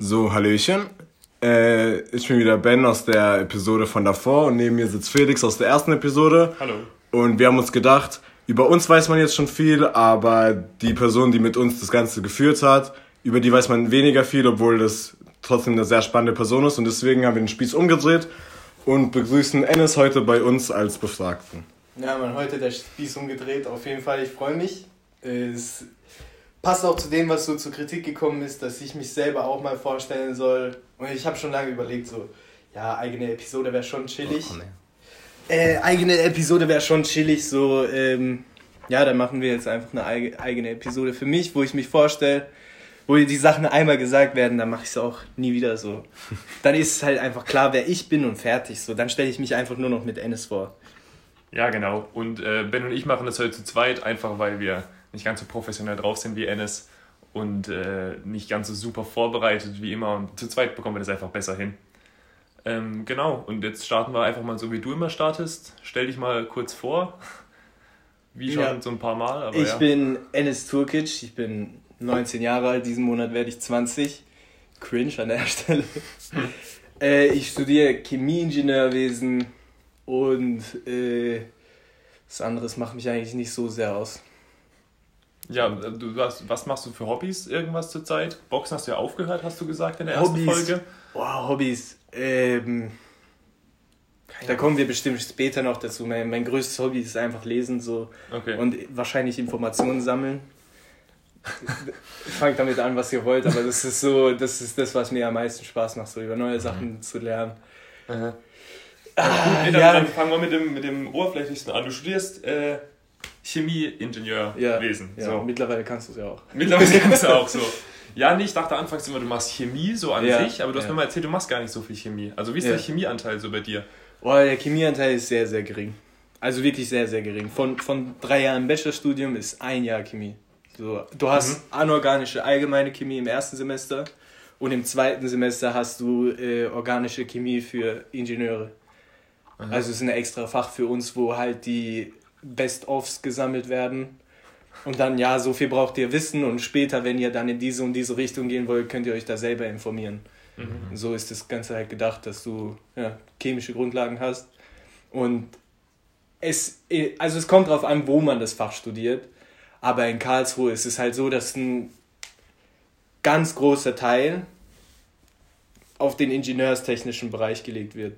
So, Hallöchen. Äh, ich bin wieder Ben aus der Episode von davor und neben mir sitzt Felix aus der ersten Episode. Hallo. Und wir haben uns gedacht, über uns weiß man jetzt schon viel, aber die Person, die mit uns das Ganze geführt hat, über die weiß man weniger viel, obwohl das trotzdem eine sehr spannende Person ist. Und deswegen haben wir den Spieß umgedreht und begrüßen Ennis heute bei uns als Befragten. Ja, man, heute der Spieß umgedreht. Auf jeden Fall, ich freue mich. Es passt auch zu dem, was so zur Kritik gekommen ist, dass ich mich selber auch mal vorstellen soll. Und ich habe schon lange überlegt, so, ja, eigene Episode wäre schon chillig. Oh, äh, eigene Episode wäre schon chillig, so, ähm, ja, dann machen wir jetzt einfach eine eigene Episode für mich, wo ich mich vorstelle, wo die Sachen einmal gesagt werden, dann mache ich es auch nie wieder so. Dann ist es halt einfach klar, wer ich bin und fertig. So, dann stelle ich mich einfach nur noch mit Ennis vor. Ja, genau. Und äh, Ben und ich machen das heute zu zweit, einfach weil wir nicht ganz so professionell drauf sind wie Ennis und äh, nicht ganz so super vorbereitet wie immer. Und zu zweit bekommen wir das einfach besser hin. Ähm, genau, und jetzt starten wir einfach mal so, wie du immer startest. Stell dich mal kurz vor. Wie schon ja. so ein paar Mal. Ich ja. bin Enes Turkic, ich bin 19 Jahre alt, diesen Monat werde ich 20. Cringe an der Stelle. äh, ich studiere Chemieingenieurwesen und äh, das anderes macht mich eigentlich nicht so sehr aus. Ja, du was, was machst du für Hobbys irgendwas zurzeit? Boxen hast du ja aufgehört, hast du gesagt in der ersten Hobbys. Folge. Wow, Hobbys. Ähm, da kommen wir bestimmt später noch dazu. Mein, mein größtes Hobby ist einfach lesen so okay. und wahrscheinlich Informationen sammeln. Fangt damit an, was ihr wollt, aber das ist so, das ist das, was mir am meisten Spaß macht, so über neue Sachen mhm. zu lernen. Aha. Ah, gut, nee, dann, ja. dann fangen wir mit dem, mit dem Oberflächlichsten an. Du studierst äh, Chemieingenieurwesen. Ja, ja, so. mittlerweile kannst du es ja auch. Mittlerweile kannst du auch so. Ja, nee, ich dachte anfangs immer, du machst Chemie so an ja, sich, aber du hast mir mal erzählt, du machst gar nicht so viel Chemie. Also wie ist der Chemieanteil so bei dir? Oh, der Chemieanteil ist sehr, sehr gering. Also wirklich sehr, sehr gering. Von, von drei Jahren Bachelorstudium ist ein Jahr Chemie. So, du hast mhm. anorganische allgemeine Chemie im ersten Semester und im zweiten Semester hast du äh, organische Chemie für Ingenieure. Mhm. Also es ist ein extra Fach für uns, wo halt die Best-ofs gesammelt werden. Und dann, ja, so viel braucht ihr wissen und später, wenn ihr dann in diese und diese Richtung gehen wollt, könnt ihr euch da selber informieren. Mhm. So ist das Ganze halt gedacht, dass du ja, chemische Grundlagen hast. Und es, also es kommt darauf an, wo man das Fach studiert. Aber in Karlsruhe ist es halt so, dass ein ganz großer Teil auf den ingenieurstechnischen Bereich gelegt wird.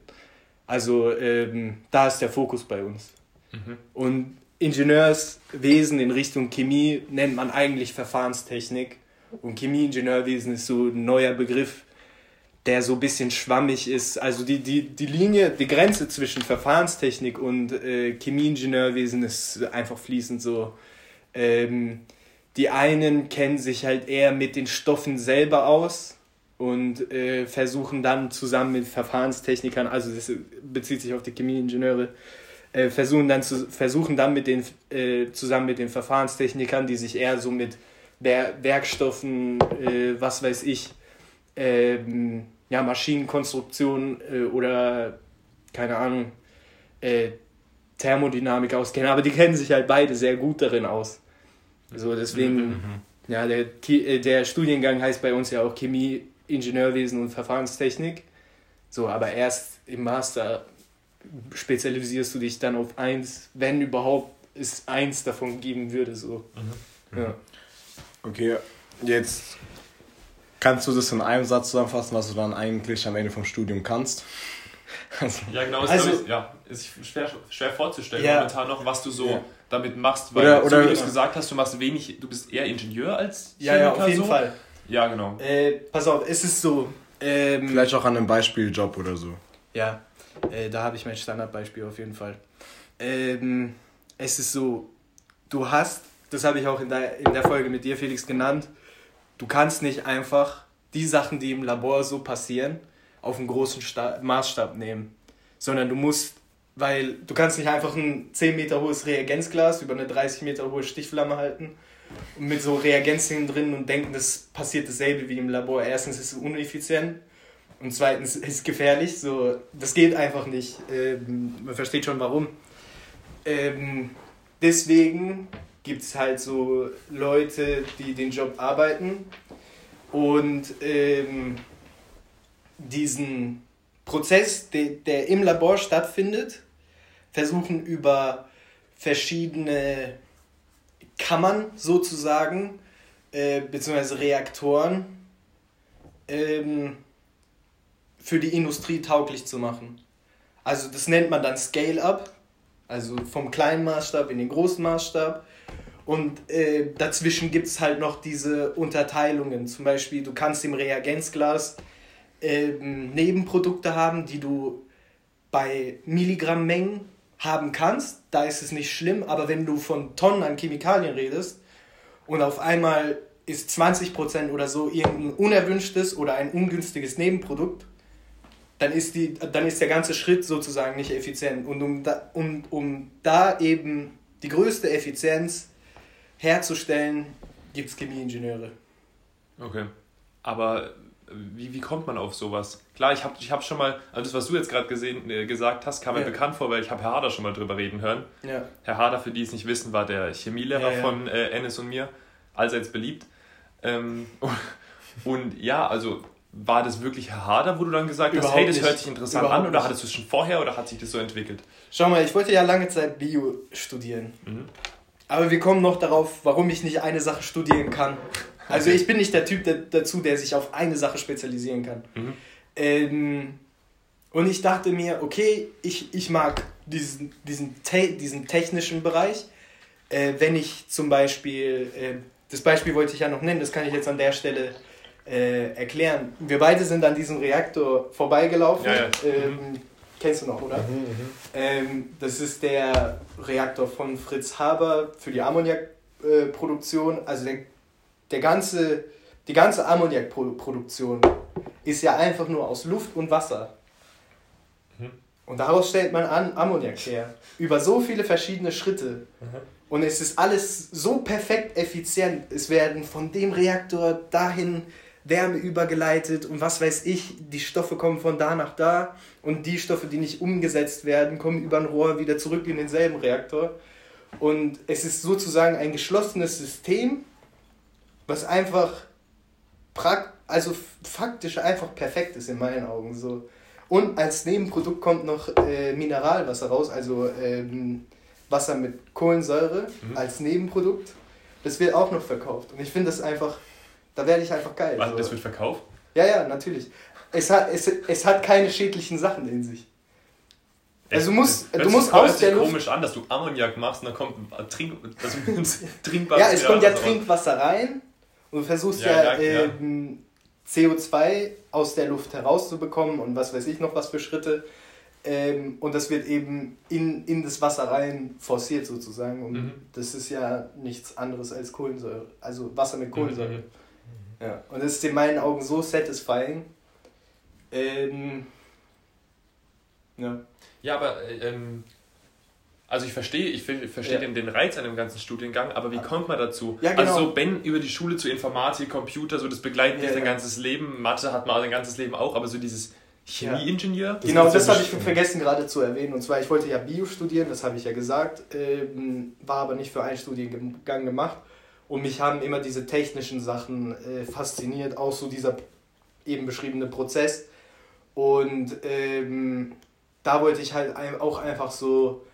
Also ähm, da ist der Fokus bei uns. Mhm. Und Ingenieurswesen in Richtung Chemie nennt man eigentlich Verfahrenstechnik. Und Chemieingenieurwesen ist so ein neuer Begriff, der so ein bisschen schwammig ist. Also die, die, die Linie, die Grenze zwischen Verfahrenstechnik und äh, Chemieingenieurwesen ist einfach fließend so. Ähm, die einen kennen sich halt eher mit den Stoffen selber aus und äh, versuchen dann zusammen mit Verfahrenstechnikern, also das bezieht sich auf die Chemieingenieure, äh, versuchen dann zu, versuchen dann mit den äh, zusammen mit den Verfahrenstechnikern, die sich eher so mit Wer Werkstoffen, äh, was weiß ich, ähm, ja Maschinenkonstruktion äh, oder keine Ahnung äh, Thermodynamik auskennen, aber die kennen sich halt beide sehr gut darin aus. So deswegen, mhm. mhm. ja der der Studiengang heißt bei uns ja auch Chemie, Ingenieurwesen und Verfahrenstechnik. So, aber erst im Master spezialisierst du dich dann auf eins, wenn überhaupt es eins davon geben würde. So. Mhm. Ja. Okay, jetzt kannst du das in einem Satz zusammenfassen, was du dann eigentlich am Ende vom Studium kannst? Also, ja, genau, ist, also, ich, ja, ist schwer, schwer vorzustellen ja, momentan noch, was du so ja. damit machst, weil oder, oder, so wie du es gesagt hast, du machst wenig, du bist eher Ingenieur als Chemiker. Ja, ja, auf jeden so. Fall. Ja, genau. Äh, pass auf, es ist so. Ähm, Vielleicht auch an einem Beispieljob oder so. Ja, äh, da habe ich mein Standardbeispiel auf jeden Fall. Ähm, es ist so, du hast, das habe ich auch in der, in der Folge mit dir, Felix, genannt, du kannst nicht einfach die Sachen, die im Labor so passieren, auf einen großen Sta Maßstab nehmen. Sondern du musst, weil du kannst nicht einfach ein 10 Meter hohes Reagenzglas über eine 30 Meter hohe Stichflamme halten mit so Reagenzien drin und denken, das passiert dasselbe wie im Labor. Erstens ist es uneffizient und zweitens ist gefährlich. So, das geht einfach nicht. Ähm, man versteht schon warum. Ähm, deswegen gibt es halt so Leute, die den Job arbeiten und ähm, diesen Prozess, der, der im Labor stattfindet, versuchen über verschiedene Kammern sozusagen, äh, beziehungsweise Reaktoren, ähm, für die Industrie tauglich zu machen. Also das nennt man dann Scale-up, also vom kleinen Maßstab in den großen Maßstab. Und äh, dazwischen gibt es halt noch diese Unterteilungen. Zum Beispiel, du kannst im Reagenzglas äh, Nebenprodukte haben, die du bei Milligrammmengen haben kannst. Da ist es nicht schlimm, aber wenn du von Tonnen an Chemikalien redest und auf einmal ist 20% oder so irgendein unerwünschtes oder ein ungünstiges Nebenprodukt, dann ist, die, dann ist der ganze Schritt sozusagen nicht effizient. Und um da, um, um da eben die größte Effizienz herzustellen, gibt es Chemieingenieure. Okay. Aber wie, wie kommt man auf sowas? Klar, ich habe ich hab schon mal, also das, was du jetzt gerade äh, gesagt hast, kam mir ja. bekannt vor, weil ich habe Herr Hader schon mal drüber reden hören. Ja. Herr Hader, für die es nicht wissen, war der Chemielehrer ja, von äh, Ennis und mir, allseits beliebt. Ähm, und, und ja, also war das wirklich Herr Hader, wo du dann gesagt Überhaupt hast, hey, das nicht. hört sich interessant Überhaupt an oder nicht. hattest du es schon vorher oder hat sich das so entwickelt? Schau mal, ich wollte ja lange Zeit Bio studieren. Mhm. Aber wir kommen noch darauf, warum ich nicht eine Sache studieren kann. Also ich bin nicht der Typ der, dazu, der sich auf eine Sache spezialisieren kann. Mhm. Ähm, und ich dachte mir, okay, ich, ich mag diesen, diesen, te diesen technischen Bereich. Äh, wenn ich zum Beispiel, äh, das Beispiel wollte ich ja noch nennen, das kann ich jetzt an der Stelle äh, erklären. Wir beide sind an diesem Reaktor vorbeigelaufen. Ja, ja. Ähm, mhm. Kennst du noch, oder? Mhm, mhm, ähm, das ist der Reaktor von Fritz Haber für die Ammoniakproduktion. also der, der ganze, die ganze Ammoniakproduktion ist ja einfach nur aus Luft und Wasser. Mhm. Und daraus stellt man an Ammoniak her. Über so viele verschiedene Schritte. Mhm. Und es ist alles so perfekt effizient. Es werden von dem Reaktor dahin Wärme übergeleitet und was weiß ich, die Stoffe kommen von da nach da und die Stoffe, die nicht umgesetzt werden, kommen über ein Rohr wieder zurück in denselben Reaktor. Und es ist sozusagen ein geschlossenes System, was einfach prakt also faktisch einfach perfekt ist in meinen Augen. So. Und als Nebenprodukt kommt noch äh, Mineralwasser raus, also ähm, Wasser mit Kohlensäure mhm. als Nebenprodukt. Das wird auch noch verkauft. Und ich finde das einfach da werde ich einfach geil. Was, so. das wird verkauft? Ja, ja, natürlich. Es hat, es, es hat keine schädlichen Sachen in sich. Also du musst, du musst aus der Luft... komisch an, dass du Ammoniak machst und dann kommt Trink, also Trinkbares Ja, es kommt ja Trinkwasser rein und du versuchst ja, ja, ja ähm, CO2 aus der Luft herauszubekommen und was weiß ich noch was für Schritte. Ähm, und das wird eben in, in das Wasser rein forciert sozusagen. Und mhm. das ist ja nichts anderes als Kohlensäure. Also Wasser mit Kohlensäure. Mhm. Ja, und das ist in meinen Augen so satisfying. Ähm, ja. Ja, aber ähm, also ich verstehe, ich verstehe ja. den, den Reiz an dem ganzen Studiengang, aber wie kommt man dazu? Ja, genau. Also so Ben über die Schule zu Informatik, Computer, so das begleitet dich dein ganzes Leben, Mathe hat man sein ganzes Leben auch, aber so dieses Chemieingenieur? Das genau, das habe ich vergessen gerade zu erwähnen. Und zwar, ich wollte ja Bio studieren, das habe ich ja gesagt, ähm, war aber nicht für einen Studiengang gemacht. Und mich haben immer diese technischen Sachen äh, fasziniert, auch so dieser eben beschriebene Prozess. Und ähm, da wollte ich halt auch einfach so,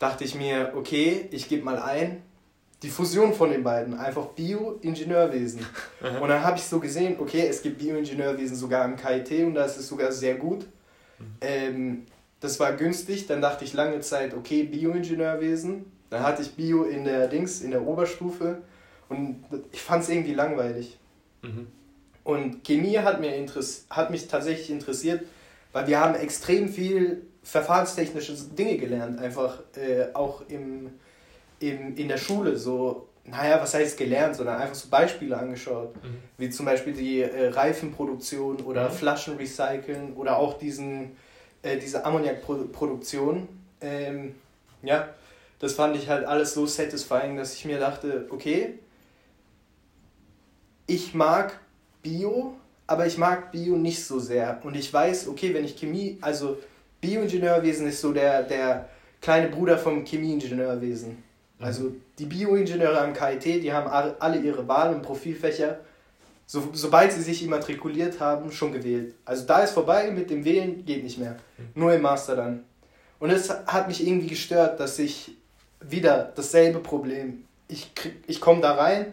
dachte ich mir, okay, ich gebe mal ein, die Fusion von den beiden, einfach Bio-Ingenieurwesen. und dann habe ich so gesehen, okay, es gibt Bioingenieurwesen sogar am KIT und da ist es sogar sehr gut. Mhm. Ähm, das war günstig, dann dachte ich lange Zeit, okay, Bioingenieurwesen, dann hatte ich Bio in der Dings, in der Oberstufe und ich fand es irgendwie langweilig. Mhm. Und Chemie hat, mir hat mich tatsächlich interessiert, weil wir haben extrem viel verfahrenstechnische Dinge gelernt, einfach äh, auch im, im, in der Schule. So, naja, was heißt gelernt, sondern einfach so Beispiele angeschaut, mhm. wie zum Beispiel die äh, Reifenproduktion oder mhm. Flaschen recyceln oder auch diesen, äh, diese Ammoniakproduktion. Ähm, ja, das fand ich halt alles so satisfying, dass ich mir dachte, okay, ich mag Bio, aber ich mag Bio nicht so sehr. Und ich weiß, okay, wenn ich Chemie, also Bioingenieurwesen ist so der, der kleine Bruder vom Chemieingenieurwesen. Mhm. Also die Bioingenieure am KIT, die haben alle ihre Wahl- und Profilfächer so, sobald sie sich immatrikuliert haben, schon gewählt. Also da ist vorbei, mit dem Wählen geht nicht mehr. Nur im Master dann. Und es hat mich irgendwie gestört, dass ich wieder dasselbe Problem. Ich, ich komme da rein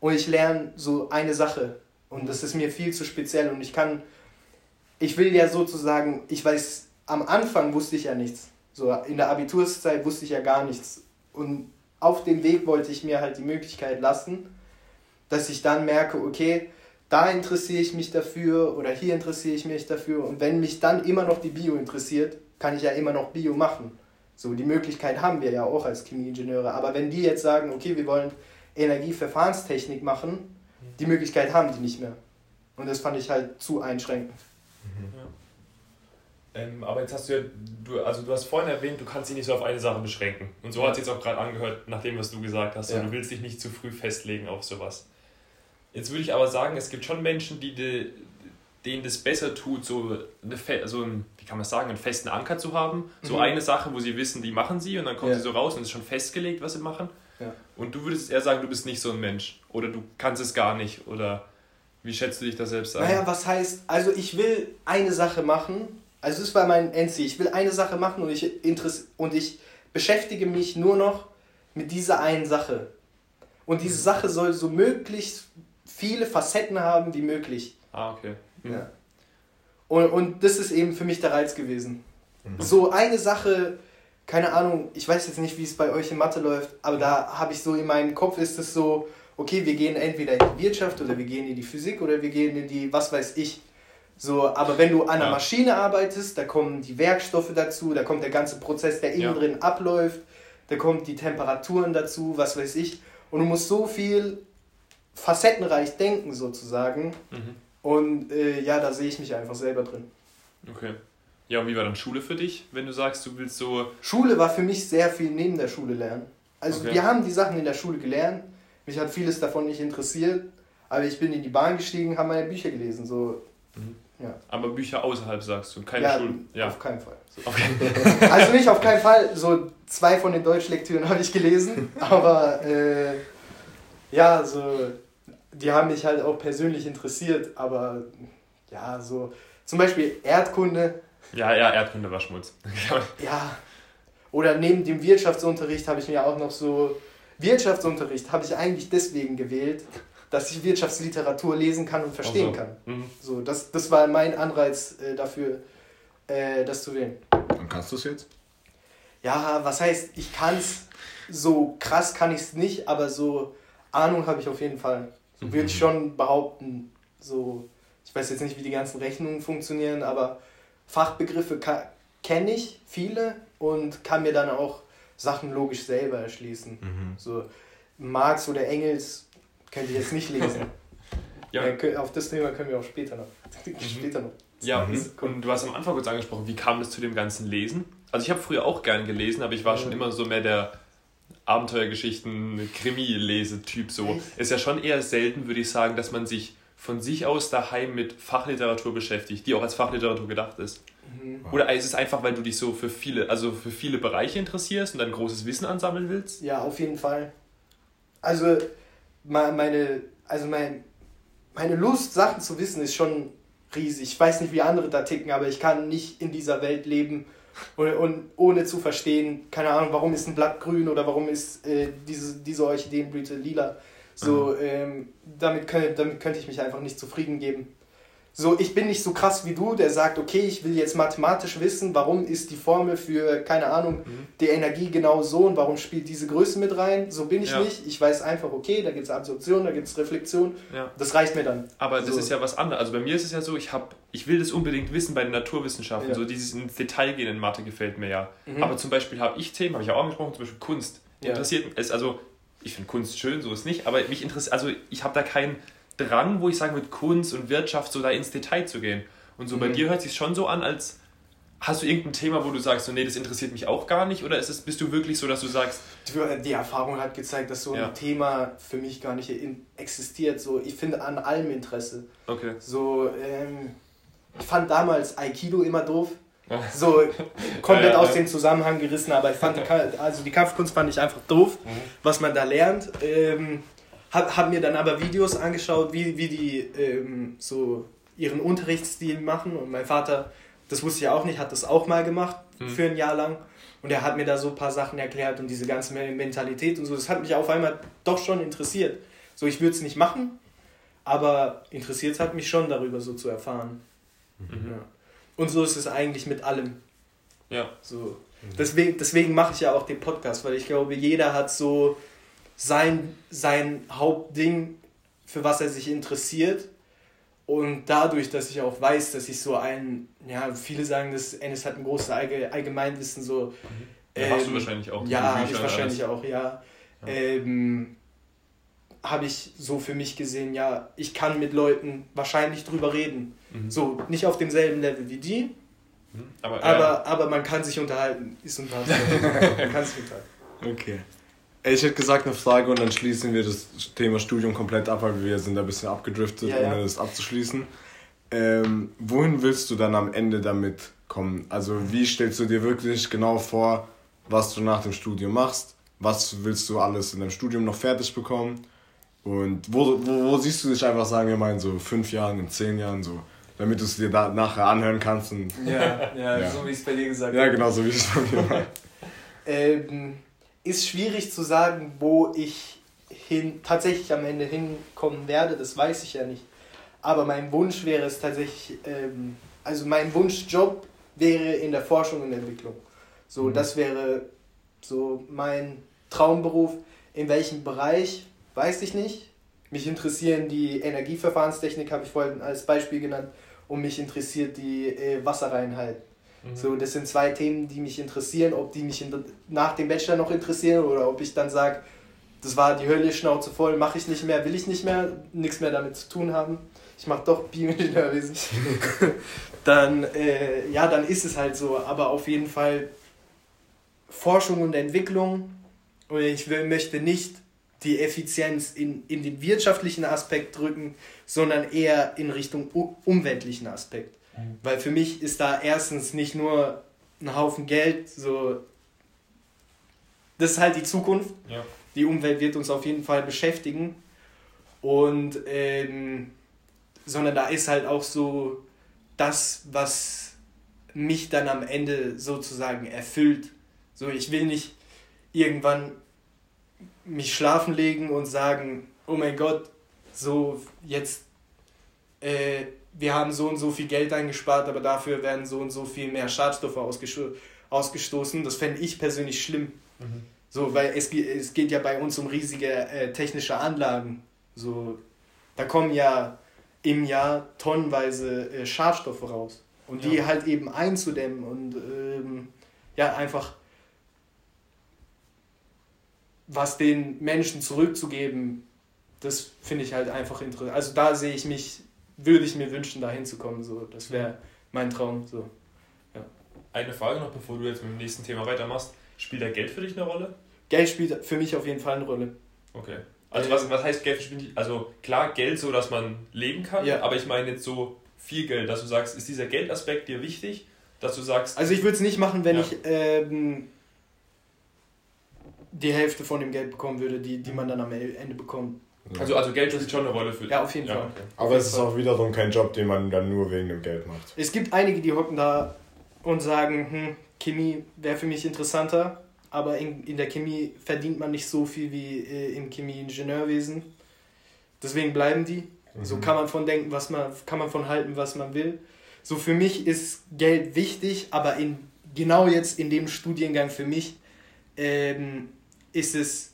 und ich lerne so eine Sache. Und das ist mir viel zu speziell. Und ich kann, ich will ja sozusagen, ich weiß, am Anfang wusste ich ja nichts. So in der Abiturszeit wusste ich ja gar nichts. Und auf dem Weg wollte ich mir halt die Möglichkeit lassen, dass ich dann merke, okay, da interessiere ich mich dafür oder hier interessiere ich mich dafür. Und wenn mich dann immer noch die Bio interessiert, kann ich ja immer noch Bio machen. So, die Möglichkeit haben wir ja auch als Chemieingenieure. Aber wenn die jetzt sagen, okay, wir wollen Energieverfahrenstechnik machen, die Möglichkeit haben die nicht mehr. Und das fand ich halt zu einschränkend. Mhm. Ja. Ähm, aber jetzt hast du ja, du, also du hast vorhin erwähnt, du kannst dich nicht so auf eine Sache beschränken. Und so hat es jetzt auch gerade angehört, nach dem, was du gesagt hast. Ja. Du willst dich nicht zu früh festlegen auf sowas. Jetzt würde ich aber sagen, es gibt schon Menschen, die, die denen das besser tut, so eine, also ein, wie kann man sagen, einen festen Anker zu haben. So mhm. eine Sache, wo sie wissen, die machen sie und dann kommen ja. sie so raus und es ist schon festgelegt, was sie machen. Ja. Und du würdest eher sagen, du bist nicht so ein Mensch oder du kannst es gar nicht oder wie schätzt du dich da selbst ein? Naja, was heißt, also ich will eine Sache machen, also das war mein NC, ich will eine Sache machen und ich, interess und ich beschäftige mich nur noch mit dieser einen Sache. Und diese mhm. Sache soll so möglichst viele Facetten haben wie möglich. Ah, okay. Mhm. Ja. Und, und das ist eben für mich der Reiz gewesen. Mhm. So eine Sache, keine Ahnung, ich weiß jetzt nicht, wie es bei euch in Mathe läuft, aber da habe ich so in meinem Kopf ist es so, okay, wir gehen entweder in die Wirtschaft oder wir gehen in die Physik oder wir gehen in die, was weiß ich. So, aber wenn du an einer ja. Maschine arbeitest, da kommen die Werkstoffe dazu, da kommt der ganze Prozess, der innen ja. drin abläuft, da kommt die Temperaturen dazu, was weiß ich. Und du musst so viel facettenreich denken sozusagen. Mhm. Und äh, ja, da sehe ich mich einfach selber drin. Okay. Ja, und wie war dann Schule für dich, wenn du sagst, du willst so. Schule war für mich sehr viel neben der Schule lernen. Also okay. wir haben die Sachen in der Schule gelernt. Mich hat vieles davon nicht interessiert. Aber ich bin in die Bahn gestiegen, habe meine Bücher gelesen. So, mhm. ja. Aber Bücher außerhalb sagst du, keine ja, Schule. Ja, auf keinen Fall. So. Okay. also nicht auf keinen Fall. So zwei von den Deutschlektüren habe ich gelesen. Aber äh, ja, so die haben mich halt auch persönlich interessiert, aber ja, so zum Beispiel Erdkunde. Ja, ja, Erdkunde war Schmutz. ja. Oder neben dem Wirtschaftsunterricht habe ich mir auch noch so. Wirtschaftsunterricht habe ich eigentlich deswegen gewählt, dass ich Wirtschaftsliteratur lesen kann und verstehen so. kann. Mhm. So, das, das war mein Anreiz äh, dafür, äh, das zu wählen. Und kannst du es jetzt? Ja, was heißt, ich kann es, so krass kann ich es nicht, aber so Ahnung habe ich auf jeden Fall mhm. würde ich schon behaupten. So, ich weiß jetzt nicht, wie die ganzen Rechnungen funktionieren, aber Fachbegriffe kenne ich viele und kann mir dann auch Sachen logisch selber erschließen. Mhm. So Marx oder Engels könnte ich jetzt nicht lesen. ja. ja. auf das Thema können wir auch später noch. Mhm. später noch. Ja, mhm. und du hast am Anfang kurz angesprochen, wie kam es zu dem ganzen Lesen? Also ich habe früher auch gern gelesen, aber ich war schon immer so mehr der Abenteuergeschichten, Krimi-Lesetyp so. Ist ja schon eher selten, würde ich sagen, dass man sich von sich aus daheim mit Fachliteratur beschäftigt, die auch als Fachliteratur gedacht ist. Mhm. Oder ist es einfach, weil du dich so für viele, also für viele Bereiche interessierst und dann großes Wissen ansammeln willst? Ja, auf jeden Fall. Also meine, also mein, meine Lust, Sachen zu wissen, ist schon riesig. Ich weiß nicht, wie andere da ticken, aber ich kann nicht in dieser Welt leben, und, und, ohne zu verstehen, keine Ahnung, warum ist ein Blatt grün oder warum ist äh, diese, diese Orchideenblüte lila. So, mhm. ähm, damit, könnt, damit könnte ich mich einfach nicht zufrieden geben. So, ich bin nicht so krass wie du, der sagt, okay, ich will jetzt mathematisch wissen, warum ist die Formel für, keine Ahnung, mhm. die Energie genau so und warum spielt diese Größe mit rein. So bin ich ja. nicht. Ich weiß einfach, okay, da gibt es Absorption, da gibt es Reflexion. Ja. Das reicht mir dann. Aber das ist ja was anderes. Also bei mir ist es ja so, ich habe, ich will das unbedingt wissen bei den Naturwissenschaften. Ja. So dieses ins Detail gehen in Mathe gefällt mir ja. Mhm. Aber zum Beispiel habe ich Themen, habe ich auch angesprochen, zum Beispiel Kunst. Interessiert es, also ich finde Kunst schön, so ist nicht, aber mich interessiert, also ich habe da keinen Drang, wo ich sage, mit Kunst und Wirtschaft so da ins Detail zu gehen. Und so mhm. bei dir hört sich schon so an, als hast du irgendein Thema, wo du sagst, so, nee, das interessiert mich auch gar nicht? Oder ist es, bist du wirklich so, dass du sagst. Die Erfahrung hat gezeigt, dass so ja. ein Thema für mich gar nicht existiert. So, ich finde an allem Interesse. Okay. So, ähm, ich fand damals Aikido immer doof. So komplett ja, ja, aus dem Zusammenhang gerissen, aber ich fand die, also die Kampfkunst fand ich einfach doof, mhm. was man da lernt. Ähm, Hab, hab mir dann aber Videos angeschaut, wie, wie die ähm, so ihren Unterrichtsstil machen. Und mein Vater, das wusste ich auch nicht, hat das auch mal gemacht Mhm. für ein Jahr lang. Und er hat mir da so ein paar Sachen erklärt und diese ganze Mentalität und so. Das hat mich auf einmal doch schon interessiert. So, ich würde es nicht machen, aber interessiert hat mich schon darüber so zu erfahren. Mhm. Ja. Und so ist es eigentlich mit allem. Ja. So. Deswegen, deswegen mache ich ja auch den Podcast, weil ich glaube, jeder hat so sein, sein Hauptding, für was er sich interessiert. Und dadurch, dass ich auch weiß, dass ich so ein, ja, viele sagen, dass Ennis hat ein großes Allge Allgemeinwissen, so. Ja, hast du wahrscheinlich auch, Ja, ich wahrscheinlich alles. auch, ja. Ja. Ähm, habe ich so für mich gesehen, ja, ich kann mit Leuten wahrscheinlich drüber reden. Mhm. So, nicht auf demselben Level wie die, Mhm. Aber, aber, ja. aber man kann sich unterhalten. Ist unterhalten. man kann sich unterhalten. Okay. Ich hätte gesagt eine Frage und dann schließen wir das Thema Studium komplett ab, weil wir sind da ein bisschen abgedriftet, Ja, ja. ohne das abzuschließen. Ähm, wohin willst du dann am Ende damit kommen? Also wie stellst du dir wirklich genau vor, was du nach dem Studium machst? Was willst du alles in deinem Studium noch fertig bekommen? Und wo, wo, wo siehst du dich einfach, sagen wir mal, in so fünf Jahren, in zehn Jahren so? Damit du es dir da nachher anhören kannst und Ja, ja, Ja. so wie ich es bei dir gesagt ja, habe. genau so wie es bei mir war. Ähm, ist schwierig zu sagen, wo ich hin, tatsächlich am Ende hinkommen werde, das weiß ich ja nicht. Aber mein Wunsch wäre es tatsächlich, ähm, also mein Wunschjob wäre in der Forschung und Entwicklung. So, Mhm. das wäre so mein Traumberuf. In welchem Bereich, weiß ich nicht. Mich interessieren die Energieverfahrenstechnik, habe ich vorhin als Beispiel genannt, und mich interessiert die äh, Wasserreinheit. Mhm. So, das sind zwei Themen, die mich interessieren. Ob die mich nach dem Bachelor noch interessieren oder ob ich dann sage, das war die Hölle, Schnauze voll, mache ich nicht mehr, will ich nicht mehr, nichts mehr damit zu tun haben. Ich mache doch Bioingenieurwesen. dann, äh, ja, dann ist es halt so. Aber auf jeden Fall Forschung und Entwicklung. Und ich will, möchte nicht die Effizienz in, in den wirtschaftlichen Aspekt drücken, sondern eher in Richtung umweltlichen Aspekt. Weil für mich ist da erstens nicht nur ein Haufen Geld, so. Das ist halt die Zukunft. Ja. Die Umwelt wird uns auf jeden Fall beschäftigen. Und, ähm, sondern da ist halt auch so das, was mich dann am Ende sozusagen erfüllt. So, ich will nicht irgendwann mich schlafen legen und sagen, oh mein Gott, so jetzt, äh, wir haben so und so viel Geld eingespart, aber dafür werden so und so viel mehr Schadstoffe ausgesto ausgestoßen. Das fände ich persönlich schlimm. Mhm. So, weil es, es geht ja bei uns um riesige äh, technische Anlagen. So, da kommen ja im Jahr tonnenweise äh, Schadstoffe raus. Und die Ja. halt eben einzudämmen und ähm, ja, einfach was den Menschen zurückzugeben, das finde ich halt einfach interessant. Also da sehe ich mich, würde ich mir wünschen, da hinzukommen. So. Das wäre mein Traum. So. Eine Frage noch, bevor du jetzt mit dem nächsten Thema weitermachst. Spielt da Geld für dich eine Rolle? Geld spielt für mich auf jeden Fall eine Rolle. Okay. Also was, was heißt Geld für dich? Also klar, Geld so, dass man leben kann, Ja. aber ich meine jetzt so viel Geld, dass du sagst, ist dieser Geldaspekt dir wichtig, dass du sagst, Also ich würde es nicht machen, wenn Ja. ich ähm, die Hälfte von dem Geld bekommen würde, die, die man dann am Ende bekommt. Also, also Geld spielt schon eine Rolle für dich. Ja, auf jeden Ja, Fall. Aber es ist auch wiederum kein Job, den man dann nur wegen dem Geld macht. Es gibt einige, die hocken da und sagen, hm, Chemie wäre für mich interessanter, aber in, in der Chemie verdient man nicht so viel wie äh, im Chemieingenieurwesen. Deswegen bleiben die. So kann man von denken, was man, kann man von halten, was man will. So für mich ist Geld wichtig, aber in, genau jetzt in dem Studiengang für mich ähm, ist es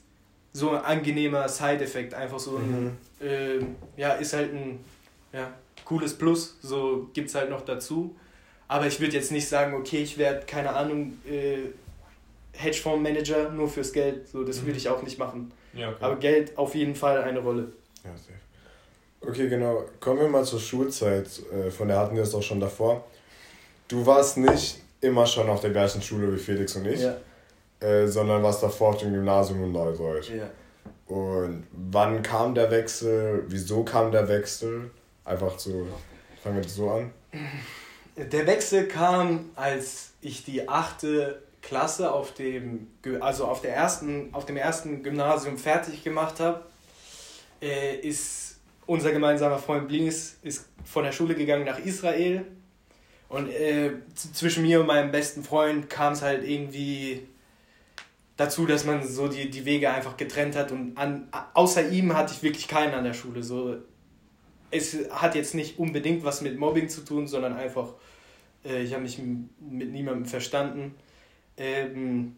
so ein angenehmer Side-Effekt, einfach so ein, ähm, ja, ist halt ein ja, cooles Plus, so gibt es halt noch dazu. Aber ich würde jetzt nicht sagen, okay, ich werde, keine Ahnung, äh, Hedgefondsmanager nur fürs Geld, so das Mhm. würde ich auch nicht machen. Ja, okay. Aber Geld auf jeden Fall eine Rolle. Ja, safe. Okay, genau. Kommen wir mal zur Schulzeit. Äh, Von der hatten wir es auch schon davor. Du warst nicht immer schon auf der gleichen Schule wie Felix und ich, Ja, äh, sondern warst davor auf dem Gymnasium in Neureuth. ja. Und wann kam der Wechsel? Wieso kam der Wechsel? Einfach so, fangen wir das so an. Der Wechsel kam, als ich die achte Klasse auf dem, also auf, der ersten, auf dem ersten Gymnasium fertig gemacht habe. äh, ist unser gemeinsamer Freund Blinis ist von der Schule gegangen nach Israel. Und äh, zwischen mir und meinem besten Freund kam es halt irgendwie dazu, dass man so die, die Wege einfach getrennt hat. Und an, außer ihm hatte ich wirklich keinen an der Schule. So, es hat jetzt nicht unbedingt was mit Mobbing zu tun, sondern einfach, äh, ich habe mich mit niemandem verstanden. Ähm,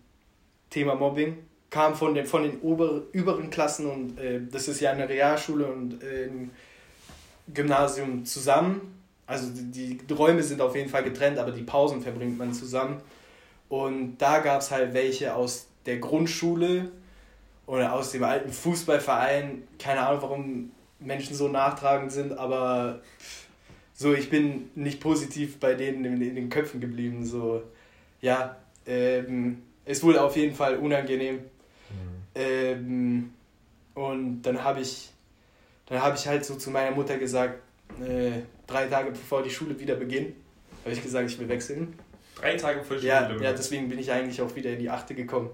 Thema Mobbing kam von den, von den ober, überen Klassen und äh, das ist ja eine Realschule und äh, ein Gymnasium zusammen. Also die, die Räume sind auf jeden Fall getrennt, aber die Pausen verbringt man zusammen. Und da gab es halt welche aus der Grundschule oder aus dem alten Fußballverein. Keine Ahnung, warum Menschen so nachtragend sind, aber so, ich bin nicht positiv bei denen in, in den Köpfen geblieben. So, ja, ähm, es wurde auf jeden Fall unangenehm. Mhm. Ähm, und dann habe ich, dann habe ich halt so zu meiner Mutter gesagt, äh, drei Tage bevor die Schule wieder beginnt, habe ich gesagt, ich will wechseln. Drei Tage vor Schule? Ja, ja, deswegen bin ich eigentlich auch wieder in die Achte gekommen.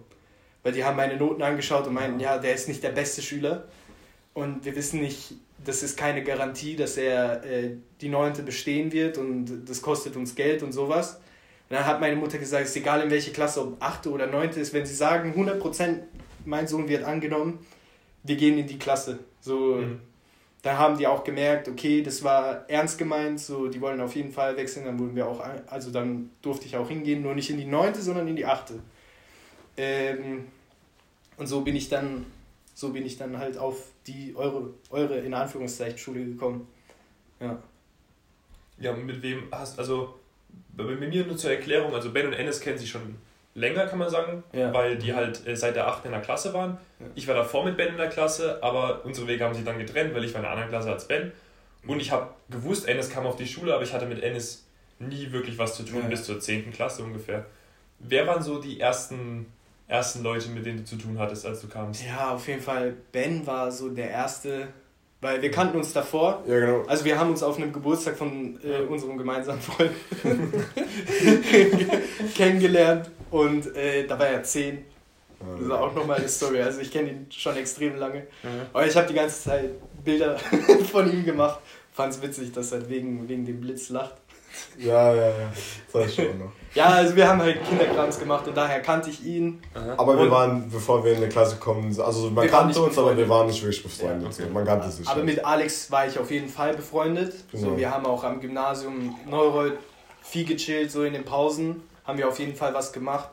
Weil die haben meine Noten angeschaut und meinten, ja, der ist nicht der beste Schüler. Und wir wissen nicht, das ist keine Garantie, dass er äh, die Neunte bestehen wird und das kostet uns Geld und sowas. Und dann hat meine Mutter gesagt, es ist egal in welche Klasse, ob achte oder neunte ist, wenn sie sagen, 100% mein Sohn wird angenommen, wir gehen in die Klasse. So, mhm. Da haben die auch gemerkt, okay, das war ernst gemeint, so, die wollen auf jeden Fall wechseln, dann wurden wir auch, also dann durfte ich auch hingehen, nur nicht in die neunte, sondern in die achte. Ähm, und so bin ich dann so bin ich dann halt auf die eure, eure in Anführungszeichen Schule gekommen. Ja. Ja, mit wem hast also bei mir nur zur Erklärung, also Ben und Ennis kennen sich schon länger, kann man sagen, ja. weil die halt äh, seit der 8. in der Klasse waren. Ja. Ich war davor mit Ben in der Klasse, aber unsere Wege haben sich dann getrennt, weil ich war in einer anderen Klasse als Ben. Und ich habe gewusst, Ennis kam auf die Schule, aber ich hatte mit Ennis nie wirklich was zu tun, ja. bis zur 10. Klasse ungefähr. Wer waren so die ersten ersten Leute, mit denen du zu tun hattest, als du kamst? Ja, auf jeden Fall. Ben war so der erste, weil wir kannten uns davor. Ja, genau. Also wir haben uns auf einem Geburtstag von äh, unserem gemeinsamen Freund kennengelernt und äh, da war er zehn. Das ist auch nochmal eine Story. Also ich kenne ihn schon extrem lange. Mhm. Aber ich habe die ganze Zeit Bilder von ihm gemacht. Fand es witzig, dass er wegen, wegen dem Blitz lacht. Ja, ja, ja. Das weiß ich schon noch. ja, also wir haben halt Kinderkrams gemacht und daher kannte ich ihn. Aber wir waren, bevor wir in die Klasse kommen, also man kannte uns, aber wir waren nicht wirklich befreundet. Ja, okay. Man kannte sich. Aber mit Alex war ich auf jeden Fall befreundet. Genau. So, wir haben auch am Gymnasium Neureuth viel gechillt, so in den Pausen. Haben wir auf jeden Fall was gemacht.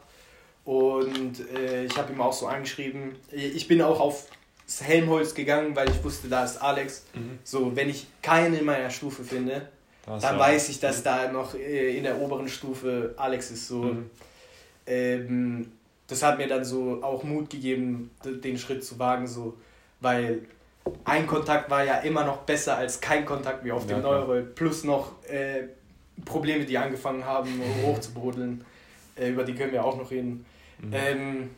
Und äh, ich habe ihm auch so angeschrieben, ich bin auch auf das Helmholtz gegangen, weil ich wusste, da ist Alex. Mhm. So, wenn ich keinen in meiner Stufe finde, das dann weiß ich, dass da noch äh, in der oberen Stufe Alex ist. So. Mhm. Ähm, das hat mir dann so auch Mut gegeben, den Schritt zu wagen, so, weil ein Kontakt war ja immer noch besser als kein Kontakt wie auf dem ja, Neurol. Plus noch äh, Probleme, die angefangen haben, hochzubrodeln. Äh, über die können wir auch noch reden. Mhm. Ähm,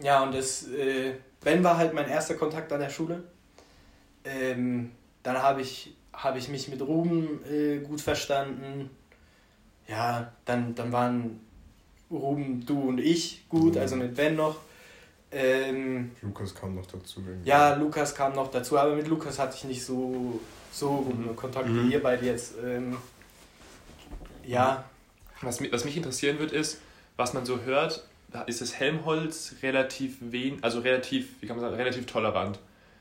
ja, und das, äh, Ben war halt mein erster Kontakt an der Schule. Ähm, dann habe ich habe ich mich mit Ruben äh, gut verstanden. Ja, dann, dann waren Ruben, du und ich gut, mhm. also mit Ben noch. Ähm, Lukas kam noch dazu. Irgendwie. Ja, Lukas kam noch dazu, aber mit Lukas hatte ich nicht so, so guten mhm. Kontakt mhm. wie ihr beide jetzt. Ähm, ja. Was, was mich interessieren wird, ist, was man so hört, da ist das Helmholtz relativ wen, also relativ, wie kann man sagen, relativ tolerant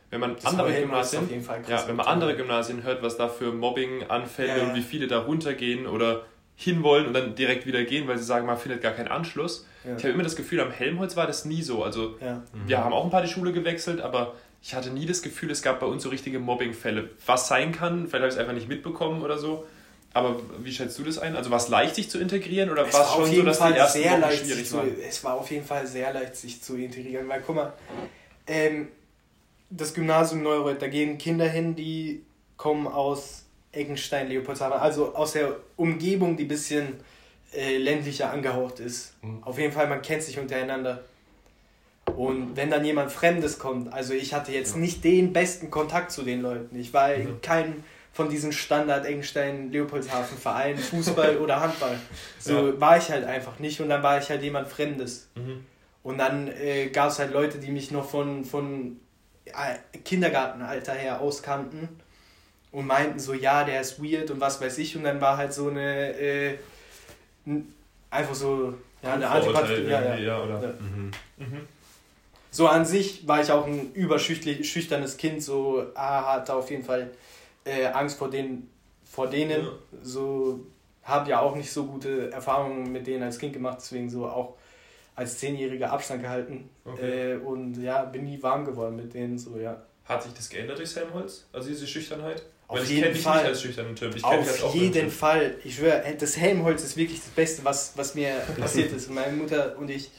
wenn man das andere Gymnasien, ja, wenn man andere Gymnasien hört, was da für Mobbing-Anfälle ja, ja. und wie viele da runtergehen oder hinwollen und dann direkt wieder gehen, weil sie sagen, man findet gar keinen Anschluss. Ja. Ich habe immer das Gefühl, am Helmholtz war das nie so. Also mhm. wir haben auch ein paar die Schule gewechselt, aber ich hatte nie das Gefühl, es gab bei uns so richtige Mobbing-Fälle. Was sein kann, vielleicht habe ich es einfach nicht mitbekommen oder so. Aber wie schätzt du das ein? Also war es leicht, sich zu integrieren oder war es schon so, dass Fall die ersten sehr leicht schwierig waren? es war auf jeden Fall sehr leicht, sich zu integrieren, weil guck mal, ähm, das Gymnasium Neureuth, da gehen Kinder hin, die kommen aus Eckenstein, Leopoldshafen, also aus der Umgebung, die ein bisschen äh, ländlicher angehaucht ist. Mhm. Auf jeden Fall, man kennt sich untereinander. Und wenn dann jemand Fremdes kommt, also ich hatte jetzt ja. nicht den besten Kontakt zu den Leuten. Ich war mhm. kein von diesen Standard Engenstein Leopoldshafen Vereinen, Fußball oder Handball. So ja. war ich halt einfach nicht und dann war ich halt jemand Fremdes. Mhm. Und dann äh, gab es halt Leute, die mich noch von, von Kindergartenalter her auskannten und meinten so, ja, der ist weird und was weiß ich. Und dann war halt so eine, äh, einfach so, ja, eine Antipathie. Ja, ja. ja, oder? Ja. Mhm. Mhm. So an sich war ich auch ein überschüchternes Kind, so ah, hatte auf jeden Fall äh, Angst vor, den, vor denen. Ja. So habe ja auch nicht so gute Erfahrungen mit denen als Kind gemacht, deswegen so auch als Zehnjähriger Abstand gehalten. Okay. Äh, und ja, bin nie warm geworden mit denen, so ja. Hat sich das geändert durch Helmholtz? Also diese Schüchternheit? Auf Weil jeden Fall. als schüchternen Typ. Ich Auf jeden Fall. Ich schwöre, das Helmholtz ist wirklich das Beste, was, was mir passiert ist. Meine Mutter und ich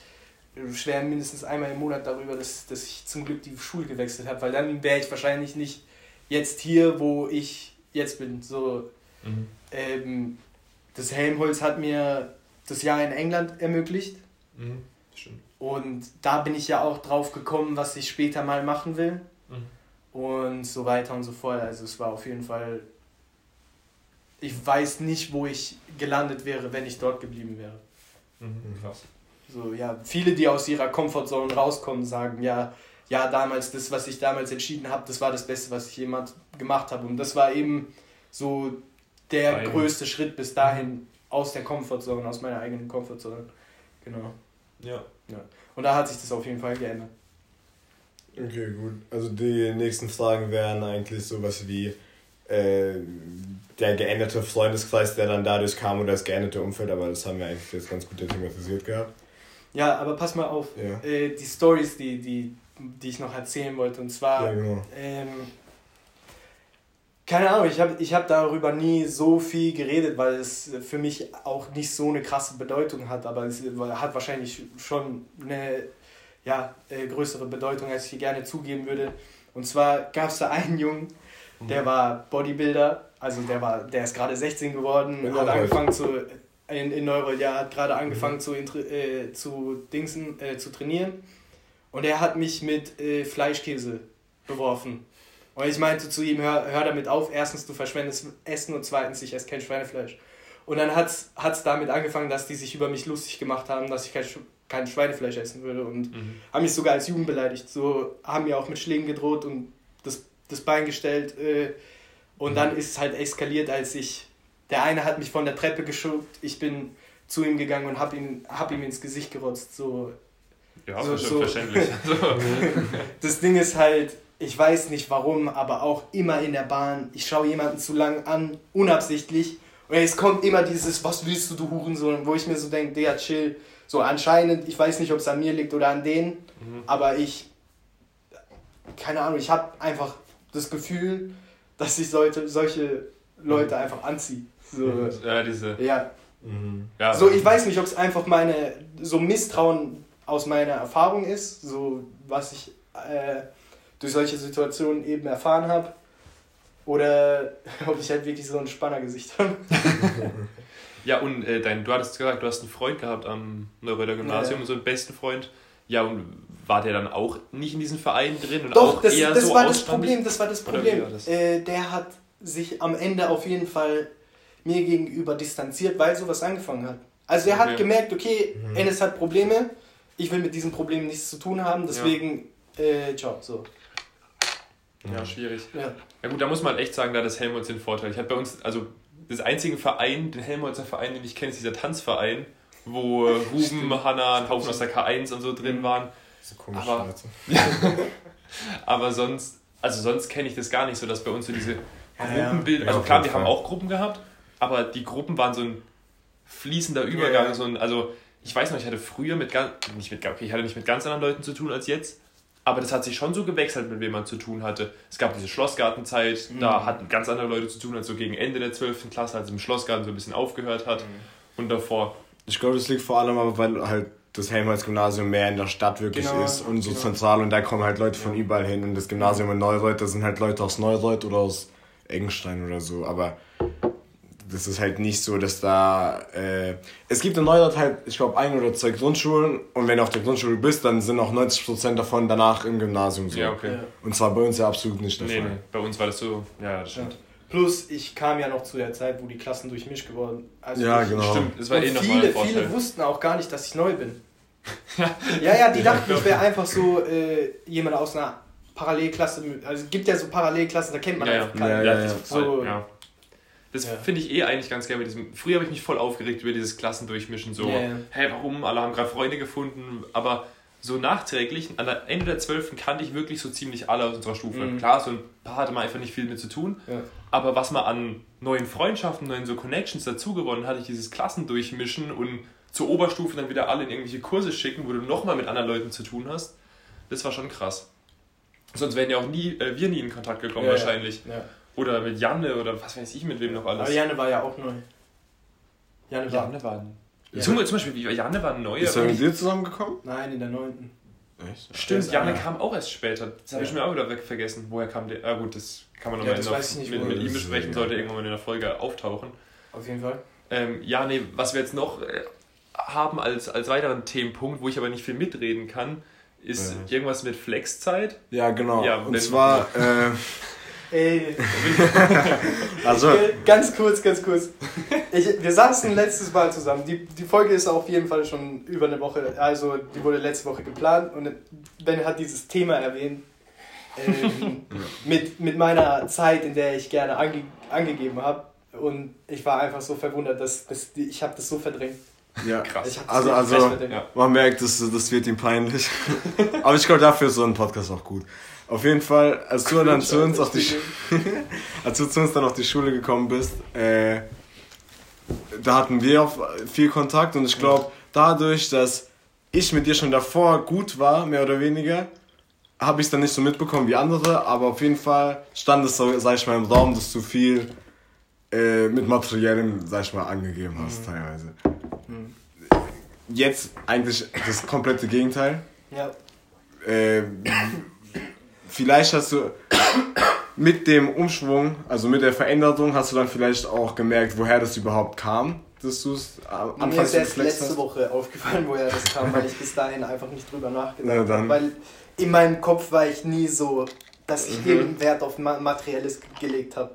schweren mindestens einmal im Monat darüber, dass, dass ich zum Glück die Schule gewechselt habe, weil dann wäre ich wahrscheinlich nicht jetzt hier, wo ich jetzt bin. So, mhm. ähm, das Helmholtz hat mir das Jahr in England ermöglicht. Mhm. Stimmt. Und da bin ich ja auch drauf gekommen, was ich später mal machen will. Mhm und so weiter und so fort. Also es war auf jeden Fall, ich weiß nicht, wo ich gelandet wäre, wenn ich dort geblieben wäre. Mhm, krass. So, ja, viele, die aus ihrer Comfortzone rauskommen, sagen, ja, ja, damals, das, was ich damals entschieden habe, das war das Beste, was ich jemand gemacht habe. Und das war eben so der Eigen. größte Schritt bis dahin aus der Comfortzone, aus meiner eigenen Comfortzone. Genau. Ja. ja. Und da hat sich das auf jeden Fall geändert. Okay, gut. Also die nächsten Fragen wären eigentlich sowas wie äh, der geänderte Freundeskreis, der dann dadurch kam oder das geänderte Umfeld, aber das haben wir eigentlich jetzt ganz gut thematisiert gehabt. Ja, aber pass mal auf. Ja. Äh, die Stories, die, die, die ich noch erzählen wollte, und zwar. Ja, genau. ähm, keine Ahnung, ich habe ich hab darüber nie so viel geredet, weil es für mich auch nicht so eine krasse Bedeutung hat, aber es hat wahrscheinlich schon eine ja, äh, größere Bedeutung, als ich hier gerne zugeben würde. Und zwar gab es da einen Jungen, der war Bodybuilder, also der war, der ist gerade 16 geworden, in hat angefangen zu in, in Neuro, ja, hat gerade angefangen mhm. zu, äh, zu Dingsen, äh, zu trainieren. Und er hat mich mit äh, Fleischkäse beworfen. Und ich meinte zu ihm, hör, hör damit auf, erstens, du verschwendest Essen und zweitens, ich esse kein Schweinefleisch. Und dann hat es damit angefangen, dass die sich über mich lustig gemacht haben, dass ich kein kein Schweinefleisch essen würde und mhm. haben mich sogar als Jugend beleidigt. So haben mir auch mit Schlägen gedroht und das, das Bein gestellt. Äh, und mhm. dann ist es halt eskaliert, als ich. Der eine hat mich von der Treppe geschobt, ich bin zu ihm gegangen und hab ihn, hab ihm ins Gesicht gerotzt. So, ja, so, so. verständlich. das Ding ist halt, ich weiß nicht warum, aber auch immer in der Bahn, ich schaue jemanden zu lang an, unabsichtlich. Und es kommt immer dieses, was willst du, du Hurensohn, wo ich mir so denke, der chill so anscheinend, ich weiß nicht, ob es an mir liegt oder an denen, mhm. aber ich, keine Ahnung, ich habe einfach das Gefühl, dass ich sollte, solche Leute mhm. einfach anziehe. So, ja, diese. Ja. Mhm. ja. So, ich weiß nicht, ob es einfach meine, so Misstrauen aus meiner Erfahrung ist, so was ich äh, durch solche Situationen eben erfahren habe. Oder ob ich halt wirklich so ein Spannergesicht habe. Ja, und äh, dein, du hattest gesagt, du hast einen Freund gehabt am Neureuter Gymnasium, ja. so einen besten Freund. Ja, und war der dann auch nicht in diesem Verein drin? Und Doch, auch das, eher das so war das Problem, das war das Problem. Das? Äh, der hat sich am Ende auf jeden Fall mir gegenüber distanziert, weil sowas angefangen hat. Also er okay. hat gemerkt, okay, mhm. Ennis hat Probleme, ich will mit diesen Problemen nichts zu tun haben, deswegen, ja. äh, ciao, so. Ja, schwierig. Ja. ja gut, da muss man echt sagen, da hat das Helmut den Vorteil. Ich habe bei uns, also das einzige Verein, den Helmholtzer Verein, den ich kenne, ist dieser Tanzverein, wo Ruben, Hanna, ein Haufen aus der K1 und so drin mhm. waren. Das ist komisch, aber, aber sonst, also sonst kenne ich das gar nicht so, dass bei uns so diese Gruppenbilder, ja, also klar, wir haben auch Gruppen gehabt, aber die Gruppen waren so ein fließender Übergang, ja, ja. so ein, also ich weiß noch, ich hatte früher mit ganz, nicht mit, okay, ich hatte nicht mit ganz anderen Leuten zu tun als jetzt, aber das hat sich schon so gewechselt, mit wem man zu tun hatte. Es gab diese Schlossgartenzeit, mhm. da hatten ganz andere Leute zu tun, als so gegen Ende der 12. Klasse, als es im Schlossgarten so ein bisschen aufgehört hat. Mhm. Und davor. Ich glaube, das liegt vor allem aber, weil halt das Helmholtz-Gymnasium mehr in der Stadt wirklich genau, ist und so genau. zentral und da kommen halt Leute von ja. überall hin. Und das Gymnasium in Neureuth, da sind halt Leute aus Neureuth oder aus Engenstein oder so. Aber das ist halt nicht so, dass da. Äh, es gibt in Neustadt halt, ich glaube, ein oder zwei Grundschulen und wenn du auf der Grundschule bist, dann sind auch 90% davon danach im Gymnasium so. Ja, okay. Ja. Und zwar bei uns ja absolut nicht der nee, Fall. Nee, bei uns war das so, ja, das stimmt. Ja. Plus, ich kam ja noch zu der Zeit, wo die Klassen durchmischt geworden also Ja, genau. Stimmt, das war eh viele, viele wussten auch gar nicht, dass ich neu bin. ja, ja, die dachten, ich wäre einfach so äh, jemand aus einer Parallelklasse, also es gibt ja so Parallelklassen, da kennt man Ja, ja. einfach keinen. Ja, ja, ja. das, So- ja. Das Ja. finde ich eh eigentlich ganz gerne mit diesem. Früher habe ich mich voll aufgeregt über dieses Klassendurchmischen. So, ja. hey, warum? Alle haben gerade Freunde gefunden. Aber so nachträglich, an der Ende der 12. kannte ich wirklich so ziemlich alle aus unserer Stufe. Mhm. Klar, so ein paar hatte man einfach nicht viel mit zu tun. Ja. Aber was man an neuen Freundschaften, neuen so Connections dazugewonnen hatte, ich dieses Klassendurchmischen und zur Oberstufe dann wieder alle in irgendwelche Kurse schicken, wo du nochmal mit anderen Leuten zu tun hast, das war schon krass. Sonst wären ja auch nie, äh, wir nie in Kontakt gekommen ja. wahrscheinlich. Ja. Oder mit Janne oder was weiß ich mit wem noch alles. Aber Janne war ja auch neu. Janne war. Janne war ein. Ja. Zum, zum Beispiel, Janne war ein neuer. Ist er mit dir zusammengekommen? Nein, in der neunten. Echt? Stimmt, Ja. Janne kam auch erst später. Das habe ich Ja. mir auch wieder weg vergessen. Woher kam der? Ah gut, das kann man Ja, nochmal das noch weiß ich nicht, mit, mit das ihm besprechen, sollte irgendwann mal in der Folge auftauchen. Auf jeden Fall. Ähm, ja, nee, was wir jetzt noch äh, haben als, als weiteren Themenpunkt, wo ich aber nicht viel mitreden kann, ist Ja. irgendwas mit Flexzeit. Ja, genau. Ja, Und zwar, äh, Ey, also, ganz kurz, ganz kurz. Ich, wir saßen letztes Mal zusammen. Die, die Folge ist auf jeden Fall schon über eine Woche, also die wurde letzte Woche geplant und Ben hat dieses Thema erwähnt. Ähm, mit, mit meiner Zeit, in der ich gerne ange, angegeben habe. Und ich war einfach so verwundert, dass, dass die, ich habe das so verdrängt. ja. Krass. Also, also. Man merkt, das, das wird ihm peinlich. Aber ich glaube, dafür ist so ein Podcast auch gut. Auf jeden Fall, als du dann zu uns auf die, Sch- als du zu uns dann auf die Schule gekommen bist, äh, da hatten wir auch viel Kontakt und ich glaube, dadurch, dass ich mit dir schon davor gut war, mehr oder weniger, habe ich es dann nicht so mitbekommen wie andere, aber auf jeden Fall stand es so, sag ich mal, im Raum, dass du viel äh, mit Materiellem, sag ich mal, angegeben hast, teilweise. Jetzt eigentlich das komplette Gegenteil. Ja. Äh, vielleicht hast du mit dem Umschwung, also mit der Veränderung, hast du dann vielleicht auch gemerkt, woher das überhaupt kam, dass du es am Mir Anfang ist erst letzte hast. Woche aufgefallen, woher das kam, weil ich bis dahin einfach nicht drüber nachgedacht Na habe. Weil in meinem Kopf war ich nie so, dass ich Mhm. irgendeinen Wert auf Ma Materielles gelegt habe.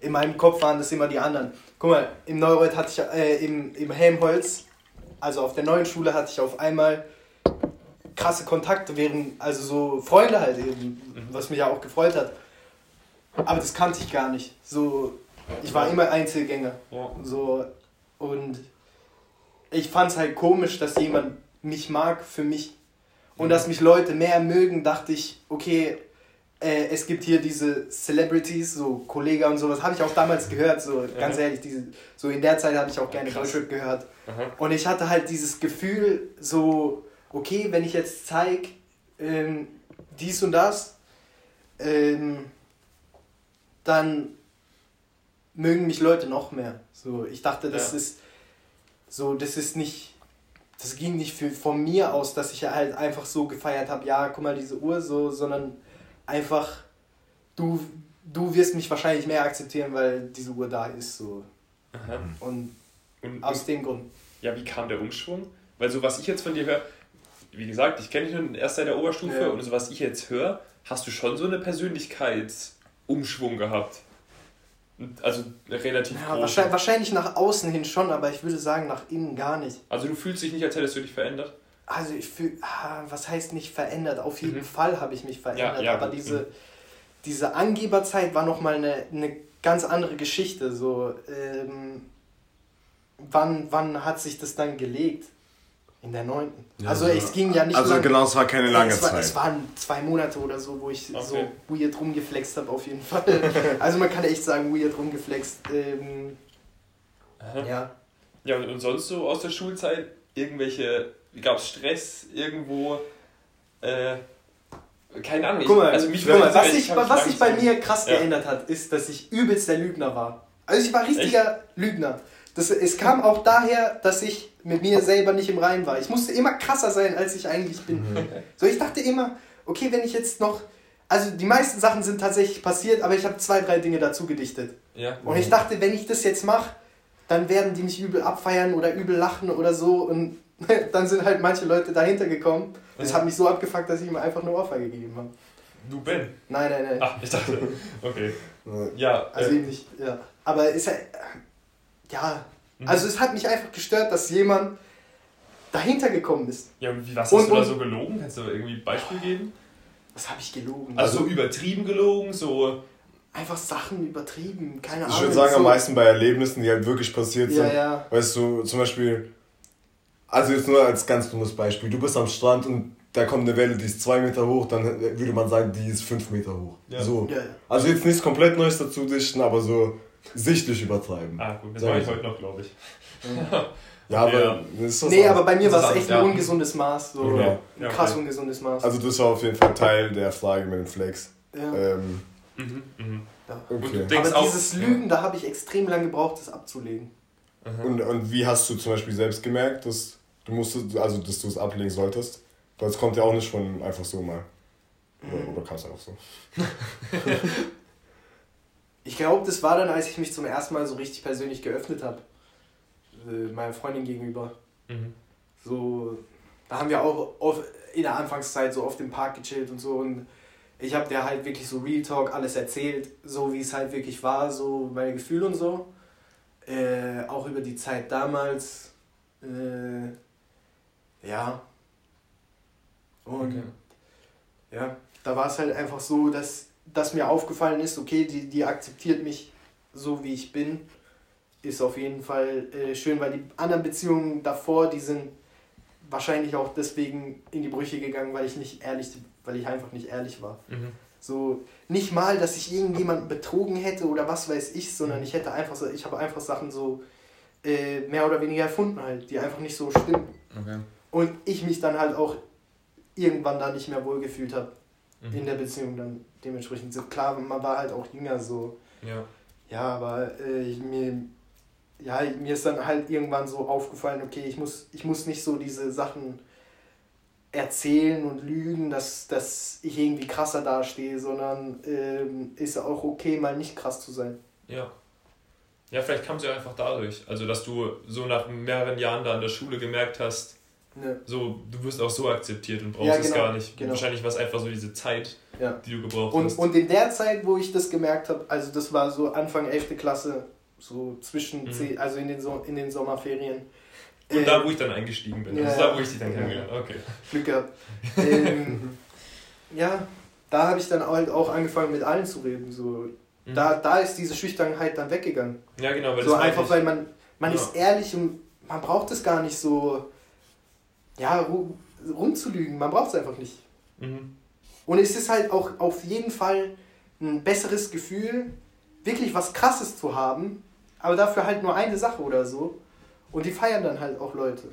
In meinem Kopf waren das immer die anderen. Guck mal, im Neureuth hatte ich, äh, im, im Helmholtz, also auf der neuen Schule, hatte ich auf einmal krasse Kontakte, während, also so Freunde halt eben, was mich ja auch gefreut hat. Aber das kannte ich gar nicht. So, ich war immer Einzelgänger. Ja. So, und ich fand es halt komisch, dass jemand mich mag für mich. Und dass mich Leute mehr mögen, dachte ich, okay, äh, es gibt hier diese Celebrities, so Kollega und sowas, habe ich auch damals gehört, so ganz ehrlich, diese, so in der Zeit habe ich auch gerne. Deutschrap gehört. Aha. Und ich hatte halt dieses Gefühl, so, okay, wenn ich jetzt zeige, ähm, dies und das, ähm, dann mögen mich Leute noch mehr. So, ich dachte, das Ja. ist so, das ist nicht, das ging nicht für, von mir aus, dass ich halt einfach so gefeiert habe, ja, guck mal, diese Uhr so, sondern einfach, du, du wirst mich wahrscheinlich mehr akzeptieren, weil diese Uhr da ist, so. Und Und, aus dem Grund. ja, wie kam der Umschwung? Weil so was ich jetzt von dir höre, wie gesagt, ich kenne dich nur erst seit der Oberstufe Ja. und so was ich jetzt höre, hast du schon so eine Persönlichkeitsumschwung gehabt. Also relativ Ja, wahrscheinlich, wahrscheinlich nach außen hin schon, aber ich würde sagen, nach innen gar nicht. Also du fühlst dich nicht, als hättest du dich verändert? Also ich fühle, ah, was heißt nicht verändert? Auf jeden Mhm. Fall habe ich mich verändert, ja, aber gut, diese, mhm. diese Angeberzeit war nochmal eine, eine ganz andere Geschichte. So, ähm, wann, wann hat sich das dann gelegt? In der neunten. Ja, also so- es ging ja nicht Also lang. genau, es war keine lange es, war, Zeit. es waren zwei Monate oder so, wo ich Okay. so weird rumgeflext habe, auf jeden Fall. also man kann echt sagen, weird rumgeflext. Ähm, ja. Ja, und sonst so aus der Schulzeit irgendwelche, gab es Stress irgendwo? Äh, keine Ahnung. ich- Guck mal, also mich guck mal was, sich, was sich bei mir krass Ja. geändert hat, ist, dass ich übelst der Lügner war. Also ich war richtiger Lügner. Das, es kam auch daher, dass ich mit mir selber nicht im Reim war. Ich musste immer krasser sein, als ich eigentlich bin. So, ich dachte immer, okay, wenn ich jetzt noch... Also die meisten Sachen sind tatsächlich passiert, aber ich habe zwei, drei Dinge dazu gedichtet. Ja. Und ich dachte, wenn ich das jetzt mache, dann werden die mich übel abfeiern oder übel lachen oder so. Und dann sind halt manche Leute dahinter gekommen. Das hat mich so abgefuckt, dass ich ihm einfach eine Ohrfeige gegeben habe. Du Ben. Nein, nein, nein. Ach, ich dachte. Okay. Ja. Also äh, eben nicht, ja. Aber ist ja. Ja. Mhm. Also es hat mich einfach gestört, dass jemand dahinter gekommen ist. ja, und wie, was Und- hast du da und- so gelogen? Kannst du irgendwie ein Beispiel geben? Was habe ich gelogen? Also, so übertrieben gelogen, so. Einfach Sachen übertrieben, keine Ahnung. Ich würde sagen, so- am meisten bei Erlebnissen, die halt wirklich passiert Ja, sind. ja. Weißt du, zum Beispiel, also jetzt nur als ganz dummes Beispiel, du bist am Strand und da kommt eine Welle, die ist zwei Meter hoch, dann würde man sagen, die ist fünf Meter hoch. Ja. So. Ja, ja. Also jetzt nichts komplett Neues dazu dichten, aber so sichtlich übertreiben. Ah, gut, das Sag mache ich heute noch, glaube ich. Ja, aber Ja. das ist was Nee, aber bei mir war es Das echt ja. ein ungesundes Maß. So Genau. Ein Ja, krass okay. ungesundes Maß. Also das war auf jeden Fall Teil der Frage mit dem Flex. ja. Ähm, Mhm, mhm. ja. Okay. Aber auch, dieses Lügen, da habe ich extrem lange gebraucht, das abzulegen. Aha. Und, und wie hast du zum Beispiel selbst gemerkt, dass du musstest, also dass du es ablegen solltest? Das kommt ja auch nicht von einfach so mal. Oder, oder kam es einfach so? Ich glaube, das war dann, als ich mich zum ersten Mal so richtig persönlich geöffnet habe. Äh, meiner Freundin gegenüber. Mhm. So, da haben wir auch oft, in der Anfangszeit so oft im Park gechillt und so. Und ich habe der halt wirklich so Real Talk alles erzählt, so wie es halt wirklich war, so meine Gefühle und so. Äh, auch über die Zeit damals. Äh, ja. Und Okay. ja, da war es halt einfach so, dass, dass mir aufgefallen ist, okay, die, die akzeptiert mich so, wie ich bin. Ist auf jeden Fall äh, schön, weil die anderen Beziehungen davor, die sind wahrscheinlich auch deswegen in die Brüche gegangen, weil ich nicht ehrlich, weil ich einfach nicht ehrlich war. Mhm. So, nicht mal, dass ich irgendjemanden betrogen hätte oder was weiß ich, sondern ich hätte einfach so, ich habe einfach Sachen so äh, mehr oder weniger erfunden halt, die einfach nicht so stimmen. Okay. Und ich mich dann halt auch irgendwann da nicht mehr wohlgefühlt habe Mhm. in der Beziehung dann dementsprechend. So, klar, man war halt auch jünger so. Ja. Ja, aber äh, ich, mir, ja, mir ist dann halt irgendwann so aufgefallen, okay, ich muss, ich muss nicht so diese Sachen erzählen und lügen, dass, dass ich irgendwie krasser dastehe, sondern ähm, ist auch okay, mal nicht krass zu sein. Ja. Ja, vielleicht kam es ja einfach dadurch. Also, dass du so nach mehreren Jahren da in der Schule gemerkt hast, Ne, so, du wirst auch so akzeptiert und brauchst Ja, es genau, gar nicht. genau. Wahrscheinlich war es einfach so diese Zeit, ja. die du gebraucht Und, hast. und in der Zeit, wo ich das gemerkt habe, also das war so Anfang 11. Klasse, so zwischen, Mhm. zehn, also in den, so in den Sommerferien. Und äh, da, wo ich dann eingestiegen bin. ja, das ist da, wo ich dich dann kennengelernt habe. Okay. Glück gehabt. ähm, ja, da habe ich dann halt auch angefangen mit allen zu reden. So. Mhm. Da, da ist diese Schüchternheit dann weggegangen. Ja, genau, weil so einfach, weil man, man ist ehrlich und man braucht es gar nicht so, ja, ru rumzulügen. Man braucht es einfach nicht. Mhm. Und es ist halt auch auf jeden Fall ein besseres Gefühl, wirklich was Krasses zu haben, aber dafür halt nur eine Sache oder so. Und die feiern dann halt auch Leute.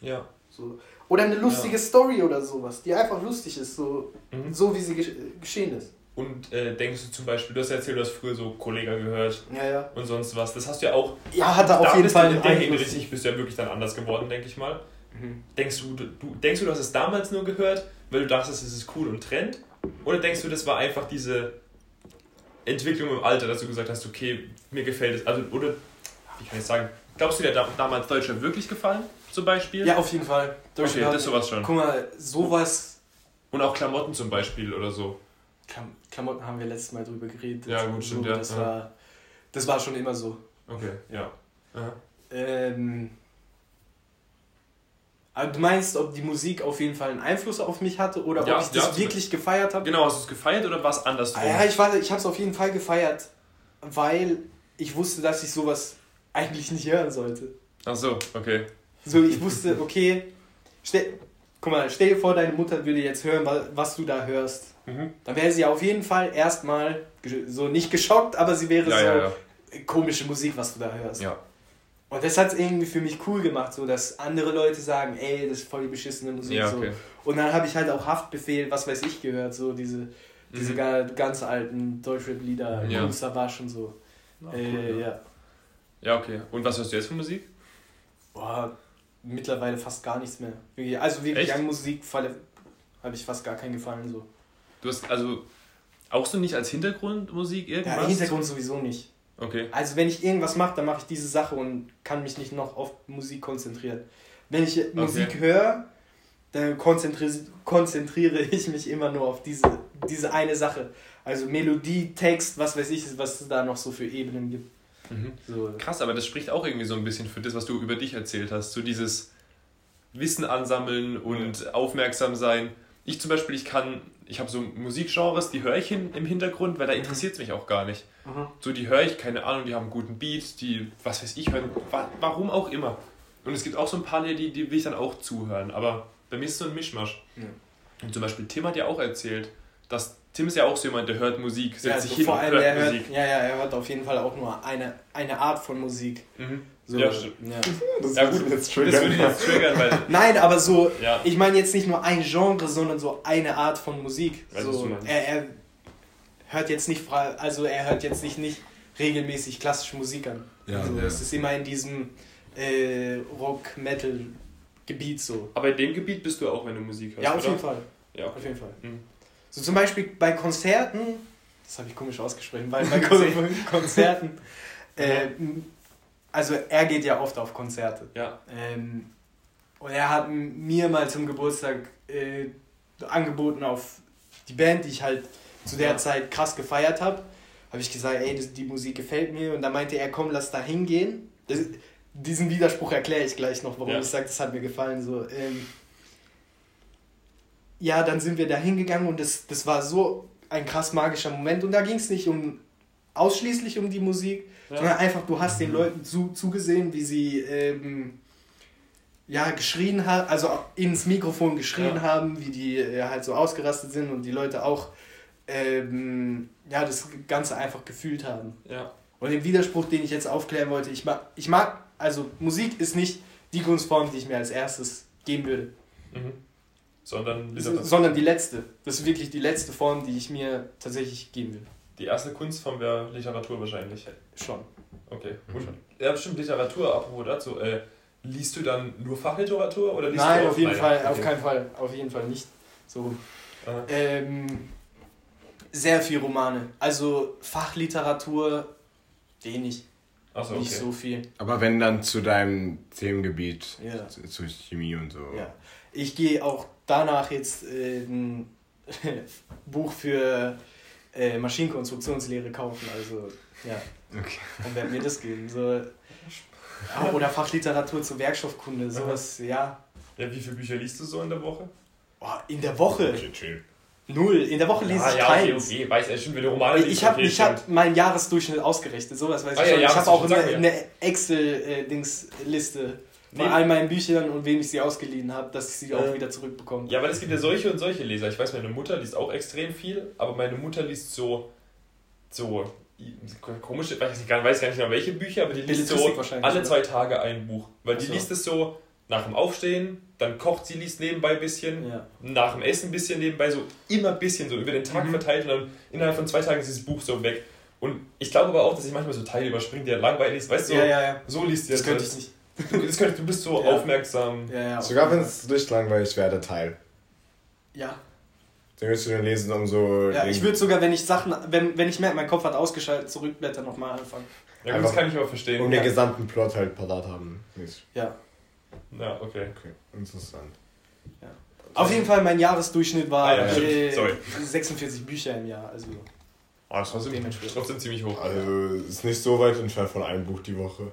Ja. So. Oder eine lustige Story oder sowas, die einfach lustig ist, so, Mhm. so wie sie gesch geschehen ist. Und äh, denkst du zum Beispiel, du hast ja erzählt, du hast früher so Kollega gehört Ja, ja. und sonst was. Das hast du ja auch. Ja, hat er auf jeden Fall in der Hinsicht bist du ja wirklich dann anders geworden, denke ich mal. Mhm. Denkst du, du, denkst du, du hast es damals nur gehört, weil du dachtest, es ist cool und Trend? Oder denkst du, das war einfach diese Entwicklung im Alter, dass du gesagt hast, okay, mir gefällt es, also, oder, wie kann ich sagen, glaubst du dir da, damals Deutschland wirklich gefallen, zum Beispiel? Ja, auf jeden Fall. okay, das sowas schon. Guck mal, sowas. Und auch Klamotten zum Beispiel oder so. Klam Klamotten haben wir letztes Mal drüber geredet. Ja, gut, stimmt, ja. Das, Ja. war, das war schon immer so. Okay, ja. Ähm, aber du meinst, ob die Musik auf jeden Fall einen Einfluss auf mich hatte oder Ja, ob ich das ja, wirklich gefeiert habe? Genau, hast du es gefeiert oder war es andersrum? Ah, ja, ich ich habe es auf jeden Fall gefeiert, weil ich wusste, dass ich sowas eigentlich nicht hören sollte. Ach so, okay. So, ich wusste, okay, stell, guck mal, stell dir vor, deine Mutter würde jetzt hören, wa- was du da hörst. Mhm. Dann wäre sie auf jeden Fall erstmal so nicht geschockt, aber sie wäre Ja, so ja. komische Musik, was du da hörst. Ja. Und das hat es irgendwie für mich cool gemacht, so dass andere Leute sagen, ey, das ist voll die beschissene Musik. Ja, so. okay. Und dann habe ich halt auch Haftbefehl, was weiß ich, gehört, so diese, diese Mhm. ga- ganz alten Deutschrap-Lieder, Ja. Savage und so. Ah, äh, cool, ja. Ja, okay. Und was hörst du jetzt für Musik? Boah, mittlerweile fast gar nichts mehr. Also wirklich Echt? an Musik habe ich fast gar keinen Gefallen so. Du hast also auch so nicht als Hintergrundmusik irgendwas? Ja, Hintergrund sowieso nicht. Okay. Also wenn ich irgendwas mache, dann mache ich diese Sache und kann mich nicht noch auf Musik konzentrieren. Wenn ich Musik höre, dann konzentriere, konzentriere ich mich immer nur auf diese, diese eine Sache. Also Melodie, Text, was weiß ich, was es da noch so für Ebenen gibt. Mhm. So. Krass, aber das spricht auch irgendwie so ein bisschen für das, was du über dich erzählt hast. So dieses Wissen ansammeln und aufmerksam sein. Ich zum Beispiel, ich kann, ich habe so Musikgenres, die höre ich hin, im Hintergrund, weil da interessiert es mich auch gar nicht. Mhm. So, die höre ich, keine Ahnung, die haben einen guten Beat, die, was weiß ich, hören, wa warum auch immer. Und es gibt auch so ein paar, die, die will ich dann auch zuhören, aber bei mir ist es so ein Mischmasch. Ja. Und zum Beispiel Tim hat ja auch erzählt, dass Tim ist ja auch so jemand, der hört Musik, setzt Ja, sich also hin vor und allem, hört er hört, Musik. ja, ja, er hört auf jeden Fall auch nur eine, eine Art von Musik. Mhm. So, Ja, stimmt. ja. Das Ja gut, jetzt das würde triggern. ich jetzt triggern, weil Nein, aber so, Ja. ich meine jetzt nicht nur ein Genre, sondern so eine Art von Musik. So, er, er hört jetzt nicht also er hört jetzt nicht, nicht regelmäßig klassische Musik an. Ja, also, ja. Es ist immer in diesem äh, Rock-Metal-Gebiet so. Aber in dem Gebiet bist du auch, wenn du Musik hörst. Ja, auf oder? jeden Fall. Ja, Auf jeden Fall. Mhm. So zum Beispiel bei Konzerten, das habe ich komisch ausgesprochen, bei Konzer- Konzerten, äh, also er geht ja oft auf Konzerte. Ja. Ähm, und er hat mir mal zum Geburtstag äh, angeboten auf die Band, die ich halt zu der Ja. Zeit krass gefeiert habe. Habe ich gesagt, ey, das, die Musik gefällt mir. Und da meinte er, komm, lass da hingehen. Das, diesen Widerspruch erkläre ich gleich noch, warum Ja. ich sage, das hat mir gefallen. So, ähm, ja, dann sind wir da hingegangen und das, das war so ein krass magischer Moment. Und da ging es nicht um ausschließlich um die Musik, Ja. sondern einfach, du hast den Leuten zu, zugesehen, wie sie ähm, ja, geschrien haben, also ins Mikrofon geschrien Ja. haben, wie die äh, halt so ausgerastet sind und die Leute auch ähm, ja, das Ganze einfach gefühlt haben. Ja. Und den Widerspruch, den ich jetzt aufklären wollte, ich mag, ich mag, also Musik ist nicht die Kunstform, die ich mir als erstes geben würde, Mhm. Sondern sondern die letzte. Das ist wirklich die letzte Form, die ich mir tatsächlich geben will. Die erste Kunstform wäre Literatur wahrscheinlich. Schon. Okay. Mhm. Ja, bestimmt Literatur, apropos dazu. Äh, liest du dann nur Fachliteratur oder liest Nein, du auf jeden Nein, Fall, okay. auf keinen Fall, auf jeden Fall nicht. So, ähm, sehr viel Romane. Also Fachliteratur, wenig, Achso, okay. nicht so viel. Aber wenn dann zu deinem Themengebiet, Ja. zu, zu Chemie und so. Ja. Ich gehe auch danach jetzt äh, ein Buch für äh, Maschinenkonstruktionslehre kaufen. Also, ja, Okay. und werde mir das geben. So, ja, oder Fachliteratur zur Werkstoffkunde, sowas, ja. Ja, wie viele Bücher liest du so in der Woche? Boah, in der Woche Okay, chill. null. In der Woche lese ah, ich ja, okay, keins. okay. Weiß er schon, wenn du Romane liest. Ich habe okay, hab meinen Jahresdurchschnitt ausgerechnet, sowas weiß Ah, ich ja, schon. ich habe auch eine, eine Excel-Dings-Liste von Nee. all meinen Büchern und wem ich sie ausgeliehen habe, dass ich sie auch Äh. wieder zurückbekomme. Ja, weil es gibt ja solche und solche Leser. Ich weiß, meine Mutter liest auch extrem viel, aber meine Mutter liest so, so komische, weiß ich gar, weiß gar nicht mehr welche Bücher, aber die liest so alle oder? zwei Tage ein Buch. Weil die so. liest es so nach dem Aufstehen, dann kocht sie, liest nebenbei ein bisschen, Ja. nach dem Essen ein bisschen nebenbei, so immer ein bisschen, so über den Tag Mhm. verteilt und dann innerhalb von zwei Tagen ist dieses Buch so weg. Und ich glaube aber auch, dass ich manchmal so Teile überspringe, die ja langweilig ist. Weißt du, ja, ja, ja. so liest ihr Das könnte ich nicht. Du, du bist so Ja. aufmerksam. Ja, ja. Sogar wenn es nicht langweilig wäre, der Teil. Ja. Den willst du dann lesen, um so. ja ich würde sogar, wenn ich Sachen, wenn, wenn ich merke, mein Kopf hat ausgeschaltet, zurückblättern nochmal anfangen. Ja, gut, das kann ich aber verstehen. um Ja. den gesamten Plot halt parat haben. Nicht. Ja. Ja, okay. Okay, interessant. Auf jeden Fall, mein Jahresdurchschnitt war Ah, ja, äh, Sorry. 46 Bücher im Jahr. Also, Ah, das ist trotzdem, Dementsprechend. trotzdem ziemlich hoch. Also ist nicht so weit entfernt von einem Buch die Woche.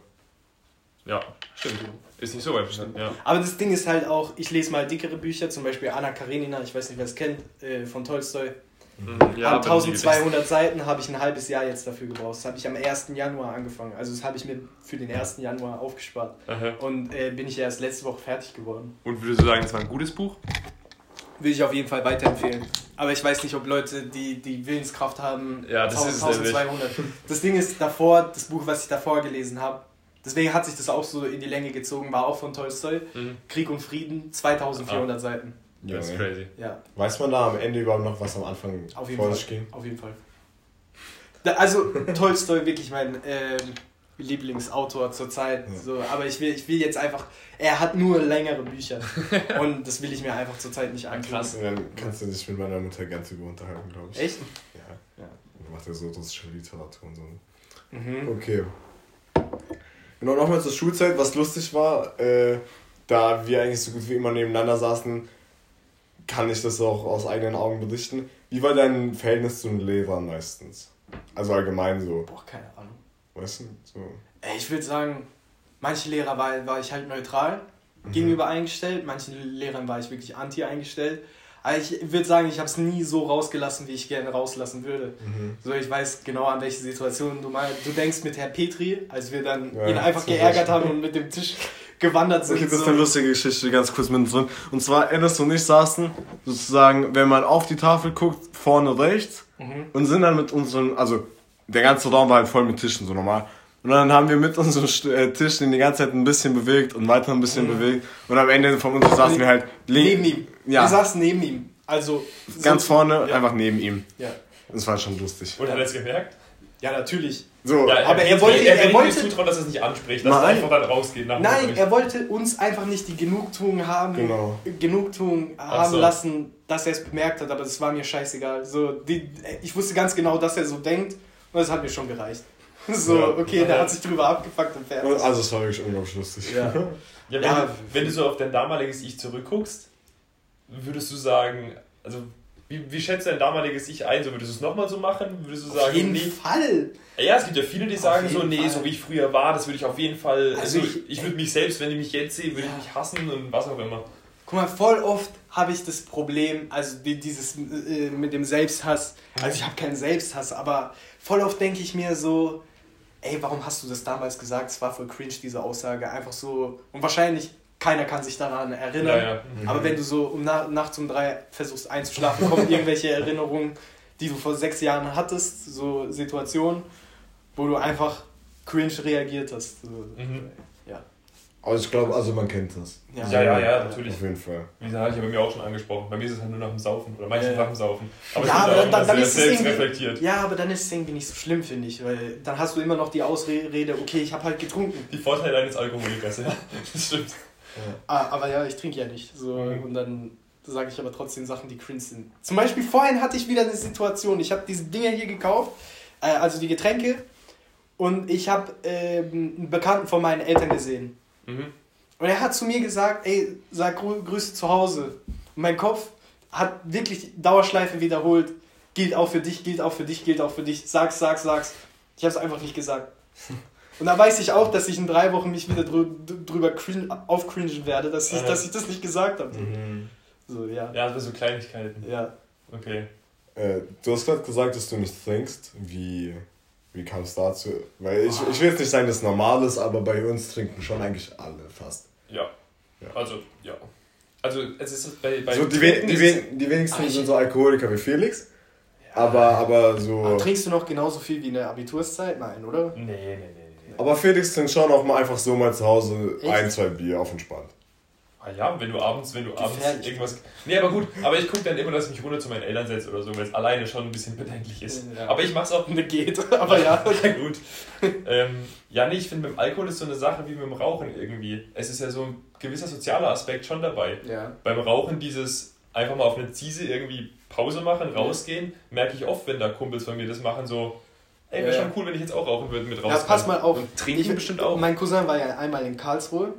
Ja, stimmt. Ist nicht so weit verstanden, ja. Aber das Ding ist halt auch, ich lese mal dickere Bücher, zum Beispiel Anna Karenina, ich weiß nicht, wer es kennt, äh, von Tolstoi. Mhm. Die 1200 Seiten, habe ich ein halbes Jahr jetzt dafür gebraucht. Das habe ich am 1. Januar angefangen. Also das habe ich mir für den 1. Januar aufgespart. Aha. Und äh, bin ich erst letzte Woche fertig geworden. Und würdest du sagen, das war ein gutes Buch? Würde ich auf jeden Fall weiterempfehlen. Aber ich weiß nicht, ob Leute, die die Willenskraft haben, Ja, das ist es nämlich. 1200. Das Ding ist davor, das Buch, was ich davor gelesen habe, deswegen hat sich das auch so in die Länge gezogen, war auch von Tolstoi. Mhm. Krieg und Frieden, 2400 Seiten. Das ist crazy. Ja, Weiß man da am Ende überhaupt noch, was am Anfang auf jeden vor Fall. sich ging? Auf jeden Fall. Also Tolstoi wirklich mein ähm, Lieblingsautor zurzeit. Ja. So, aber ich will, ich will jetzt einfach. Er hat nur längere Bücher. und das will ich mir einfach zurzeit nicht antun. krass. Und dann kannst du dich mit meiner Mutter ganz über unterhalten, glaube ich. Echt? Ja. Ja. Und macht ja so russische Literatur und so. Mhm. Okay. Genau, nochmal zur Schulzeit, was lustig war, äh, da wir eigentlich so gut wie immer nebeneinander saßen, kann ich das auch aus eigenen Augen berichten. Wie war dein Verhältnis zu den Lehrern meistens? Also allgemein so, Boah, keine Ahnung. weißt du? So. Ey, Ich würde sagen, manche Lehrer war, war ich halt neutral Mhm. gegenüber eingestellt, manchen Lehrern war ich wirklich anti eingestellt. Aber ich würde sagen, ich habe es nie so rausgelassen, wie ich gerne rauslassen würde. Mhm. So, ich weiß genau, an welche Situation du meinst. Du denkst mit Herr Petri, als wir dann Ja, ihn einfach geärgert Beispiel. haben und mit dem Tisch gewandert sind. Okay, das ist eine lustige Geschichte, ganz kurz mittendrin. Und zwar, Ennis und ich saßen sozusagen, wenn man auf die Tafel guckt, vorne rechts Mhm. und sind dann mit unseren, also der ganze Raum war halt voll mit Tischen, so normal. Und dann haben wir mit unseren St- äh, Tischen die ganze Zeit ein bisschen bewegt und weiter ein bisschen bewegt. Und am Ende von uns saßen wir halt Neben ihm. Ja. Wir saßen neben ihm. Also ganz so- vorne, Ja. einfach neben ihm. Ja. Das war schon lustig. Und hat er es gemerkt? ja, natürlich. So, Ja, Aber er wollte- er, er er wollte- zutrauen, dass er es nicht anspricht, dass er Nein. einfach dann rausgeht nach Nein, er wollte uns einfach nicht die Genugtuung haben, Genau. Genugtuung haben so. lassen, dass er es bemerkt hat, aber das war mir scheißegal. So, die, ich wusste ganz genau, dass er so denkt und das hat mir schon gereicht. So, Ja. okay, der hat sich drüber abgefuckt und fertig. also es war wirklich unglaublich lustig. Ja. Ja, wenn, Ja. Du, wenn du so auf dein damaliges Ich zurückguckst, würdest du sagen, also wie, wie schätzt dein damaliges Ich ein? So, würdest du es nochmal so machen? Würdest du Auf sagen, jeden nee? Fall. Ja, es gibt ja viele, die Auf sagen so, nee, Fall. so wie ich früher war, das würde ich auf jeden Fall, Also also, ich- ich, würde mich selbst, wenn ich mich jetzt sehe, würde Ja. ich mich hassen und was auch immer. Guck mal, voll oft habe ich das Problem, also die, dieses äh, mit dem Selbsthass. Also ich habe keinen Selbsthass, aber voll oft denke ich mir so, ey, warum hast du das damals gesagt? Es war voll cringe, diese Aussage. Einfach so. Und wahrscheinlich keiner kann sich daran erinnern. Ja, ja. Aber wenn du so um na nachts um drei versuchst einzuschlafen, kommen irgendwelche Erinnerungen, die du vor sechs Jahren hattest, so Situationen, wo du einfach cringe reagiert hast. So, Mhm. Ja. Aber ich glaube, also man kennt das. Ja. Ja, ja, ja, natürlich. Auf jeden Fall. Wie gesagt, ich ja bei mir auch schon angesprochen. Bei mir ist es halt nur nach dem Saufen oder manchen Ja. nach dem Saufen. Aber ja, aber da dann, dann, dann ist es reflektiert. Ja, aber dann ist es irgendwie nicht so schlimm, finde ich, weil dann hast du immer noch die Ausrede, okay, ich habe halt getrunken. Die Vorteile eines Alkoholikers, ja. Das stimmt. Ah, aber ja, ich trinke ja nicht. So, Mhm. Und dann sage ich aber trotzdem Sachen, die cringe sind. Zum Beispiel vorhin hatte ich wieder eine Situation, ich habe diese Dinger hier gekauft, äh, also die Getränke, und ich habe ähm, einen Bekannten von meinen Eltern gesehen. Mhm. Und er hat zu mir gesagt, ey, sag Grü Grüße zu Hause. Und mein Kopf hat wirklich Dauerschleife wiederholt. Gilt auch für dich, gilt auch für dich, gilt auch für dich. Sag's, sag's, sag's. Ich habe es einfach nicht gesagt. Und da weiß ich auch, dass ich in drei Wochen mich wieder drü drüber cringe, aufcringen werde, dass ich, Aha. dass ich das nicht gesagt habe. Mhm. So, ja. Ja, das sind so Kleinigkeiten. Ja. Okay. Äh, du hast gerade gesagt, dass du nicht trinkst. Wie, wie kam es dazu? Weil ich, ich will jetzt nicht sagen, dass es normal ist, aber bei uns trinken schon eigentlich alle fast. Ja. Ja. Also, ja. Also, es ist bei. bei So, die, wen, die, wen, die wenigsten Ah, ich- sind so Alkoholiker wie Felix. Aber, aber so. Aber trinkst du noch genauso viel wie in der Abiturszeit? Nein, oder? Nee, nee. Aber Felix trinkt schon auch mal einfach so mal zu Hause Echt? ein, zwei Bier auf entspannt. Ah ja, wenn du abends, wenn du abends Gefährlich. irgendwas. Nee, aber gut, aber ich gucke dann immer, dass ich mich runter zu meinen Eltern setze oder so, weil es alleine schon ein bisschen bedenklich ist. Ja. Aber ich mach's auch. Ne, geht. Aber ja. ja gut. ähm, ja, nee, ich finde, mit dem Alkohol ist so eine Sache wie mit dem Rauchen irgendwie. Es ist ja so ein gewisser sozialer Aspekt schon dabei. Ja. Beim Rauchen dieses einfach mal auf eine Ziese irgendwie Pause machen, rausgehen, merke ich oft, wenn da Kumpels von mir das machen, so, ey, wäre Ja. schon cool, wenn ich jetzt auch rauchen würde mit raus. Ja, pass mal auf. Und trinken bestimmt auch. Mein Cousin war ja einmal in Karlsruhe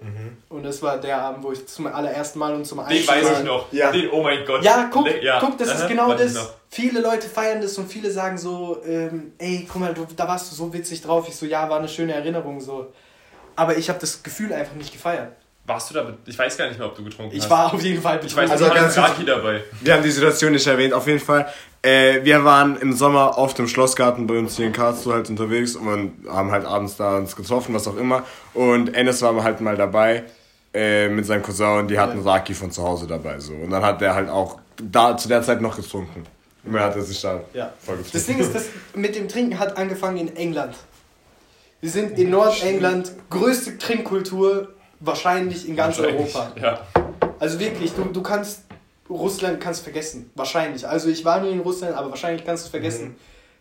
und das war der Abend, wo ich zum allerersten Mal und zum Den Einstieg weiß war. ich noch. Ja. Den, oh mein Gott. Ja, guck, ja. guck, das ist Aha, genau weiß ich das. Viele Leute feiern das und viele sagen so, ähm, ey, guck mal, du, da warst du so witzig drauf. Ich so, ja, war eine schöne Erinnerung so. Aber ich habe das Gefühl einfach nicht gefeiert. Warst du da? Ich weiß gar nicht mehr, ob du getrunken Ich hast. war auf jeden Fall Ich weiß, Also ganz Raki dabei. Wir haben die Situation nicht erwähnt, auf jeden Fall. Äh, wir waren im Sommer auf dem Schlossgarten bei uns hier in Karlsruhe halt unterwegs und haben halt abends da uns getroffen, was auch immer. Und Ennis war halt mal dabei äh, mit seinem Cousin und die hatten. Raki von zu Hause dabei. so Und dann hat der halt auch da zu der Zeit noch getrunken. Und er hat er sich da Ja. voll getrunken. Das Ding ist, das mit dem Trinken hat angefangen in England. Wir sind in Nordengland, größte Trinkkultur wahrscheinlich in ganz Wahrscheinlich. Europa. Ja. Also wirklich, du, du kannst Russland kannst vergessen. Wahrscheinlich. Also ich war nie in Russland, aber wahrscheinlich kannst du es vergessen.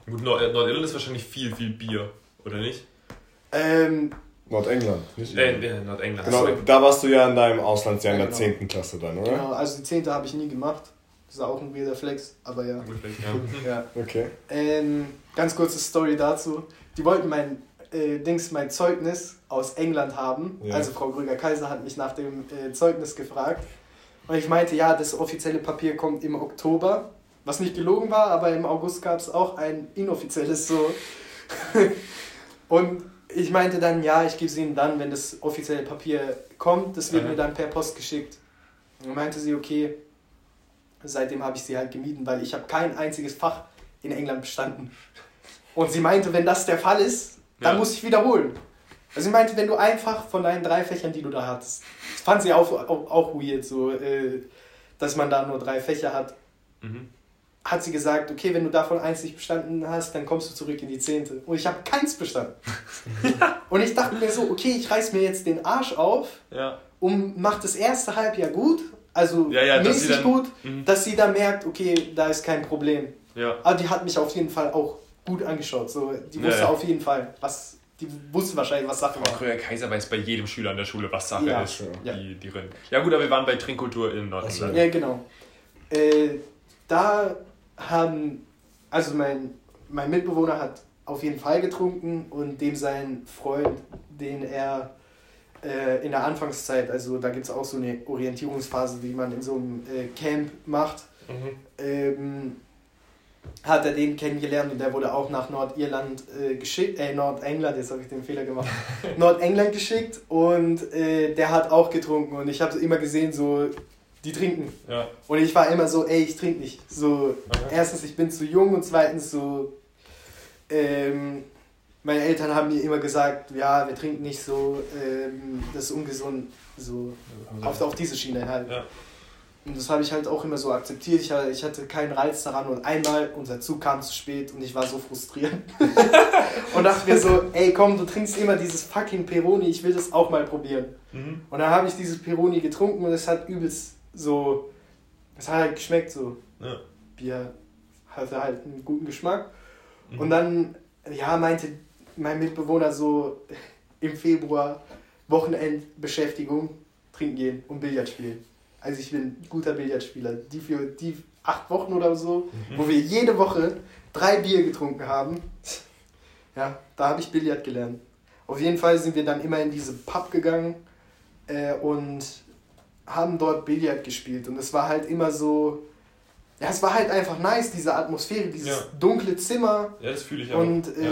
Gut, Nord Nordirland ist wahrscheinlich viel, viel Bier, oder nicht? Ähm, Nordengland, nicht Äh, England. äh, Nordengland. Genau, sorry. da warst du ja in deinem Auslandsjahr in der genau. 10. Klasse dann, oder? genau, also die 10. habe ich nie gemacht. Das ist auch ein weirder Flex, aber ja. Vielleicht, ja. ja. Okay. Ähm, ganz kurze Story dazu. Die wollten mein äh, Dings, mein Zeugnis aus England haben. Ja. Also Frau Grüger-Kaiser hat mich nach dem äh, Zeugnis gefragt. Und ich meinte, ja, das offizielle Papier kommt im Oktober. Was nicht gelogen war, aber im August gab es auch ein inoffizielles so. Und ich meinte dann, ja, ich gebe es Ihnen dann, wenn das offizielle Papier kommt. Das wird Ja. mir dann per Post geschickt. Und dann meinte sie, okay, seitdem habe ich sie halt gemieden, weil ich habe kein einziges Fach in England bestanden. Und sie meinte, wenn das der Fall ist, dann Ja. muss ich wiederholen. Also sie meinte, wenn du einfach von deinen drei Fächern, die du da hattest, das fand sie auch, auch, auch weird, so, äh, dass man da nur drei Fächer hat, Mhm. hat sie gesagt, okay, wenn du davon eins nicht bestanden hast, dann kommst du zurück in die Zehnte. Und ich habe keins bestanden. Und ich dachte mir so, okay, ich reiß mir jetzt den Arsch auf Ja. und mach das erste Halbjahr gut, also Ja, ja, mäßig dann- gut, Mhm. dass sie dann merkt, okay, da ist kein Problem. Ja. Aber die hat mich auf jeden Fall auch gut angeschaut. So, die wusste auf jeden Fall, was, die wusste wahrscheinlich, was Sache war. Kröger Kaiser weiß bei jedem Schüler an der Schule, was Sache Ja, ist. ja. Die, die Rennen. Ja gut, aber wir waren bei Trinkkultur in Nordengland. Ja, genau. Äh, da haben, also mein, mein Mitbewohner hat auf jeden Fall getrunken und dem sein Freund, den er äh, in der Anfangszeit, also da gibt es auch so eine Orientierungsphase, die man in so einem äh, Camp macht, Mhm. ähm, hat er den kennengelernt und der wurde auch nach Nordirland äh, geschickt, äh, Nordengland, jetzt habe ich den Fehler gemacht, Nordengland geschickt und äh, der hat auch getrunken und ich habe immer gesehen, so, die trinken. Ja. Und ich war immer so, ey, ich trinke nicht. So, Aha. erstens, ich bin zu jung und zweitens so, ähm, meine Eltern haben mir immer gesagt, ja, wir trinken nicht so, ähm, das ist ungesund, so, auf, auf diese Schiene halt. Ja. Und das habe ich halt auch immer so akzeptiert. Ich, hatte- ich hatte keinen Reiz daran und einmal, unser Zug kam zu spät und ich war so frustriert. und dachte mir so, ey komm, du trinkst immer dieses fucking Peroni, ich will das auch mal probieren. Mhm. Und dann habe ich dieses Peroni getrunken und es hat übelst so, es hat halt geschmeckt so. Ja. Bier hatte halt einen guten Geschmack. Mhm. Und dann, ja, meinte mein Mitbewohner so im Februar Wochenendbeschäftigung, trinken gehen und Billard spielen. Also ich bin ein guter Billardspieler. Die für die acht Wochen oder so, Mhm. wo wir jede Woche drei Bier getrunken haben, ja, da habe ich Billard gelernt. Auf jeden Fall sind wir dann immer in diese Pub gegangen äh, und haben dort Billard gespielt. Und es war halt immer so, ja, es war halt einfach nice, diese Atmosphäre, dieses Ja. dunkle Zimmer. Ja, das fühle ich auch. Und ja.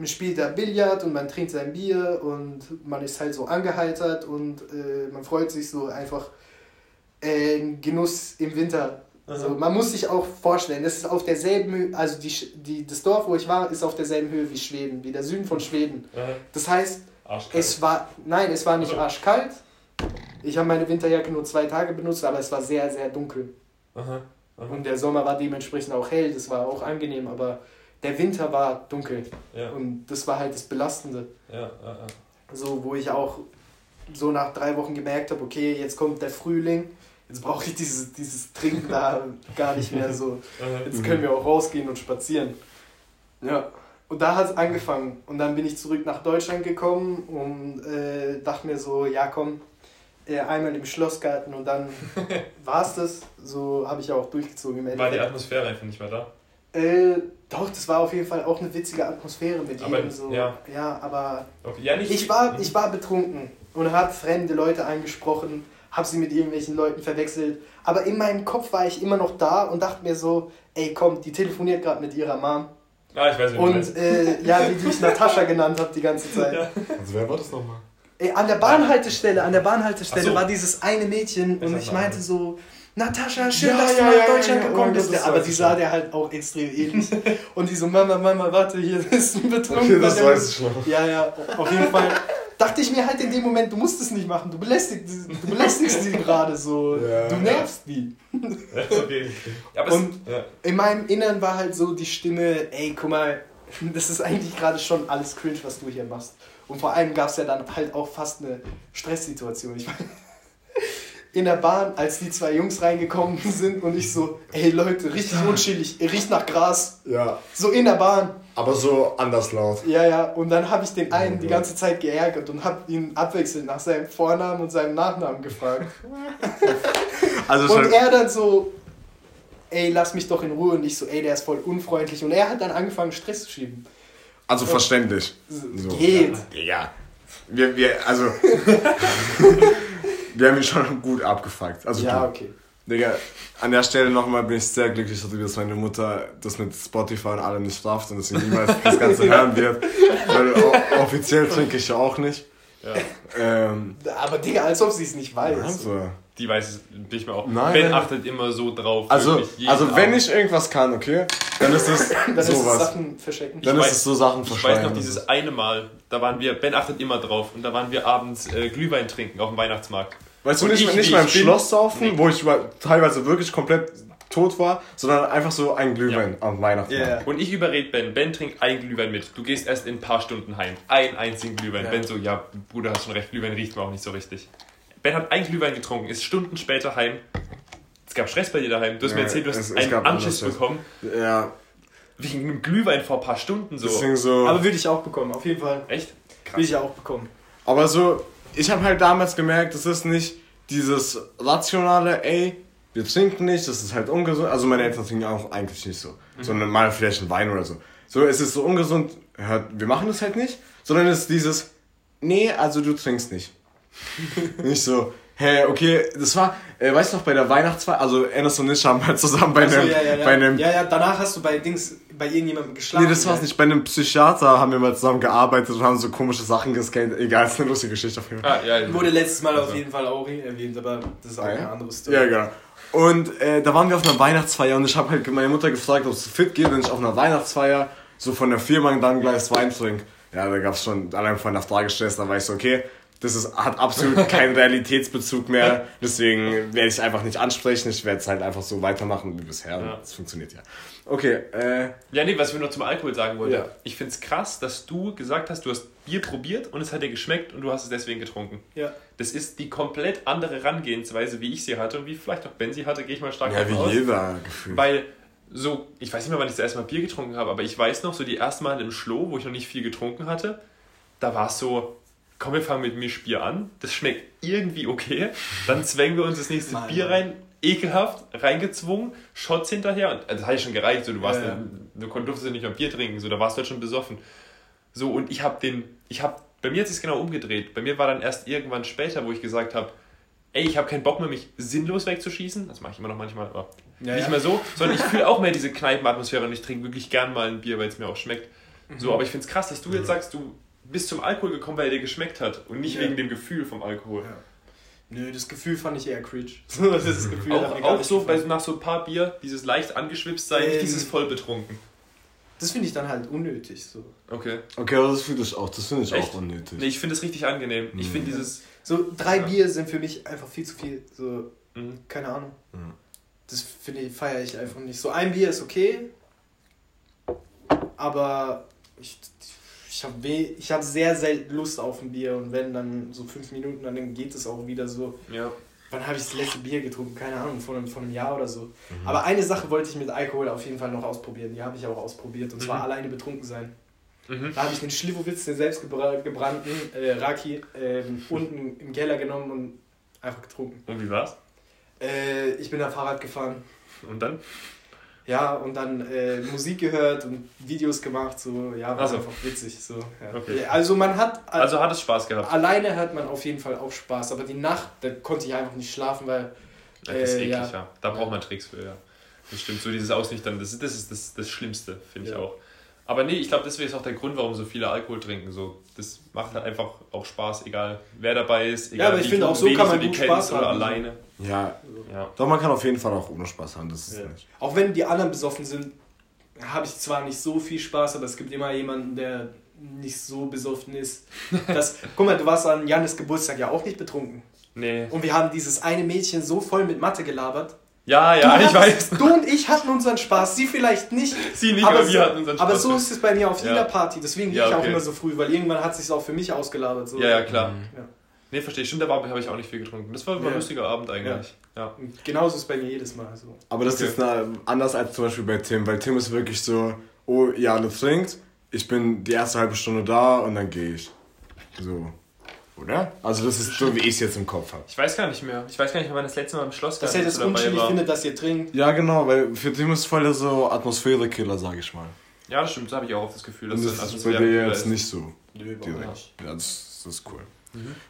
Man spielt da Billard und man trinkt sein Bier und man ist halt so angeheitert und äh, man freut sich so einfach äh, Genuss im Winter. So, Aha. man muss sich auch vorstellen, das ist auf derselben Höhe, also die, die, das Dorf, wo ich war, ist auf derselben Höhe wie Schweden, wie der Süden von Schweden. Das heißt, Arschkalt. es war, nein, es war nicht Also- arschkalt. Ich habe meine Winterjacke nur zwei Tage benutzt, aber es war sehr, sehr dunkel. Aha. Aha. Und der Sommer war dementsprechend auch hell, das war auch angenehm, aber der Winter war dunkel. Ja, Und das war halt das Belastende. ja, ja, ja. So, wo ich auch so nach drei Wochen gemerkt habe, okay, jetzt kommt der Frühling, jetzt brauche ich dieses, dieses Trinken da gar nicht mehr so. Jetzt können wir auch rausgehen und spazieren. Ja. Und da hat es angefangen. Und dann bin ich zurück nach Deutschland gekommen und äh, dachte mir so, ja komm, äh, einmal im Schlossgarten und dann war es das. So habe ich ja auch durchgezogen im War die. Atmosphäre einfach nicht mehr da? Äh, doch, das war auf jeden Fall auch eine witzige Atmosphäre mit Aber, jedem so. ja. ja, aber Okay. Ja, nicht ich war, ich war betrunken und habe fremde Leute angesprochen, habe sie mit irgendwelchen Leuten verwechselt. Aber in meinem Kopf war ich immer noch da und dachte mir so, ey komm, die telefoniert gerade mit ihrer Mom. Ah, ich weiß, meinst. Und äh, ja, wie die ich Natascha genannt habe die ganze Zeit. Ja. Also wer war das nochmal? Ey, an der Bahnhaltestelle, an der Bahnhaltestelle so. war dieses eine Mädchen und weiß ich meinte nicht. so, Natascha, schön, Ja, dass du ja, nach ja, Deutschland ja, gekommen bist. Aber die sah der halt auch extrem ähnlich. Und die so, Mama, Mama, warte, hier ist ein betrunkener. Okay, das weiß ich noch. Ja, ja, auf jeden Fall. Dachte ich mir halt in dem Moment, du musst es nicht machen. Du belästigst, du belästigst sie gerade so. Ja. Du nervst die. Ja, okay, aber Und-. In meinem Innern war halt so die Stimme, ey, guck mal, das ist eigentlich gerade schon alles cringe, was du hier machst. Und vor allem gab es ja dann halt auch fast eine Stresssituation. Ich war in der Bahn, als die zwei Jungs reingekommen sind und ich so, ey Leute, richtig unschillig, riecht nach Gras. Ja, So in der Bahn. aber so anders laut. Ja, ja. Und dann habe ich den einen Oh die ganze Zeit geärgert und habe ihn abwechselnd nach seinem Vornamen und seinem Nachnamen gefragt. Also Und er dann so, ey, lass mich doch in Ruhe. Und ich so, ey, der ist voll unfreundlich. Und er hat dann angefangen, Stress zu schieben. also verständlich. So. Geht. Ja. Wir, wir, also. wir haben ihn schon gut abgefuckt. Also Ja, du. okay. Digga, an der Stelle nochmal bin ich sehr glücklich darüber, dass meine Mutter das mit Spotify und allem nicht darf und dass sie niemals das Ganze hören wird. Weil offiziell trinke ich ja auch nicht. Ja. Ähm, Aber Digga, als ob sie es nicht weiß. also, die weiß es nicht mehr auch. Nein, ben nein. achtet immer so drauf. Also, also wenn Abend. ich irgendwas kann, okay, dann ist es Dann ist es sowas. Sachen verstecken. Dann Ich ist weiß- es so Sachen Ich weiß noch dieses eine Mal, da waren wir, Ben achtet immer drauf und da waren wir abends äh, Glühwein trinken auf dem Weihnachtsmarkt. Weißt du, Und nicht, ich, nicht mal im Schloss saufen, Nee. wo ich teilweise wirklich komplett tot war, sondern einfach so ein Glühwein am Weihnachtsmarkt. Ja. Und ich überred Ben, Ben trinkt ein Glühwein mit. Du gehst erst in ein paar Stunden heim. Ein einzigen Glühwein. Ja. Ben so, ja, Bruder, hast schon recht, Glühwein riecht mir auch nicht so richtig. Ben hat ein Glühwein getrunken, ist Stunden später heim. Es gab Stress bei dir daheim. Du hast mir Ja, erzählt, du es- hast es einen gab Anschiss anders bekommen. Ja, Wegen einem Glühwein vor ein paar Stunden so. so. Aber würde ich auch bekommen, auf jeden Fall. Echt? Würde ich auch bekommen. Aber so, ich habe halt damals gemerkt, das ist nicht dieses rationale, ey, wir trinken nicht, das ist halt ungesund. Also meine Eltern trinken auch eigentlich nicht so, sondern mal vielleicht einen Wein oder so. So, es ist so ungesund, hört, wir machen das halt nicht, sondern es ist dieses, nee, also du trinkst nicht. nicht so, hä, okay, das war, äh, weißt du noch, bei der Weihnachtsfeier, also Ennis und ich haben halt zusammen bei einem, ja, ja, ja. bei einem ja, ja, danach hast du bei Dings, bei irgendjemandem geschlafen. Nee, das war's nicht. Bei einem Psychiater haben wir mal zusammen gearbeitet und haben so komische Sachen gescannt. Egal, ist eine lustige Geschichte auf jeden Fall. Ah, ja, Wurde letztes Mal auf Also. jeden Fall auch erwähnt, aber das ist auch Ah, ja? eine andere Story. Ja, genau. Und äh, da waren wir auf einer Weihnachtsfeier und ich habe halt meine Mutter gefragt, ob es fit geht, wenn ich auf einer Weihnachtsfeier so von der Firma dann Glas Wein trinke. Ja, da gab's schon allein von der Frage gestellt, da war ich so, okay, das ist, hat absolut keinen Realitätsbezug mehr, deswegen werde ich es einfach nicht ansprechen, ich werde es halt einfach so weitermachen wie bisher. Ja. Das funktioniert ja. Okay, äh, Ja, nee, was ich noch zum Alkohol sagen wollte. Ja. Ich find's krass, dass du gesagt hast, du hast Bier probiert und es hat dir geschmeckt und du hast es deswegen getrunken. Ja. Das ist die komplett andere Herangehensweise, wie ich sie hatte und wie vielleicht auch Ben sie hatte, gehe ich mal stark ja, davon wie aus. jeder gefühlt. Weil so, ich weiß nicht mehr, wann ich das erste Mal Bier getrunken habe, aber ich weiß noch, so die ersten Mal im Schloh, wo ich noch nicht viel getrunken hatte, da war es so, komm, wir fangen mit Mischbier an, das schmeckt irgendwie okay, dann zwängen wir uns das nächste Nein, Bier rein, ekelhaft, reingezwungen, Shots hinterher, und also das hat ja schon gereicht, so, du warst, Ja, du durftest ja nicht mehr Bier trinken, so, da warst du halt schon besoffen. So, und ich habe den, ich habe, bei mir hat sich genau umgedreht, bei mir war dann erst irgendwann später, wo ich gesagt habe, ey, ich habe keinen Bock mehr, mich sinnlos wegzuschießen, das mache ich immer noch manchmal, aber Ja, nicht ja. mehr so, sondern ich fühle auch mehr diese Kneipenatmosphäre und ich trinke wirklich gern mal ein Bier, weil es mir auch schmeckt. Mhm. So, aber ich finde es krass, dass du jetzt sagst, du bist zum Alkohol gekommen, weil er dir geschmeckt hat und nicht Ja. wegen dem Gefühl vom Alkohol. Ja. Nö, das Gefühl fand ich eher cringe. So, das ist das Gefühl Auch, auch so bei, gefallen. nach so ein paar Bier, dieses leicht angeschwipst sein, nicht Ähm. dieses voll betrunken. Das finde ich dann halt unnötig. So, Okay. Okay, aber das finde ich auch, das finde ich Echt? auch unnötig. Nee, ich finde es richtig angenehm. Ich Mhm. finde dieses. so drei Ja. Bier sind für mich einfach viel zu viel. So, Mhm. keine Ahnung. Mhm. Das finde ich, feiere ich einfach nicht. So ein Bier ist okay, aber ich, ich habe ich hab sehr selten Lust auf ein Bier und wenn dann so fünf Minuten, dann geht es auch wieder so. Ja. Wann habe ich das letzte Bier getrunken? Keine Ahnung, vor einem, vor einem Jahr oder so. Mhm. Aber eine Sache wollte ich mit Alkohol auf jeden Fall noch ausprobieren. Die habe ich auch ausprobiert. Und zwar Mhm. alleine betrunken sein. Mhm. Da habe ich den Schlivowitz, den selbstgebrannten äh, Raki, ähm, unten im Keller genommen und einfach getrunken. Und wie war's? Äh, ich bin da Fahrrad gefahren. Und dann? Ja, und dann äh, Musik gehört und Videos gemacht. So, ja, war Ach so. einfach witzig. So, ja. Okay. Ja, Also man hat... Also hat es Spaß gehabt. alleine hat man auf jeden Fall auch Spaß. Aber die Nacht, da konnte ich einfach nicht schlafen, weil... Das ist Äh, eklig, ja. ja. Da braucht man Tricks für, ja. Das stimmt. So dieses Ausnüchtern, das, ist- das ist das, das Schlimmste, finde ich Ja. auch. Aber nee, ich glaube, deswegen ist auch der Grund, warum so viele Alkohol trinken. So, das macht halt einfach auch Spaß, egal wer dabei ist, egal aber ich wie finde, auch so kann man gut Spaß oder haben. alleine. Ja, Ja. doch man kann auf jeden Fall auch ohne Spaß haben, das ist Ja. nicht. Auch wenn die anderen besoffen sind, habe ich zwar nicht so viel Spaß, aber es gibt immer jemanden, der nicht so besoffen ist. Das, guck mal, du warst an Janis Geburtstag ja auch nicht betrunken. Nee. Und wir haben dieses eine Mädchen so voll mit Mathe gelabert. Ja, ja, du ich hattest- weiß. Du und ich hatten unseren Spaß, sie vielleicht nicht. Sie nicht, aber, aber wir so, hatten unseren Spaß. aber so ist es bei mir auf Ja. jeder Party. Deswegen gehe Ja, ich auch okay. immer so früh, weil irgendwann hat es sich auch für mich ausgelabert. So. Ja, ja, klar. Ja. Nee, verstehe ich. Stimmt, da habe ich auch nicht viel getrunken. Das war immer ein Ja. lustiger Abend eigentlich. Ja. Und genauso ist es bei mir jedes Mal. So. Aber das Okay. ist na, anders als zum Beispiel bei Tim, weil Tim ist wirklich so, oh, ihr alle trinkt, ich bin die erste halbe Stunde da und dann gehe ich. So. Oder? Also das ist so, wie ich es jetzt im Kopf habe. Ich weiß gar nicht mehr. Ich weiß gar nicht mehr, wann das letzte Mal im Schloss Dass war, er das du dabei unchillig war. findet, dass ihr trinkt. Ja, genau, weil für Tim ist voll der so Atmosphärekiller, sag ich mal. Ja, das stimmt. Da habe ich auch oft das Gefühl, dass Und das das ein ist bei dir jetzt ist. nicht so. Nö, Direkt. nicht. Ja, das, das ist cool.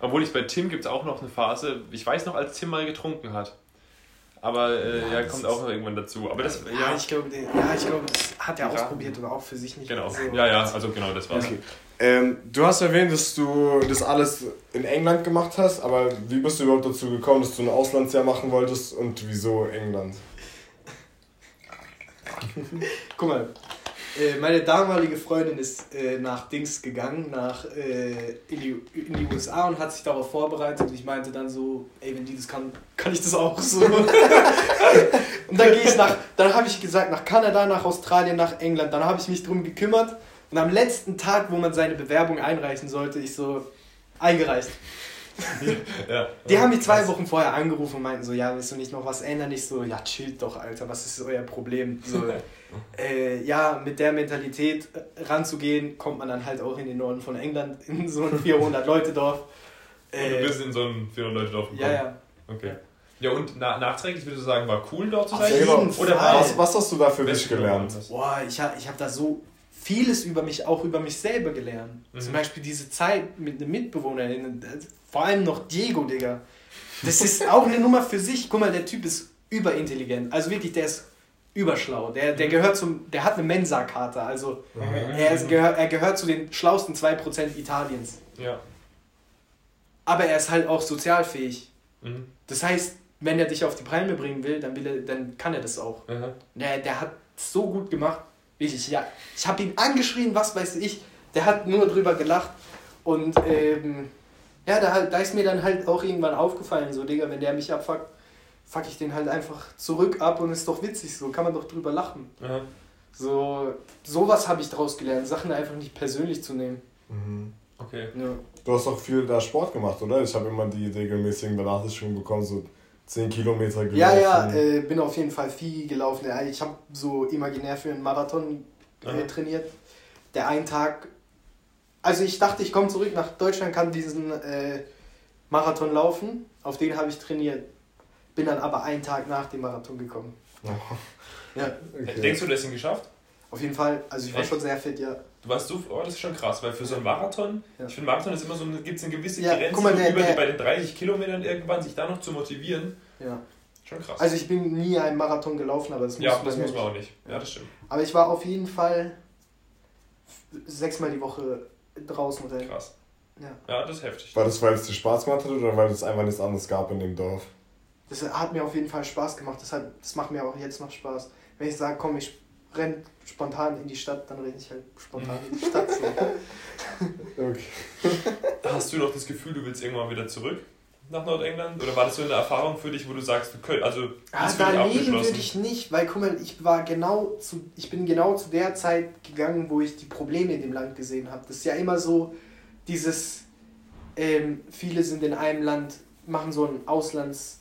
Obwohl ich bei Tim gibt es auch noch eine Phase, ich weiß noch, als Tim mal getrunken hat. Aber äh, ja, das kommt auch noch irgendwann dazu. Aber das, Ja, ja, ich glaube, ja, ich glaube, das hat er Ja. ausprobiert und auch für sich nicht. genau. so. Ja, ja, also genau, das war's. Okay. Ähm, du hast erwähnt, dass du das alles in England gemacht hast, aber wie bist du überhaupt dazu gekommen, dass du ein Auslandsjahr machen wolltest und wieso England? Guck mal, äh, meine damalige Freundin ist äh, nach Dings gegangen, nach, äh, in, die, in die USA und hat sich darauf vorbereitet. Und ich meinte dann so, ey, wenn die das kann, kann ich das auch so. und dann gehe ich nach, dann habe ich gesagt, nach Kanada, nach Australien, nach England. Dann habe ich mich drum gekümmert. Und am letzten Tag, wo man seine Bewerbung einreichen sollte, ich so, eingereicht. Ja. Die haben mich zwei Wochen vorher angerufen und meinten so, ja, willst du nicht noch was ändern? Ich so, ja, chillt doch, Alter, was ist euer Problem? So, äh, ja, mit der Mentalität ranzugehen, kommt man dann halt auch in den Norden von England, in so ein 400-Leute-Dorf. Äh, du bist in so ein 400-Leute-Dorf gekommen? Ja, ja. Okay. Ja, und na, nachträglich würdest du sagen, war cool dort zu sein? Oder was, was hast du da für dich gelernt? Boah, ich habe ich hab da so vieles über mich, auch über mich selber gelernt. Mhm. Zum Beispiel diese Zeit mit einem Mitbewohner, vor allem noch Diego, Digga. Das ist auch eine Nummer für sich. Guck mal, der Typ ist überintelligent. Also wirklich, der ist überschlau. Der, der mhm. gehört zum, der hat eine Mensa-Karte. Also mhm. er, ist, gehör, er gehört zu den schlausten 2% Italiens. Ja. Aber er ist halt auch sozialfähig. Mhm. Das heißt, wenn er dich auf die Palme bringen will, dann, will er, dann kann er das auch. Mhm. Der, der hat so gut gemacht. Wirklich, ja. Ich habe ihn angeschrien, was weiß ich. Der hat nur drüber gelacht. Und ähm, ja, da, da ist mir dann halt auch irgendwann aufgefallen, so, Digga, wenn der mich abfuckt, fuck ich den halt einfach zurück ab und ist doch witzig, so kann man doch drüber lachen. Ja. So, sowas habe ich daraus gelernt, Sachen einfach nicht persönlich zu nehmen. Mhm. Okay. Ja. Du hast auch viel da Sport gemacht, oder? Ich habe immer die regelmäßigen Benachrichtigungen bekommen, so 10 Kilometer gelaufen. Ja, ja, äh, bin auf jeden Fall viel gelaufen. Ich habe so imaginär für einen Marathon äh, trainiert. Der einen Tag, also ich dachte, ich komme zurück nach Deutschland, kann diesen äh, Marathon laufen. Auf den habe ich trainiert. Bin dann aber einen Tag nach dem Marathon gekommen. Oh. Ja. Okay. Denkst du, du hast ihn geschafft? Auf jeden Fall. Also ich war Echt? schon sehr fit, ja. Du warst so, oh, das ist schon krass, weil für so einen Marathon, ja. ich finde Marathon ist immer so, gibt es eine gewisse ja, Grenze, mal, der, über der, bei den 30 Kilometern irgendwann sich da noch zu motivieren. Ja. Schon krass. Also ich bin nie einen Marathon gelaufen, aber das muss, ja, das muss man auch nicht. Ja, das stimmt. Aber ich war auf jeden Fall sechsmal die Woche draußen. Oder? Krass. Ja. ja, das ist heftig. War das, weil es dir Spaß gemacht hat oder weil es einfach nichts anderes gab in dem Dorf? Das hat mir auf jeden Fall Spaß gemacht. Das, hat, das macht mir auch jetzt noch Spaß. Wenn ich sage, komm, ich renne spontan in die Stadt, dann renne ich halt spontan in die Stadt. So. okay. Hast du noch das Gefühl, du willst irgendwann wieder zurück nach Nordengland? Oder war das so eine Erfahrung für dich, wo du sagst, du könntest, also ah, da leben würde ich nicht, weil guck mal, ich war genau zu, ich bin genau zu der Zeit gegangen, wo ich die Probleme in dem Land gesehen habe. Das ist ja immer so dieses, ähm, viele sind in einem Land, machen so ein Auslands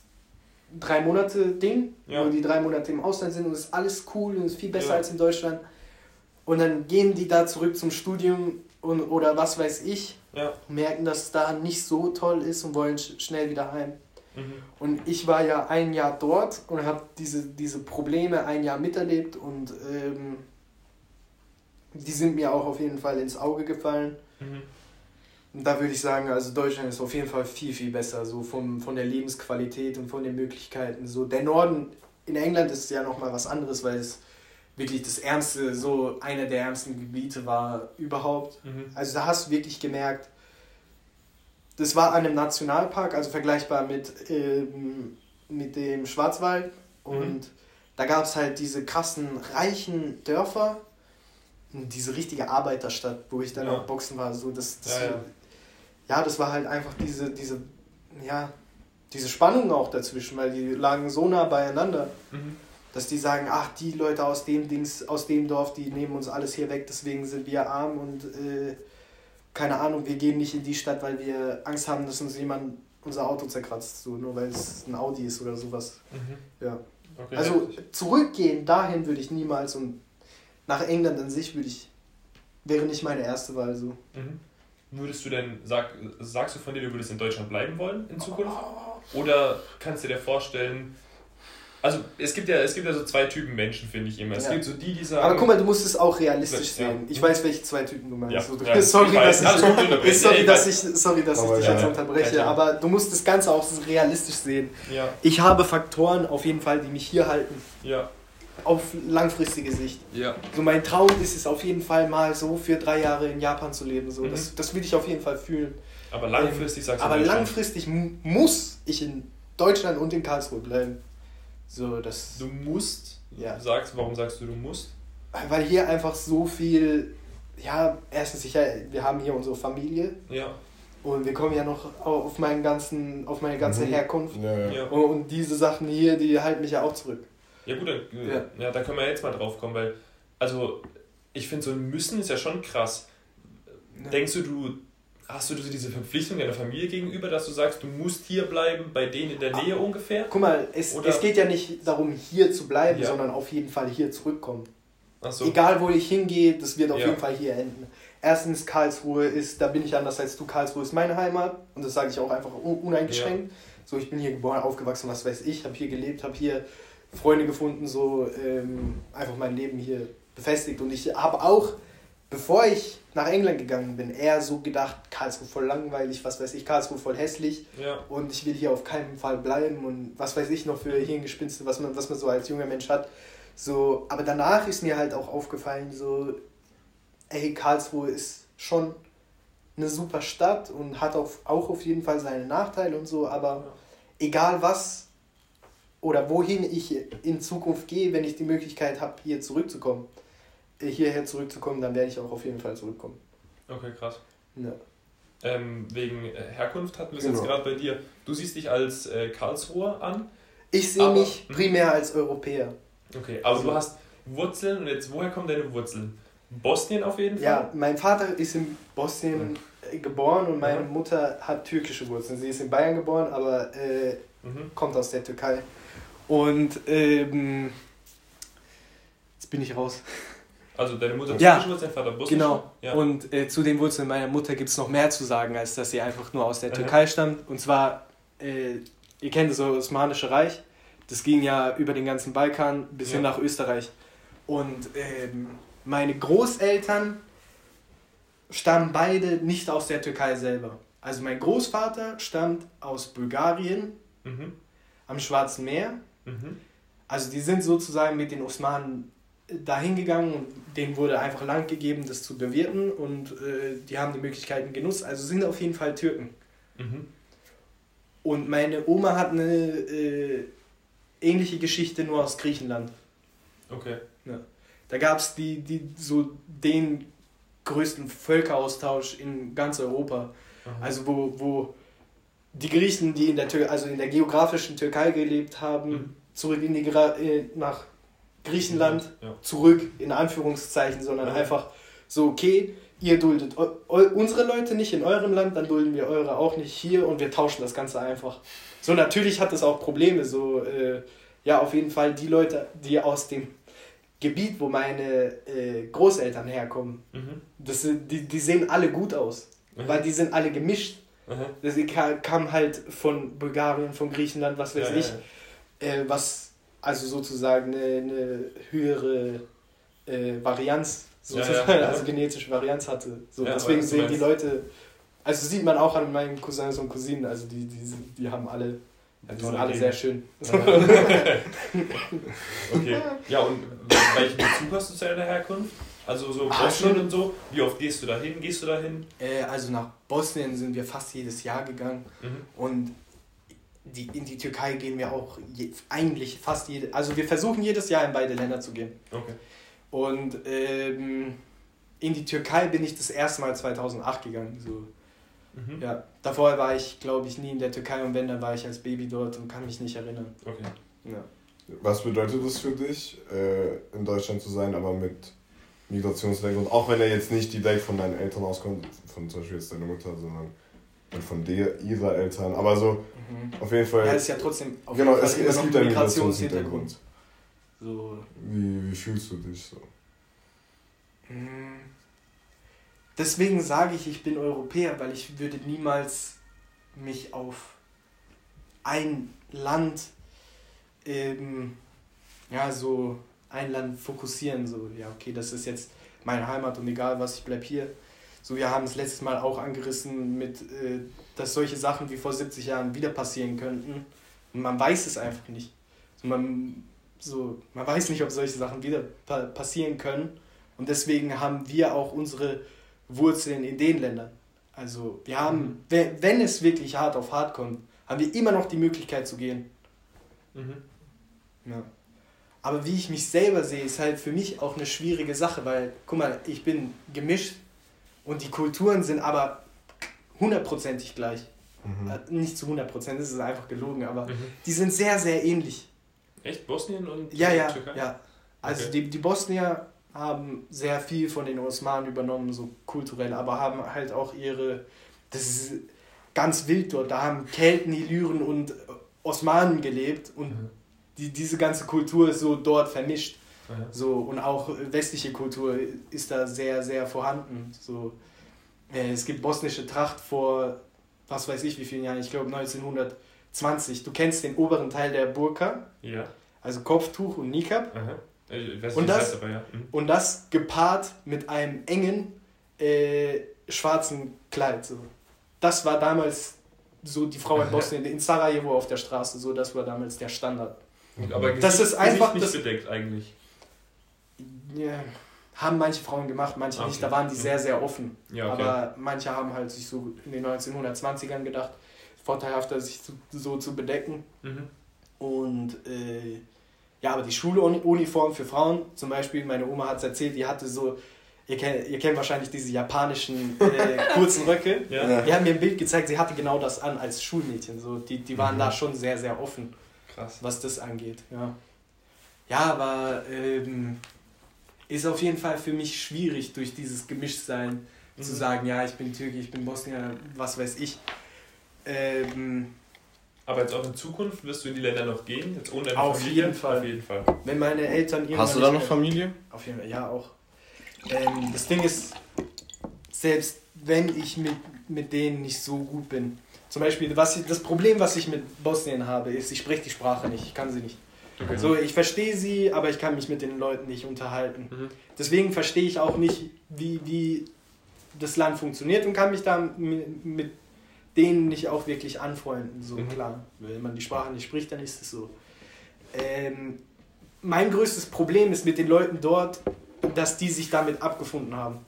drei Monate Ding, ja. wo die drei Monate im Ausland sind und es ist alles cool und es ist viel besser ja. als in Deutschland. Und dann gehen die da zurück zum Studium und, oder was weiß ich, ja. merken, dass es da nicht so toll ist und wollen sch schnell wieder heim. Mhm. Und ich war ja ein Jahr dort und habe diese, diese Probleme ein Jahr miterlebt und ähm, die sind mir auch auf jeden Fall ins Auge gefallen. Mhm. Und da würde ich sagen, also Deutschland ist auf jeden Fall viel, viel besser, so vom, von der Lebensqualität und von den Möglichkeiten. So der Norden in England ist ja nochmal was anderes, weil es wirklich das ärmste, so einer der ärmsten Gebiete war überhaupt. Mhm. Also da hast du wirklich gemerkt, das war an einem Nationalpark, also vergleichbar mit, ähm, mit dem Schwarzwald. Und mhm. da gab es halt diese krassen, reichen Dörfer diese richtige Arbeiterstadt, wo ich dann ja. auch Boxen war. So, das, das ja, ja ja, das war halt einfach diese, diese, ja, diese Spannung auch dazwischen, weil die lagen so nah beieinander, mhm. Dass die sagen, ach, die Leute aus dem Dings, aus dem Dorf, die nehmen uns alles hier weg, deswegen sind wir arm und äh, keine Ahnung, wir gehen nicht in die Stadt, weil wir Angst haben, dass uns jemand unser Auto zerkratzt, so nur weil es ein Audi ist oder sowas. Mhm. Ja. Okay, also zurückgehen dahin würde ich niemals und nach England an sich würde ich wäre nicht meine erste Wahl so. Mhm. Würdest du denn, sag, sagst du von dir, du würdest in Deutschland bleiben wollen in Zukunft? Oder kannst du dir vorstellen, also es gibt ja, es gibt ja so zwei Typen Menschen, finde ich immer. Es ja. gibt so die, die sagen. Aber guck mal, du musst es auch realistisch sehen. Ich weiß, welche zwei Typen du meinst. Ja. So, ja. sorry, dass ich, sorry, dass ich, sorry, dass ich dich jetzt unterbreche, aber du musst das Ganze auch realistisch sehen. Ich habe Faktoren auf jeden Fall, die mich hier halten. Ja. auf langfristige Sicht. Ja. So mein Traum ist es auf jeden Fall mal so für drei Jahre in Japan zu leben. So. Das, das will ich auf jeden Fall fühlen. Aber langfristig sagst du Aber Deutschland. langfristig mu- muss ich in Deutschland und in Karlsruhe bleiben. So, das. Du musst, Ja. sagst, warum sagst du, du musst? Weil hier einfach so viel. Ja, erstens, ich, wir haben hier unsere Familie Ja. und wir kommen ja noch auf meinen ganzen, auf meine ganze Mhm. Herkunft. Ja, ja. Ja. Und, und diese Sachen hier, die halten mich ja auch zurück. Ja gut, dann, Ja. ja. da können wir jetzt mal drauf kommen, weil, also, ich finde so ein Müssen ist ja schon krass. Denkst du, du hast du so diese Verpflichtung deiner Familie gegenüber, dass du sagst, du musst hier bleiben, bei denen in der Nähe ungefähr? Guck mal, es, Oder- es geht ja nicht darum, hier zu bleiben, Ja. sondern auf jeden Fall hier zurückkommen. Achso. Egal, wo ich hingehe, das wird auf Ja. jeden Fall hier enden. Erstens, Karlsruhe ist, da bin ich anders als du, Karlsruhe ist meine Heimat und das sage ich auch einfach un- uneingeschränkt. So, ich bin hier geboren, aufgewachsen, was weiß ich, habe hier gelebt, habe hier Freunde gefunden, so ähm, einfach mein Leben hier befestigt. Und ich habe auch, bevor ich nach England gegangen bin, eher so gedacht, Karlsruhe voll langweilig, was weiß ich, Karlsruhe voll hässlich Ja. und ich will hier auf keinen Fall bleiben und was weiß ich noch für Hirngespinste, was man, was man so als junger Mensch hat. So, aber danach ist mir halt auch aufgefallen, so, ey, Karlsruhe ist schon eine super Stadt und hat auch, auch auf jeden Fall seine Nachteile und so, aber egal was oder wohin ich in Zukunft gehe, wenn ich die Möglichkeit habe, hier zurückzukommen, hierher zurückzukommen, dann werde ich auch auf jeden Fall zurückkommen. Okay, krass. Ja. Ähm, wegen äh, Herkunft hatten wir es jetzt Genau. gerade bei dir. Du siehst dich als äh, Karlsruher an. Ich sehe mich primär als Europäer. Okay, aber Also- du hast Wurzeln und jetzt, woher kommen deine Wurzeln? Bosnien auf jeden Fall? Ja, mein Vater ist in Bosnien äh, geboren und meine Mhm. Mutter hat türkische Wurzeln. Sie ist in Bayern geboren, aber äh, Mhm. kommt aus der Türkei. Und ähm, jetzt bin ich raus. Also deine Mutter Ja. türkisch dein Vater bosnisch? Genau. Ja. Und äh, zu den Wurzeln meiner Mutter gibt es noch mehr zu sagen, als dass sie einfach nur aus der Mhm. Türkei stammt. Und zwar, äh, ihr kennt das Osmanische Reich. Das ging ja über den ganzen Balkan bis hin Ja. nach Österreich. Und ähm, meine Großeltern stammen beide nicht aus der Türkei selber. Also mein Großvater stammt aus Bulgarien Mhm. am Schwarzen Meer. Mhm. Also die sind sozusagen mit den Osmanen dahin gegangen und denen wurde einfach Land gegeben, das zu bewirten und äh, die haben die Möglichkeiten genutzt. Also sind auf jeden Fall Türken. Mhm. Und meine Oma hat eine äh, ähnliche Geschichte nur aus Griechenland. Okay. Da gab es die, die so den größten Völkeraustausch in ganz Europa. Aha. Also wo, wo die Griechen, die in der Tür also in der geografischen Türkei gelebt haben, Mhm. zurück in die Gra äh, nach Griechenland Ja. zurück, in Anführungszeichen, sondern Ja. einfach so, okay, ihr duldet unsere Leute nicht in eurem Land, dann dulden wir eure auch nicht hier und wir tauschen das Ganze einfach. So, natürlich hat es auch Probleme, so, äh, ja, auf jeden Fall die Leute, die aus dem Gebiet, wo meine äh, Großeltern herkommen, Mhm. das, die, die sehen alle gut aus, Mhm. weil die sind alle gemischt. Aha. Das ka- kam halt von Bulgarien, von Griechenland, was weiß Ja, ich, äh, was also sozusagen eine, eine höhere äh, Varianz, sozusagen, ja, ja. also genetische Varianz hatte. So, Ja, deswegen sehen die. Leute, also sieht man auch an meinen Cousins und Cousinen, also die, die, die haben alle, ja, die sind alle sehr schön. Okay. Ja, und welchen Bezug hast du zu deiner Herkunft? Also so Ah, Bosnien und so. Wie oft gehst du da hin? Gehst du da hin? Äh, also nach Bosnien sind wir fast jedes Jahr gegangen Mhm. und die, in die Türkei gehen wir auch je, eigentlich fast jede, also wir versuchen jedes Jahr in beide Länder zu gehen. Okay. Und ähm, in die Türkei bin ich das erste Mal 2008 gegangen. So. Mhm. Ja, davor war ich, glaube ich, nie in der Türkei und wenn, dann war ich als Baby dort und kann mich nicht erinnern. Okay. Ja. Was bedeutet es für dich, äh, in Deutschland zu sein, aber mit Migrationshintergrund? Auch wenn er jetzt nicht direkt von deinen Eltern auskommt, von zum Beispiel jetzt deiner Mutter, sondern halt von der, ihrer Eltern. Aber so, auf jeden Fall. Ja, es ist ja trotzdem genau, es, Fall es noch gibt einen Migrationshintergrund. So, Wie, wie fühlst du dich so? mm. Deswegen sage ich, ich bin Europäer, weil ich würde niemals mich auf ein Land, ähm, ja, so ein Land fokussieren. So, ja, okay, das ist jetzt meine Heimat und egal was, ich bleib hier. So, wir haben es letztes Mal auch angerissen mit, äh, dass solche Sachen wie vor 70 Jahren wieder passieren könnten. Und man weiß es einfach nicht. So, man, so, man weiß nicht, ob solche Sachen wieder pa passieren können. Und deswegen haben wir auch unsere Wurzeln in den Ländern. Also wir haben, mhm. wenn, wenn es wirklich hart auf hart kommt, haben wir immer noch die Möglichkeit zu gehen. Mhm. Ja. Aber wie ich mich selber sehe, ist halt für mich auch eine schwierige Sache, weil, guck mal, ich bin gemischt und die Kulturen sind aber hundertprozentig gleich. Mhm. Äh, nicht zu 100 Prozent, das ist einfach gelogen, aber mhm. die sind sehr, sehr ähnlich. Echt? Bosnien und ja, ja, Türkei? Ja, also okay. die, die Bosnier haben sehr viel von den Osmanen übernommen, so kulturell, aber haben halt auch ihre, das ist ganz wild dort, da haben Kelten, Illyren und Osmanen gelebt und mhm. die, diese ganze Kultur ist so dort vermischt. Mhm. So, und auch westliche Kultur ist da sehr, sehr vorhanden. So, äh, es gibt bosnische Tracht vor was weiß ich wie vielen Jahren, ich glaube 1920. Du kennst den oberen Teil der Burka. Ja. Also Kopftuch und Nikab. und, das, aber, ja. mhm. und das gepaart mit einem engen äh, schwarzen Kleid. So. Das war damals so die Frau in Bosnien, in Sarajevo auf der Straße, so das war damals der Standard. Aber das Gesicht, ist einfach nicht das, bedeckt eigentlich. Ja, haben manche Frauen gemacht, manche okay. nicht. Da waren die sehr, sehr offen. Ja, okay. Aber manche haben halt sich so in den 1920ern gedacht, vorteilhafter sich zu, so zu bedecken. Mhm. Und äh, ja, aber die Schuluniform für Frauen, zum Beispiel, meine Oma hat es erzählt, die hatte so, ihr kennt, ihr kennt wahrscheinlich diese japanischen äh, kurzen Röcke. ja. Die haben mir ein Bild gezeigt, sie hatte genau das an als Schulmädchen. So, die, die waren mhm. da schon sehr, sehr offen, Krass. was das angeht. Ja, ja aber ähm, ist auf jeden Fall für mich schwierig, durch dieses Gemischtsein mhm. zu sagen, ja, ich bin Türke, ich bin Bosnier, was weiß ich. Ähm, aber jetzt auch in Zukunft wirst du in die Länder noch gehen? Jetzt ohne auf Familie? jeden Fall. Auf jeden Fall. Wenn meine Eltern Hast du da noch Familie? Auf jeden Fall, ja auch. Ähm, das Ding ist, selbst wenn ich mit, mit denen nicht so gut bin, zum Beispiel, was ich, das Problem, was ich mit Bosnien habe, ist, ich spreche die Sprache nicht, ich kann sie nicht. Okay. So, ich verstehe sie, aber ich kann mich mit den Leuten nicht unterhalten. Mhm. Deswegen verstehe ich auch nicht, wie, wie das Land funktioniert und kann mich da mit, denen nicht auch wirklich anfreunden. So mhm. klar, wenn man die Sprache nicht spricht, dann ist es so. Ähm, mein größtes Problem ist mit den Leuten dort, dass die sich damit abgefunden haben.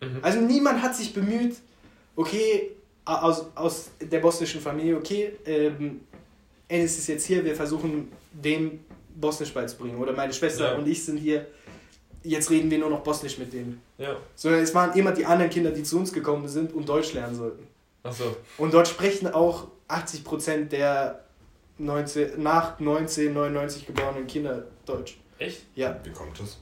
Mhm. Also niemand hat sich bemüht, okay, aus, aus der bosnischen Familie, okay, ähm, Ennis ist jetzt hier, wir versuchen dem Bosnisch beizubringen. Oder meine Schwester ja. und ich sind hier, jetzt reden wir nur noch Bosnisch mit denen. Ja. Sondern es waren immer die anderen Kinder, die zu uns gekommen sind und Deutsch lernen sollten. Ach so. Und dort sprechen auch 80% der 19, nach 1999 geborenen Kinder Deutsch. Echt? Ja. Wie kommt das?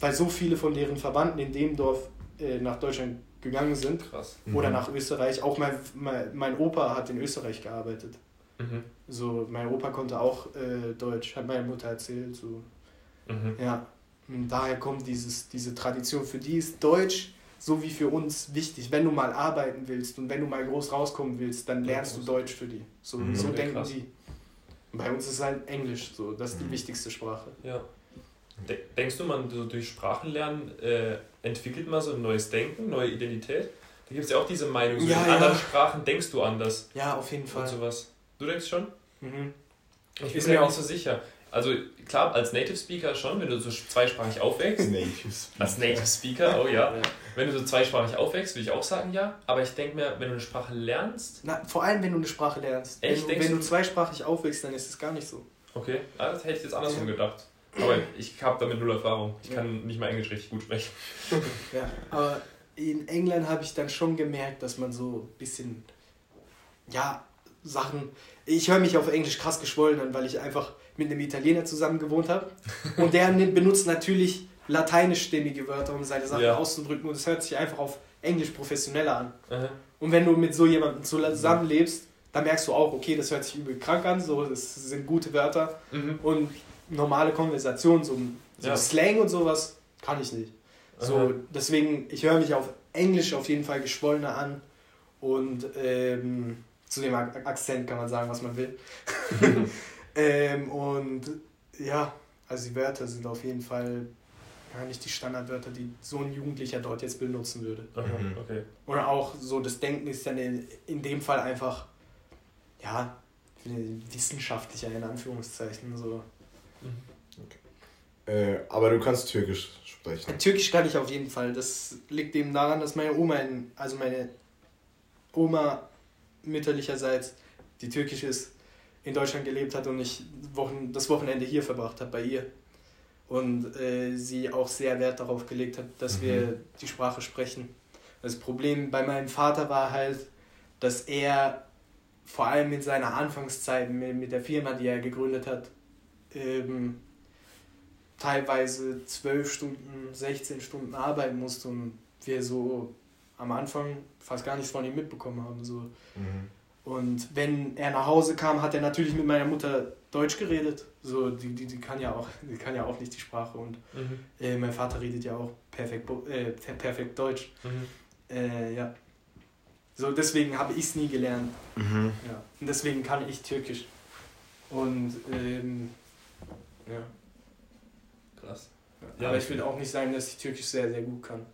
Weil so viele von deren Verwandten in dem Dorf äh, nach Deutschland gegangen sind. Krass. Oder mhm. nach Österreich. Auch mein, mein, mein Opa hat in Österreich gearbeitet. Mhm. So, mein Opa konnte auch äh, Deutsch, hat meine Mutter erzählt. So. Mhm. Ja. Und daher kommt dieses, diese Tradition. Für die ist Deutsch so wie für uns wichtig. Wenn du mal arbeiten willst und wenn du mal groß rauskommen willst, dann lernst du Deutsch für die. So, mhm. so denken krass. die. Und bei uns ist halt Englisch, so, das ist die mhm. wichtigste Sprache. Ja. Denkst du, man so durch Sprachenlernen äh, entwickelt man so ein neues Denken, neue Identität? Da gibt es ja auch diese Meinung, so ja, in ja. anderen Sprachen denkst du anders. Ja, auf jeden Fall. Und sowas. Du denkst schon? Mhm. Ich bin mir auch so sicher. Also klar, als Native Speaker schon, wenn du so zweisprachig aufwächst. Native als Native Speaker, oh ja. Wenn du so zweisprachig aufwächst, würde ich auch sagen ja. Aber ich denke mir, wenn du eine Sprache lernst. Na, vor allem wenn du eine Sprache lernst. Echt? Wenn, du, wenn du zweisprachig aufwächst, dann ist es gar nicht so. Okay, ah, das hätte ich jetzt andersrum ja. gedacht. Aber ich habe damit null Erfahrung. Ich kann ja. nicht mal Englisch richtig gut sprechen. Ja, aber in England habe ich dann schon gemerkt, dass man so ein bisschen, ja, Sachen. Ich höre mich auf Englisch krass geschwollen an, weil ich einfach mit einem Italiener zusammen gewohnt habe. Und der benutzt natürlich lateinischstämmige Wörter, um seine Sachen ja. auszudrücken. Und es hört sich einfach auf Englisch professioneller an. Mhm. Und wenn du mit so jemandem zusammenlebst, dann merkst du auch, okay, das hört sich übel krank an, so, das sind gute Wörter. Mhm. Und normale Konversation, so, so ja. Slang und sowas, kann ich nicht. So, deswegen, ich höre mich auf Englisch auf jeden Fall geschwollener an. Und ähm, zu dem Akzent kann man sagen, was man will. ähm, und ja, also die Wörter sind auf jeden Fall gar nicht die Standardwörter, die so ein Jugendlicher dort jetzt benutzen würde. Mhm. Okay. Oder auch so, das Denken ist dann in, in dem Fall einfach, ja, wissenschaftlicher in Anführungszeichen. So. Mhm. Äh, aber du kannst Türkisch sprechen. Türkisch kann ich auf jeden Fall. Das liegt eben daran, dass meine Oma, in, also meine Oma mütterlicherseits, die türkisch ist, in Deutschland gelebt hat und ich Wochen, das Wochenende hier verbracht habe bei ihr. Und äh, sie auch sehr Wert darauf gelegt hat, dass mhm. wir die Sprache sprechen. Das Problem bei meinem Vater war halt, dass er vor allem in seiner Anfangszeit mit, mit der Firma, die er gegründet hat, ähm, teilweise 12 Stunden, 16 Stunden arbeiten musste und wir so am Anfang fast gar nichts von ihm mitbekommen haben. So. Mhm. Und wenn er nach Hause kam, hat er natürlich mit meiner Mutter Deutsch geredet. So, die, die, die, kann, ja auch, die kann ja auch nicht die Sprache. Und mhm. äh, mein Vater redet ja auch perfekt, äh, perfekt Deutsch. Mhm. Äh, ja. So, deswegen habe ich es nie gelernt. Mhm. Ja. Und deswegen kann ich Türkisch. Und ähm, ja. Krass. Ja, aber ich will auch nicht sagen, dass ich Türkisch sehr, sehr gut kann.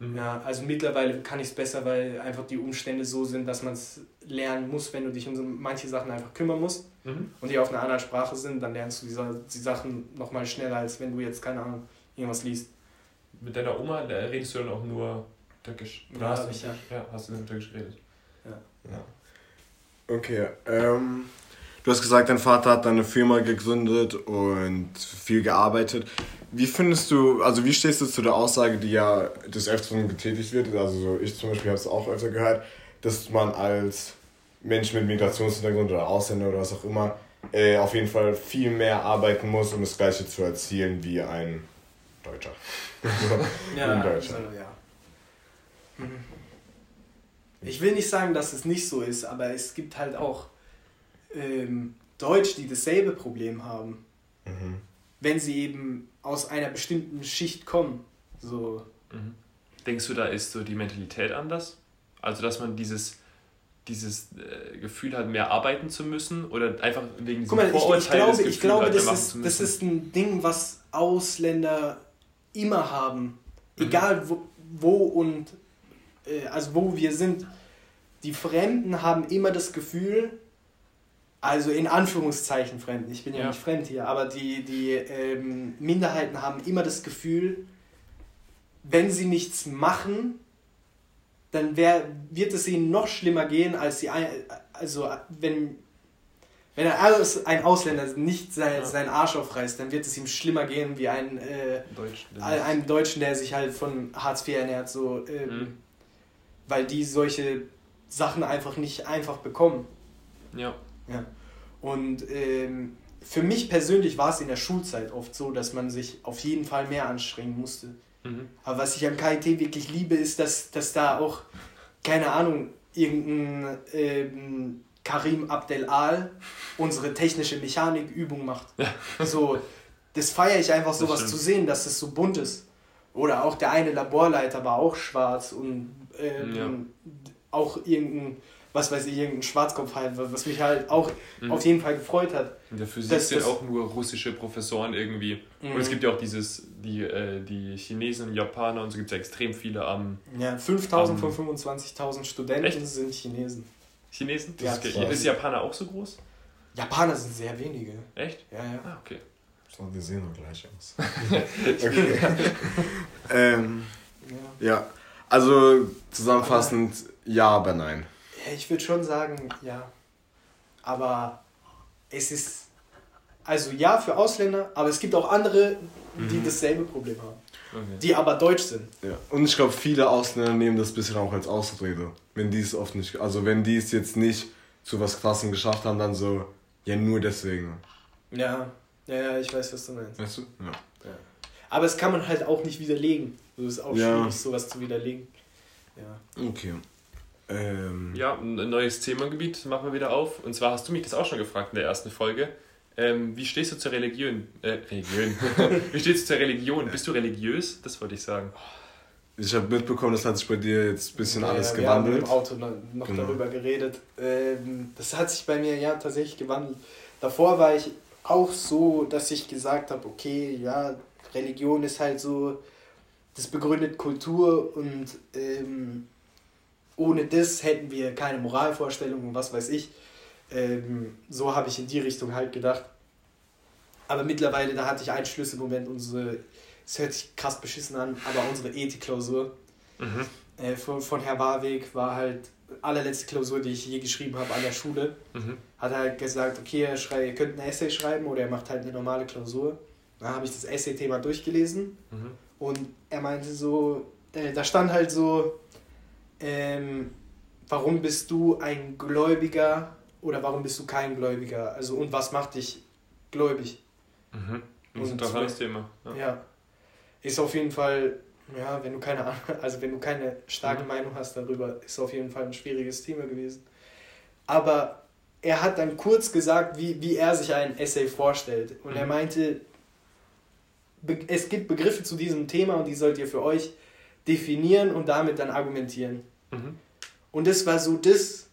Ja, also mittlerweile kann ich es besser, weil einfach die Umstände so sind, dass man es lernen muss, wenn du dich um so manche Sachen einfach kümmern musst mhm. und die auf einer anderen Sprache sind, dann lernst du die, die Sachen nochmal schneller, als wenn du jetzt, keine Ahnung, irgendwas liest. Mit deiner Oma redest du dann auch nur Türkisch? ja, hast, ich, ja. ja, hast du dann Türkisch geredet? Ja. ja. Okay, ähm, du hast gesagt, dein Vater hat eine Firma gegründet und viel gearbeitet. Wie findest du, also wie stehst du zu der Aussage, die ja des Öfteren getätigt wird, also ich zum Beispiel habe es auch öfter gehört, dass man als Mensch mit Migrationshintergrund oder Ausländer oder was auch immer äh, auf jeden Fall viel mehr arbeiten muss, um das Gleiche zu erzielen wie ein Deutscher. ja, ein Deutscher. Also, ja. Mhm. Ich will nicht sagen, dass es nicht so ist, aber es gibt halt auch ähm, Deutsch, die dasselbe Problem haben. Mhm wenn sie eben aus einer bestimmten Schicht kommen. So. Mhm. Denkst du, da ist so die Mentalität anders? Also, dass man dieses, dieses äh, Gefühl hat, mehr arbeiten zu müssen oder einfach wegen diesem Guck mal, Vorurteil ich, ich glaube, ich glaube hat, das, ist, das ist ein Ding, was Ausländer immer haben. Mhm. Egal wo, wo und äh, also wo wir sind. Die Fremden haben immer das Gefühl, also in Anführungszeichen Fremden, ich bin ja, ja nicht fremd hier, aber die, die ähm, Minderheiten haben immer das Gefühl, wenn sie nichts machen, dann wär, wird es ihnen noch schlimmer gehen, als sie, also wenn, wenn ein Ausländer nicht sein, ja. seinen Arsch aufreißt, dann wird es ihm schlimmer gehen wie ein, äh, Deutsch, einem Deutschen, der sich halt von Hartz IV ernährt, so, ähm, mhm. weil die solche Sachen einfach nicht einfach bekommen. Ja. Ja. Und ähm, für mich persönlich war es in der Schulzeit oft so, dass man sich auf jeden Fall mehr anstrengen musste. Mhm. Aber was ich am KIT wirklich liebe, ist, dass, dass da auch, keine Ahnung, irgendein ähm, Karim Abdel Al unsere technische Mechanikübung macht. Ja. So, das feiere ich einfach, sowas zu sehen, dass es so bunt ist. Oder auch der eine Laborleiter war auch schwarz und ähm, ja. auch irgendein was weiß ich, irgendein Schwarzkopf halt, was mich halt auch mhm. auf jeden Fall gefreut hat. In der Physik das, sind auch nur russische Professoren irgendwie. Mhm. Und es gibt ja auch dieses, die, äh, die Chinesen, Japaner und so gibt es ja extrem viele am. Ja, 5000 von 25.000 Studenten Echt? sind Chinesen. Chinesen? Das ja, ist, ist Japaner auch so groß? Japaner sind sehr wenige. Echt? Ja, ja. Ah, okay. Die sehen doch gleich aus. okay. ähm, ja. ja. Also zusammenfassend, ja, aber nein. Ich würde schon sagen, ja. Aber es ist, also ja für Ausländer, aber es gibt auch andere, die mhm. dasselbe Problem haben. Okay. Die aber deutsch sind. Ja. Und ich glaube, viele Ausländer nehmen das bisschen auch als Ausrede. Wenn die es oft nicht, also wenn die es jetzt nicht zu was Krassem geschafft haben, dann so, ja, nur deswegen. Ja, ja, ja, ich weiß, was du meinst. Weißt du? Ja. ja. Aber es kann man halt auch nicht widerlegen. Es ist auch ja. schwierig, sowas zu widerlegen. Ja. Okay. Ähm. Ja, ein neues Themengebiet machen wir wieder auf. Und zwar hast du mich das auch schon gefragt in der ersten Folge. Ähm, wie stehst du zur Religion? Äh, Religion. wie stehst du zur Religion? Bist du religiös? Das wollte ich sagen. Ich habe mitbekommen, das hat sich bei dir jetzt ein bisschen ja, alles gewandelt. Wir haben im Auto noch genau. darüber geredet. Ähm, das hat sich bei mir ja tatsächlich gewandelt. Davor war ich auch so, dass ich gesagt habe, okay, ja, Religion ist halt so, das begründet Kultur und ähm, ohne das hätten wir keine Moralvorstellungen und was weiß ich. Ähm, so habe ich in die Richtung halt gedacht. Aber mittlerweile, da hatte ich einen Schlüsselmoment, unsere, es hört sich krass beschissen an, aber unsere Ethik-Klausur Mhm. äh, von, von Herr Warweg war halt allerletzte Klausur, die ich je geschrieben habe an der Schule. Mhm. Hat er halt gesagt, okay, er, schrei, ihr könnt ein Essay schreiben oder er macht halt eine normale Klausur. Dann habe ich das Essay-Thema durchgelesen Mhm. und er meinte so, äh, da stand halt so, ähm, warum bist du ein Gläubiger oder warum bist du kein Gläubiger? Also und was macht dich gläubig? Mhm. Ein Und interessantes so- Thema. Ja. Ja. Ist auf jeden Fall, ja, wenn du keine also wenn du keine starke Mhm. Meinung hast darüber, ist auf jeden Fall ein schwieriges Thema gewesen. Aber er hat dann kurz gesagt, wie, wie er sich ein Essay vorstellt. Und er Mhm. meinte, be- es gibt Begriffe zu diesem Thema und die sollt ihr für euch definieren und damit dann argumentieren. Mhm. Und das war so das,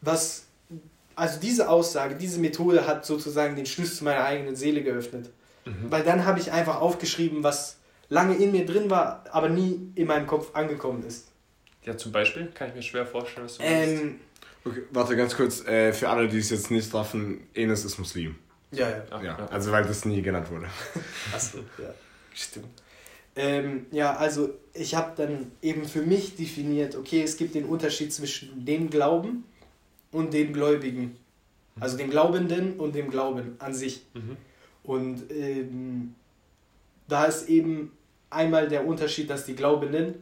was, also diese Aussage, diese Methode hat sozusagen den Schlüssel zu meiner eigenen Seele geöffnet. Mhm. Weil dann habe ich einfach aufgeschrieben, was lange in mir drin war, aber nie in meinem Kopf angekommen ist. Ja, zum Beispiel kann ich mir schwer vorstellen, was du meinst. Ähm, Okay, warte ganz kurz, äh, für alle, die es jetzt nicht raffen, Enes ist Muslim. ja, ja. Ah, Ja, ja. also weil das nie genannt wurde. Achso, ja, stimmt. Ähm, ja, also ich habe dann eben für mich definiert, okay, es gibt den Unterschied zwischen dem Glauben und dem Gläubigen. Also dem Glaubenden und dem Glauben an sich. Mhm. Und ähm, da ist eben einmal der Unterschied, dass die Glaubenden,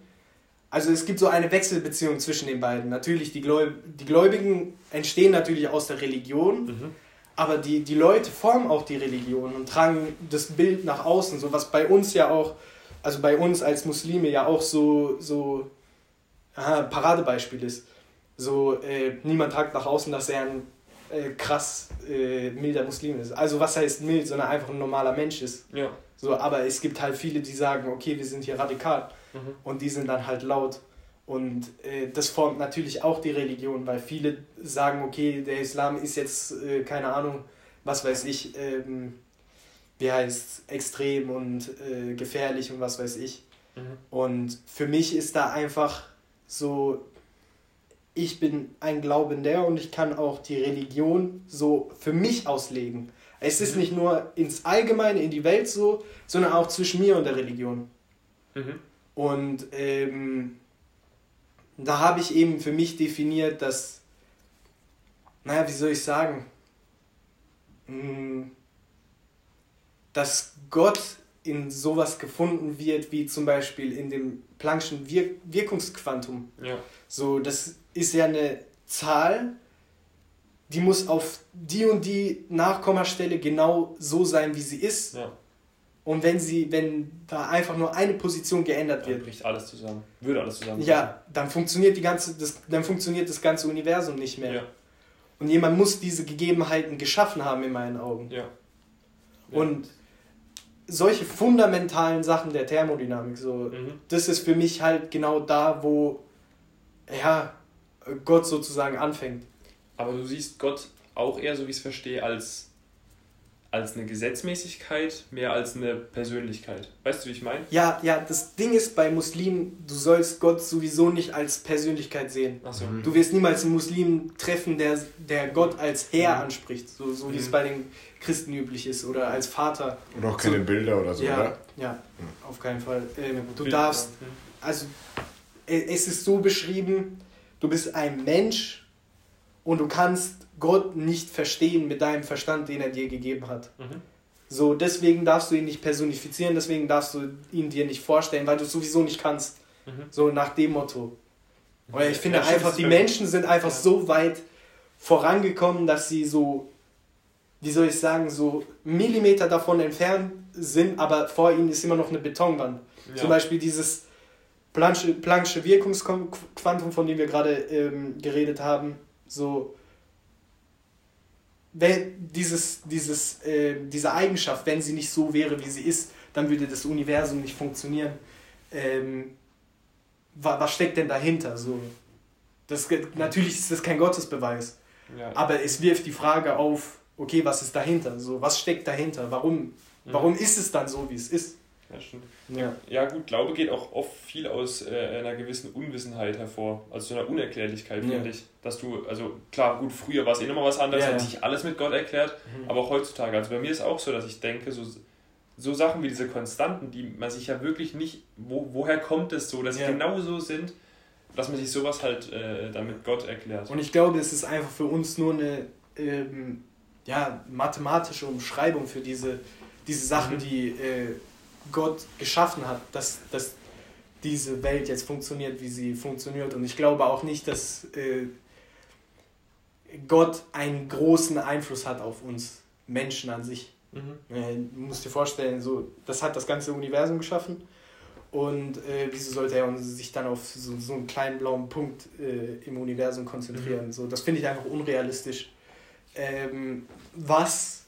also es gibt so eine Wechselbeziehung zwischen den beiden. Natürlich, die, Gläub die Gläubigen entstehen natürlich aus der Religion, Mhm. aber die, die Leute formen auch die Religion und tragen das Bild nach außen, so was bei uns ja auch, also bei uns als Muslime ja auch so, so aha, Paradebeispiel ist. So, äh, niemand tragt nach außen, dass er ein äh, krass äh, milder Muslim ist. Also was heißt mild, sondern einfach ein normaler Mensch ist. Ja. So, aber es gibt halt viele, die sagen, okay, wir sind hier radikal. Mhm. Und die sind dann halt laut. Und äh, das formt natürlich auch die Religion, weil viele sagen, okay, der Islam ist jetzt, äh, keine Ahnung, was weiß ich, ähm, wie heißt extrem und äh, gefährlich und was weiß ich. Mhm. Und für mich ist da einfach so, ich bin ein Glaubender und ich kann auch die Religion so für mich auslegen. Es ist Mhm. nicht nur ins Allgemeine, in die Welt so, sondern auch zwischen mir und der Religion. Mhm. Und ähm, da habe ich eben für mich definiert, dass, naja, wie soll ich sagen, Mm, dass Gott in sowas gefunden wird, wie zum Beispiel in dem Planck'schen Wir Wirkungsquantum. Ja. So, das ist ja eine Zahl, die muss auf die und die Nachkommastelle genau so sein, wie sie ist. Ja. Und wenn sie, wenn da einfach nur eine Position geändert Dann wird, bricht alles zusammen. Würde alles zusammen. ja, dann funktioniert die ganze, das, dann funktioniert das ganze Universum nicht mehr. Ja. Und jemand muss diese Gegebenheiten geschaffen haben in meinen Augen. Ja. Und solche fundamentalen Sachen der Thermodynamik, so, Mhm. das ist für mich halt genau da, wo ja, Gott sozusagen anfängt. Aber du siehst Gott auch eher, so wie ich es verstehe, als, als eine Gesetzmäßigkeit, mehr als eine Persönlichkeit. Weißt du, wie ich meine? Ja, ja, das Ding ist bei Muslimen, du sollst Gott sowieso nicht als Persönlichkeit sehen. Achso. Mhm. Du wirst niemals einen Muslim treffen, der, der Gott als Herr Mhm. anspricht, so, so wie es Mhm. bei den Christen üblich ist, oder als Vater. Oder auch keine So- Bilder oder so, ja, oder? ja, auf keinen Fall. Ähm, du Bild- darfst, Mhm. also äh, es ist so beschrieben, du bist ein Mensch und du kannst Gott nicht verstehen mit deinem Verstand, den er dir gegeben hat. Mhm. So, deswegen darfst du ihn nicht personifizieren, deswegen darfst du ihn dir nicht vorstellen, weil du es sowieso nicht kannst. Mhm. So nach dem Motto. Oder ich finde Ja, einfach, die Menschen sind einfach Ja. so weit vorangekommen, dass sie so, wie soll ich sagen, so Millimeter davon entfernt sind, aber vor ihnen ist immer noch eine Betonwand. Ja. Zum Beispiel dieses Planck'sche, Planck'sche Wirkungsquantum, von dem wir gerade ähm, geredet haben, so wenn dieses, dieses, äh, diese Eigenschaft, wenn sie nicht so wäre, wie sie ist, dann würde das Universum nicht funktionieren. Ähm, wa- was steckt denn dahinter? So, das, natürlich ist das kein Gottesbeweis, Ja. aber es wirft die Frage auf, okay, was ist dahinter? So, was steckt dahinter? Warum, Mhm. warum ist es dann so, wie es ist? Ja, stimmt. Ja. ja, gut, Glaube geht auch oft viel aus äh, einer gewissen Unwissenheit hervor, also so einer Unerklärlichkeit, ja. finde ich. Dass du, also klar, gut, früher war es eh nochmal was anderes, ja, hat sich alles mit Gott erklärt, mhm. aber auch heutzutage, also bei mir ist auch so, dass ich denke, so, so Sachen wie diese Konstanten, die man sich ja wirklich nicht, wo, woher kommt es so, dass sie genau so sind, dass man sich sowas halt äh, dann mit Gott erklärt. Und ich glaube, es ist einfach für uns nur eine ähm, ja, mathematische Umschreibung für diese, diese Sachen, mhm. die äh, Gott geschaffen hat, dass, dass diese Welt jetzt funktioniert, wie sie funktioniert. Und ich glaube auch nicht, dass äh, Gott einen großen Einfluss hat auf uns Menschen an sich. Mhm. Äh, du musst dir vorstellen, so, das hat das ganze Universum geschaffen. Und äh, wieso sollte er sich dann auf so, so einen kleinen blauen Punkt äh, im Universum konzentrieren? Mhm. So, das finde ich einfach unrealistisch. Ähm, was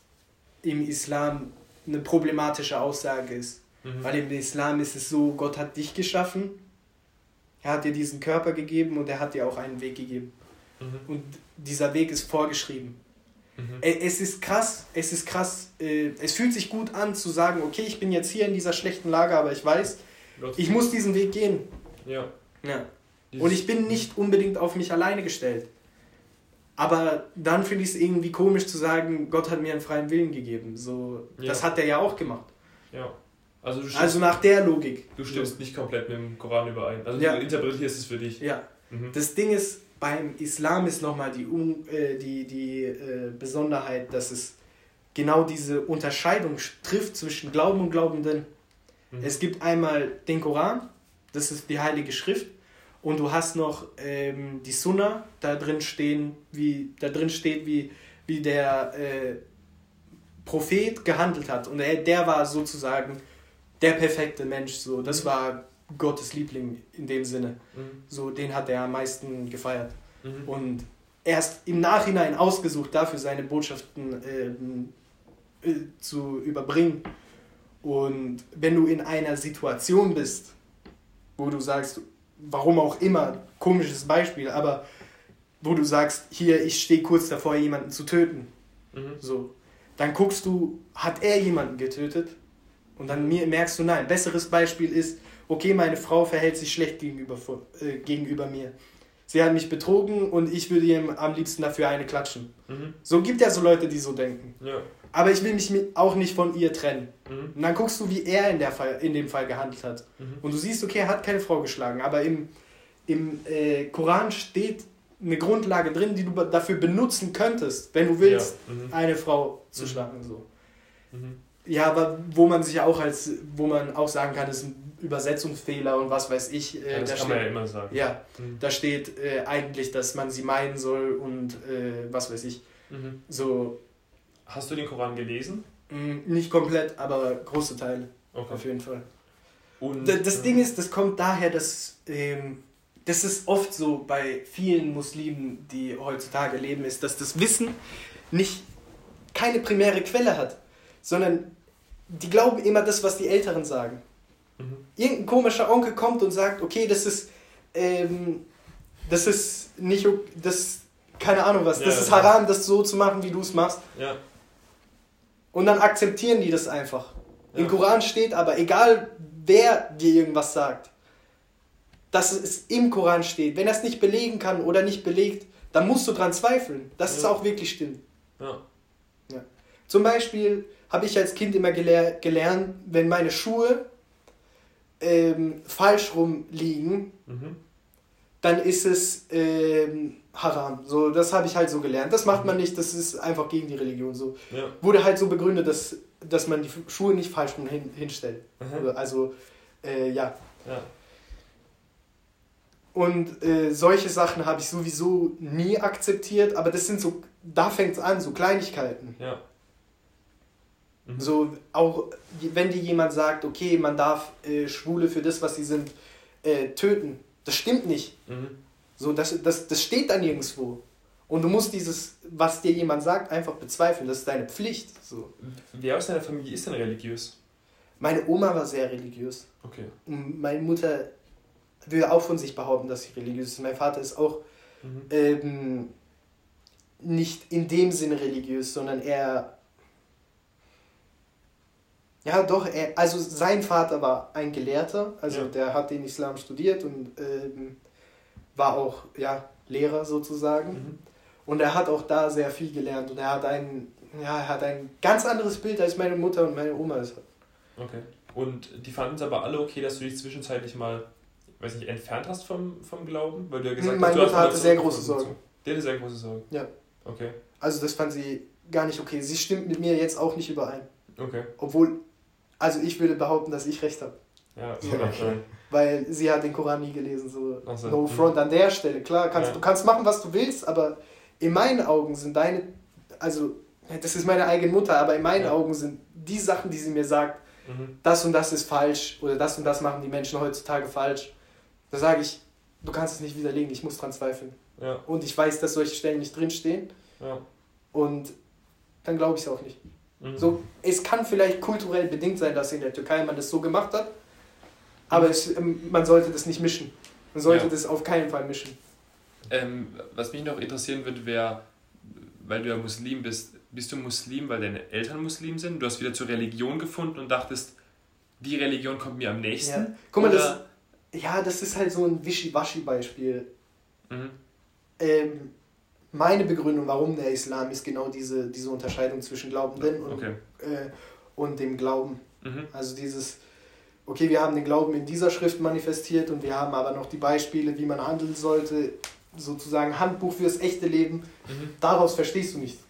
im Islam eine problematische Aussage ist. Mhm. Weil im Islam ist es so, Gott hat dich geschaffen, er hat dir diesen Körper gegeben und er hat dir auch einen Weg gegeben. Mhm. Und dieser Weg ist vorgeschrieben. Mhm. Es ist krass, es ist krass. Äh, es fühlt sich gut an zu sagen, okay, ich bin jetzt hier in dieser schlechten Lage, aber ich weiß, ich muss diesen Weg gehen. Ja. ja. Und ich bin nicht unbedingt auf mich alleine gestellt. Aber dann finde ich es irgendwie komisch zu sagen, Gott hat mir einen freien Willen gegeben. So, ja. Das hat er ja auch gemacht. Ja. Also, stimmst, also nach der Logik. Du stimmst so. nicht komplett mit dem Koran überein. Also ja. du interpretierst es für dich. Ja. Mhm. Das Ding ist, beim Islam ist nochmal die, äh, die, die äh, Besonderheit, dass es genau diese Unterscheidung trifft zwischen Glauben und Glaubenden. Mhm. Es gibt einmal den Koran, das ist die Heilige Schrift, und du hast noch ähm, die Sunna, da drin stehen, wie, da drin steht, wie, wie der äh, Prophet gehandelt hat. Und er, der war sozusagen der perfekte Mensch. So. Das mhm. war Gottes Liebling in dem Sinne. Mhm. So, den hat er am meisten gefeiert. Mhm. Und erst im Nachhinein ausgesucht, dafür seine Botschaften äh, äh, zu überbringen. Und wenn du in einer Situation bist, wo du sagst, warum auch immer, komisches Beispiel, aber wo du sagst, hier, ich stehe kurz davor, jemanden zu töten. Mhm. So. Dann guckst du, hat er jemanden getötet? Und dann merkst du, nein. Besseres Beispiel ist, okay, meine Frau verhält sich schlecht gegenüber, äh, gegenüber mir. Sie hat mich betrogen und ich würde ihm am liebsten dafür eine klatschen. Mhm. So gibt ja so Leute, die so denken. Ja. Aber ich will mich auch nicht von ihr trennen. Mhm. Und dann guckst du, wie er in, der Fall, in dem Fall gehandelt hat. Mhm. Und du siehst, okay, er hat keine Frau geschlagen, aber im, im äh, Koran steht eine Grundlage drin, die du dafür benutzen könntest, wenn du willst, ja. mhm. eine Frau zu mhm. schlagen. So. Mhm. Ja, aber wo man sich auch als, wo man auch sagen kann, ist ein Übersetzungsfehler und was weiß ich. Äh, ja, das da kann steht, man ja immer sagen. Ja, mhm. da steht äh, eigentlich, dass man sie meiden soll und äh, was weiß ich. So Hast du den Koran gelesen? Mm, nicht komplett, aber große Teile. Okay. Auf jeden Fall. Und, das Ding ist, das kommt daher, dass ähm, das ist oft so bei vielen Muslimen, die heutzutage leben, ist, dass das Wissen nicht keine primäre Quelle hat, sondern die glauben immer das, was die Älteren sagen. Mhm. Irgendein komischer Onkel kommt und sagt, okay, das ist, ähm, das ist nicht, das, keine Ahnung was, ja, das ist haram, das so zu machen, wie du es machst. Und dann akzeptieren die das einfach. Ja. Im Koran steht aber, egal wer dir irgendwas sagt, dass es im Koran steht. Wenn er es nicht belegen kann oder nicht belegt, dann musst du dran zweifeln, dass ja. es auch wirklich stimmt. Ja. ja. Zum Beispiel habe ich als Kind immer gelehr gelernt, wenn meine Schuhe ähm, falsch rum liegen, mhm. dann ist es ähm, haram. So, das habe ich halt so gelernt. Das macht man nicht, das ist einfach gegen die Religion. So. Ja. Wurde halt so begründet, dass, dass man die Schuhe nicht falsch hin, hinstellt. Mhm. Also, äh, ja. ja. Und äh, solche Sachen habe ich sowieso nie akzeptiert, aber das sind so, da fängt es an, so Kleinigkeiten. Ja. Mhm. So, auch wenn dir jemand sagt, okay, man darf äh, Schwule für das, was sie sind, äh, töten, das stimmt nicht. Mhm. So, das, das, das steht da nirgendwo. Und du musst dieses, was dir jemand sagt, einfach bezweifeln. Das ist deine Pflicht. So. Wer aus deiner Familie ist denn religiös? Meine Oma war sehr religiös. Okay. Meine Mutter würde auch von sich behaupten, dass sie religiös ist. Mein Vater ist auch mhm. ähm, nicht in dem Sinne religiös, sondern eher Ja, doch, er, also sein Vater war ein Gelehrter, also Ja. der hat den Islam studiert und ähm, war auch ja, Lehrer sozusagen. Mhm. Und er hat auch da sehr viel gelernt und er hat ein, ja, er hat ein ganz anderes Bild, als meine Mutter und meine Oma es hat. Okay. Und die fanden es aber alle okay, dass du dich zwischenzeitlich mal, weiß nicht, entfernt hast vom, vom Glauben? Weil du ja gesagt Meine hast, Mutter hatte sehr große Sorgen. Die hatte sehr große Sorgen. Ja. Okay. Also das fand sie gar nicht okay. Sie stimmt mit mir jetzt auch nicht überein. Okay. Obwohl, also ich würde behaupten, dass ich recht habe. Ja, Ja, okay. Weil sie hat den Koran nie gelesen. So, so. no Mhm. front an der Stelle. Klar, kannst, Ja. du kannst machen, was du willst, aber in meinen Augen sind deine, also das ist meine eigene Mutter, aber in meinen Ja. Augen sind die Sachen, die sie mir sagt, Mhm. das und das ist falsch oder das und das machen die Menschen heutzutage falsch. Da sage ich, du kannst es nicht widerlegen, ich muss dran zweifeln. Ja, Und ich weiß, dass solche Stellen nicht drinstehen ja. und dann glaube ich es auch nicht. Mhm. So, es kann vielleicht kulturell bedingt sein, dass in der Türkei man das so gemacht hat, aber es, ähm, man sollte das nicht mischen. Man sollte Ja. das auf keinen Fall mischen. Ähm, was mich noch interessieren würde, wäre, weil du ja Muslim bist, bist du Muslim, weil deine Eltern Muslim sind? Du hast wieder zur Religion gefunden und dachtest, die Religion kommt mir am nächsten? Ja. Guck mal, das, ja, das ist halt so ein Wischiwaschi-Beispiel. Mhm. Ähm, meine Begründung, warum der Islam ist, genau diese, diese Unterscheidung zwischen Glaubenden und, Okay. äh, und dem Glauben. Mhm. Also dieses, okay, wir haben den Glauben in dieser Schrift manifestiert und wir haben aber noch die Beispiele, wie man handeln sollte, sozusagen Handbuch fürs echte Leben. Mhm. Daraus verstehst du nicht.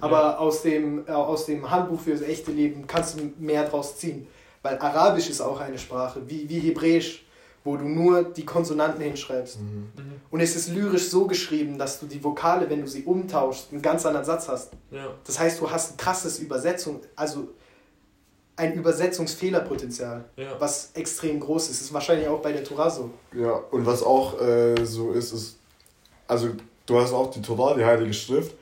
Aber aus, dem, äh, aus dem Handbuch fürs echte Leben kannst du mehr draus ziehen. Weil Arabisch ist auch eine Sprache, wie, wie Hebräisch, wo du nur die Konsonanten hinschreibst. Mhm. Und es ist lyrisch so geschrieben, dass du die Vokale, wenn du sie umtauschst, einen ganz anderen Satz hast. Ja. Das heißt, du hast ein krasses Übersetzung, also ein Übersetzungsfehlerpotenzial, Ja. was extrem groß ist. Das ist wahrscheinlich auch bei der Torah so. Ja, und was auch äh, so ist, ist, also du hast auch die Torah, die Heilige Schrift,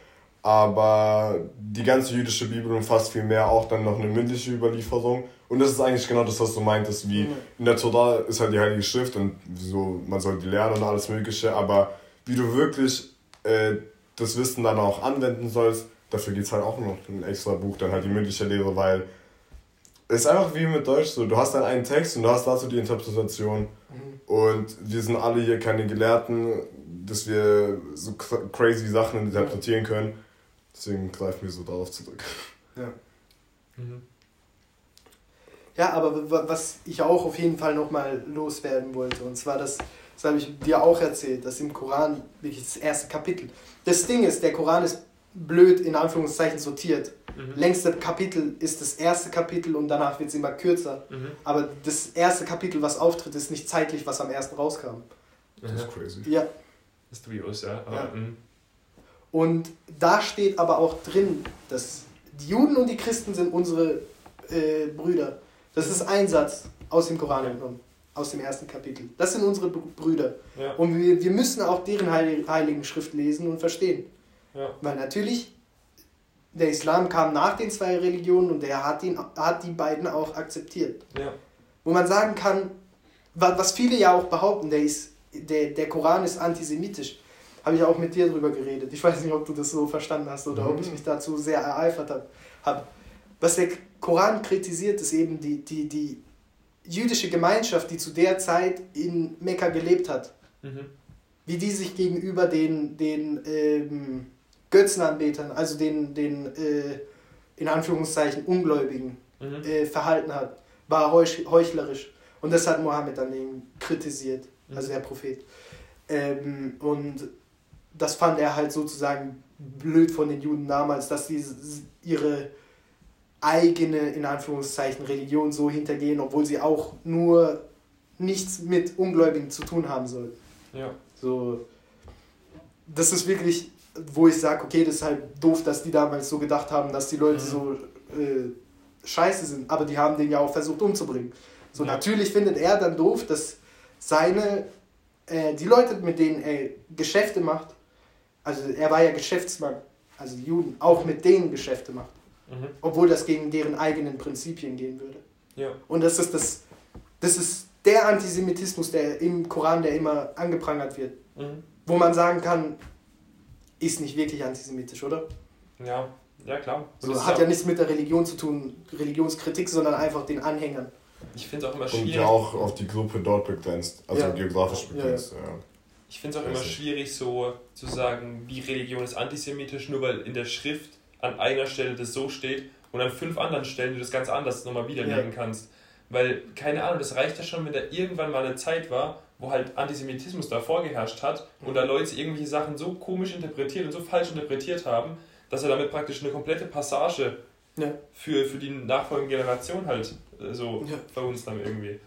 aber die ganze jüdische Bibel umfasst vielmehr auch dann noch eine mündliche Überlieferung. Und das ist eigentlich genau das, was du meintest, wie Mhm. in der Torah ist halt die Heilige Schrift und so, man soll die lernen und alles Mögliche, aber wie du wirklich äh, das Wissen dann auch anwenden sollst, dafür gibt es halt auch noch ein extra Buch, dann halt die mündliche Lehre, weil ist einfach wie mit Deutsch so, du hast dann einen Text und du hast dazu die Interpretation. Und wir sind alle hier keine Gelehrten, dass wir so cra- crazy Sachen interpretieren können. Deswegen greifen wir so darauf zurück. Ja. Mhm. Ja, aber wa- was ich auch auf jeden Fall nochmal loswerden wollte, und zwar das, das habe ich dir auch erzählt, dass im Koran wirklich das erste Kapitel. Das Ding ist, der Koran ist blöd in Anführungszeichen sortiert. Mhm. Längste Kapitel ist das erste Kapitel und danach wird es immer kürzer. Mhm. Aber das erste Kapitel, was auftritt, ist nicht zeitlich, was am ersten rauskam. Das ist crazy. Ja. Das ist dubios, ja. Aber, Ja. mhm. Und da steht aber auch drin, dass die Juden und die Christen sind unsere äh, Brüder. Das ist ein Satz aus dem Koran entnommen, aus dem ersten Kapitel. Das sind unsere Br- Brüder. ja. Und wir, wir müssen auch deren Heil- heiligen Schrift lesen und verstehen. ja. Weil natürlich, der Islam kam nach den zwei Religionen und er hat, ihn, hat die beiden auch akzeptiert. ja. Wo man sagen kann, wa- was viele ja auch behaupten, der, ist, der, der Koran ist antisemitisch. Habe ich auch mit dir drüber geredet. Ich weiß nicht, ob du das so verstanden hast oder ob ich mich dazu sehr ereifert habe. Hab. Was der Koran kritisiert, ist eben die, die, die jüdische Gemeinschaft, die zu der Zeit in Mekka gelebt hat. Mhm. Wie die sich gegenüber den, den ähm, Götzenanbetern, also den, den äh, in Anführungszeichen Ungläubigen, Mhm. äh, verhalten hat, war heuch, heuchlerisch. Und das hat Mohammed dann eben kritisiert, also der Prophet. Ähm, und das fand er halt sozusagen blöd von den Juden damals, dass sie ihre eigene, in Anführungszeichen, Religion so hintergehen, obwohl sie auch nur nichts mit Ungläubigen zu tun haben sollten. ja. So, das ist wirklich, wo ich sage, okay, das ist halt doof, dass die damals so gedacht haben, dass die Leute Mhm. so äh, scheiße sind. Aber die haben den ja auch versucht umzubringen. So, Ja. natürlich findet er dann doof, dass seine, äh, die Leute, mit denen er Geschäfte macht, also er war ja Geschäftsmann, also die Juden, auch mit denen Geschäfte macht. Mhm. Obwohl das gegen deren eigenen Prinzipien gehen würde. ja. Und das ist das, das ist der Antisemitismus, der im Koran, der immer angeprangert wird Mhm. wo man sagen kann, ist nicht wirklich antisemitisch, oder? Ja, Ja, klar. Und So, hat auch- ja nichts mit der Religion zu tun, Religionskritik, sondern einfach den Anhängern. Ich finde es auch immer Und schwierig. ja auch auf die Gruppe dort begrenzt, also Ja. geografisch Ja, begrenzt. Ja, Ich finde es auch immer schwierig, so zu sagen, die Religion ist antisemitisch, nur weil in der Schrift an einer Stelle das so steht und an fünf anderen Stellen du das ganz anders nochmal widerlegen kannst. Weil, keine Ahnung, das reicht ja schon, wenn da irgendwann mal eine Zeit war, wo halt Antisemitismus da vorgeherrscht hat und da Leute irgendwelche Sachen so komisch interpretiert und so falsch interpretiert haben, dass er damit praktisch eine komplette Passage Ja. für, für die nachfolgende Generation halt äh, so Ja. verhunzt haben irgendwie.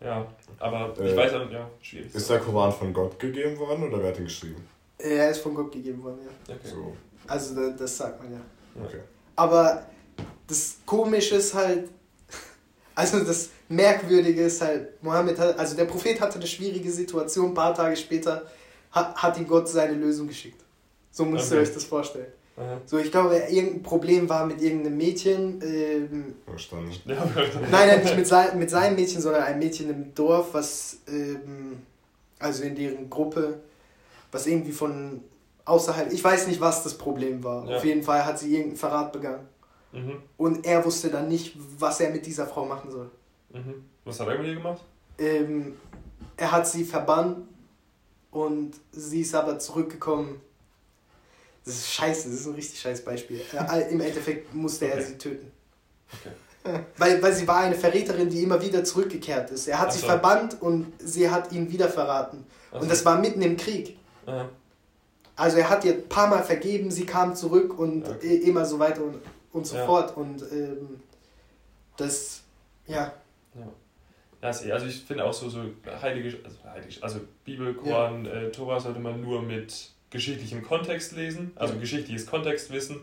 Ja, aber Äh, ich weiß auch, ja, schwierig. Ist der Koran von Gott gegeben worden oder wer hat ihn geschrieben? Er ist von Gott gegeben worden, ja. Okay. So, Also da- das sagt man ja. okay. Aber das Komische ist halt, also das Merkwürdige ist halt, Mohammed hat, also der Prophet hatte eine schwierige Situation, ein paar Tage später hat, hat ihm Gott seine Lösung geschickt. So müsst ihr Okay. euch das vorstellen. Aha. So, ich glaube, irgendein Problem war mit irgendeinem Mädchen. Ähm, Verstanden. Ja, nein, nein, nicht mit, sein, mit seinem Mädchen, sondern ein Mädchen im Dorf, was, ähm, also in deren Gruppe, was irgendwie von außerhalb, ich weiß nicht, was das Problem war. Ja. Auf jeden Fall hat sie irgendeinen Verrat begangen. mhm. Und er wusste dann nicht, was er mit dieser Frau machen soll. Mhm. Was hat er mit dir gemacht? Ähm, er hat sie verbannt und sie ist aber zurückgekommen. Das ist scheiße, das ist ein richtig scheiß Beispiel. Äh, Im Endeffekt musste er Okay. sie töten. Okay. Weil, weil sie war eine Verräterin, die immer wieder zurückgekehrt ist. Er hat Ach sie so. verbannt und sie hat ihn wieder verraten. Also, Und das war mitten im Krieg. aha. Also er hat ihr ein paar Mal vergeben, sie kam zurück und Okay. i- immer so weiter und, und so Ja. fort. Und ähm, das, ja, Ja, eh- also ich finde auch so, so heilige, also, heilige, also Bibel, Koran, äh, Tora sollte man nur mit geschichtlichem Kontext lesen, also Ja. geschichtliches Kontextwissen.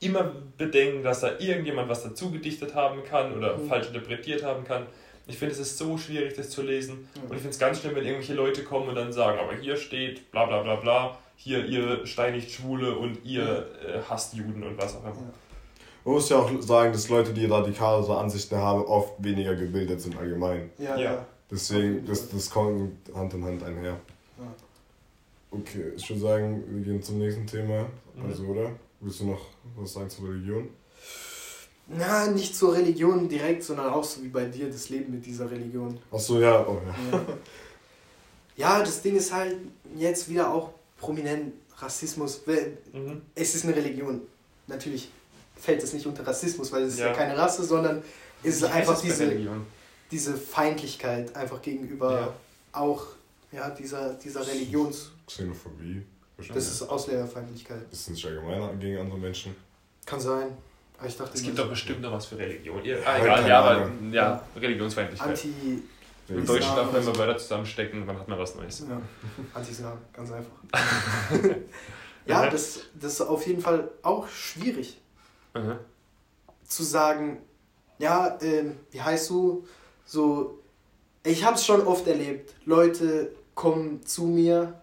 Immer bedenken, dass da irgendjemand was dazu gedichtet haben kann oder Mhm. falsch interpretiert haben kann. Ich finde, es ist so schwierig, das zu lesen. Ja. Und ich finde es ganz schlimm, wenn irgendwelche Leute kommen und dann sagen, aber hier steht bla bla bla bla, hier ihr steinigt Schwule und ihr äh, hasst Juden und was auch immer. Ja. Man muss ja auch sagen, dass Leute, die radikale so Ansichten haben, oft weniger gebildet sind allgemein. ja, Ja. Deswegen, das, das kommt Hand in Hand einher. Ja. Okay, ich würde sagen, wir gehen zum nächsten Thema. Mhm. Also, oder? Willst du noch was sagen zur Religion? Na, nicht zur Religion direkt, sondern auch so wie bei dir, das Leben mit dieser Religion. Achso, ja. Oh, ja. Ja. ja, das Ding ist halt jetzt wieder auch prominent Rassismus. Weil Mhm. Es ist eine Religion. Natürlich fällt es nicht unter Rassismus, weil es ist ja, Ja. keine Rasse, sondern es ist heißt einfach das diese, diese Feindlichkeit einfach gegenüber Ja. auch ja, dieser, dieser Religions... Xenophobie. Das ist Ausländerfeindlichkeit. Ist nicht allgemein gegen andere Menschen. Kann sein. Aber ich dachte, Es gibt doch bestimmt noch was für Religion. Ja, ah, egal, ja, aber ja, Religionsfeindlichkeit. Anti... Im Islam Deutschen darf man immer. Wörter zusammenstecken, dann hat man was Neues. Ja, Anti-Islam, ganz einfach. ja, das, das ist auf jeden Fall auch schwierig Mhm. zu sagen, ja, ähm, wie heißt du? So, ich habe es schon oft erlebt. Leute kommen zu mir,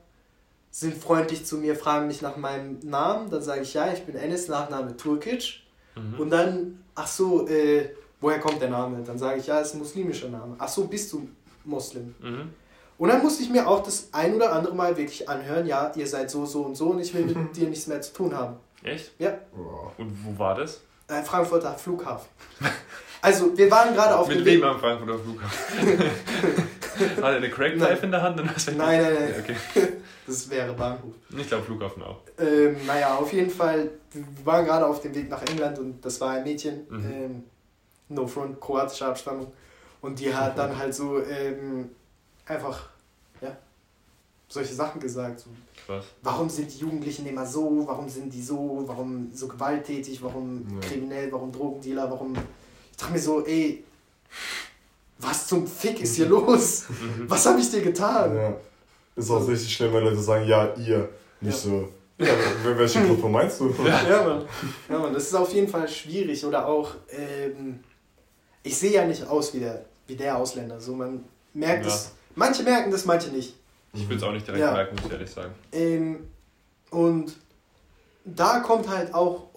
sind freundlich zu mir, fragen mich nach meinem Namen. Dann sage ich, ja, ich bin Enes, Nachname Turkic. Mhm. Und dann, ach so, äh, woher kommt der Name? Dann sage ich, ja, ist ein muslimischer Name. Ach so, bist du Muslim? Mhm. Und dann musste ich mir auch das ein oder andere Mal wirklich anhören, ja, ihr seid so, so und so und ich will mit dir nichts mehr zu tun haben. Echt? Ja. Und wo war das? äh, Frankfurter Flughafen. Also, wir waren gerade auf Mit dem wem Weg. am Frankfurter Flughafen? Hat er eine Nein. in der Hand? Und was Nein, nein, nein, Okay. das wäre Bahnhof. Ich glaube Flughafen auch. Ähm, naja, auf jeden Fall, wir waren gerade auf dem Weg nach England und das war ein Mädchen, Mhm. ähm, no front, kroatischer Abstammung. Und die hat dann halt so ähm, einfach, ja, solche Sachen gesagt. So, Krass. warum sind die Jugendlichen immer so, warum sind die so, warum so gewalttätig, warum Ja. kriminell, warum Drogendealer, warum... Ich dachte mir so, ey, was zum Fick ist hier los? Was habe ich dir getan? Ja. Ist auch richtig schlimm, wenn Leute sagen, ja, ihr. Nicht so. Ja, wel- welche Gruppe meinst du? Ja, Mann. Ja, Mann, das ist auf jeden Fall schwierig. Oder auch, ähm, ich sehe ja nicht aus wie der, wie der Ausländer. So, man merkt Ja. es. Manche merken das, manche nicht. Ich will es auch nicht direkt Ja. merken, muss ich ehrlich sagen. Ähm, und da kommt halt auch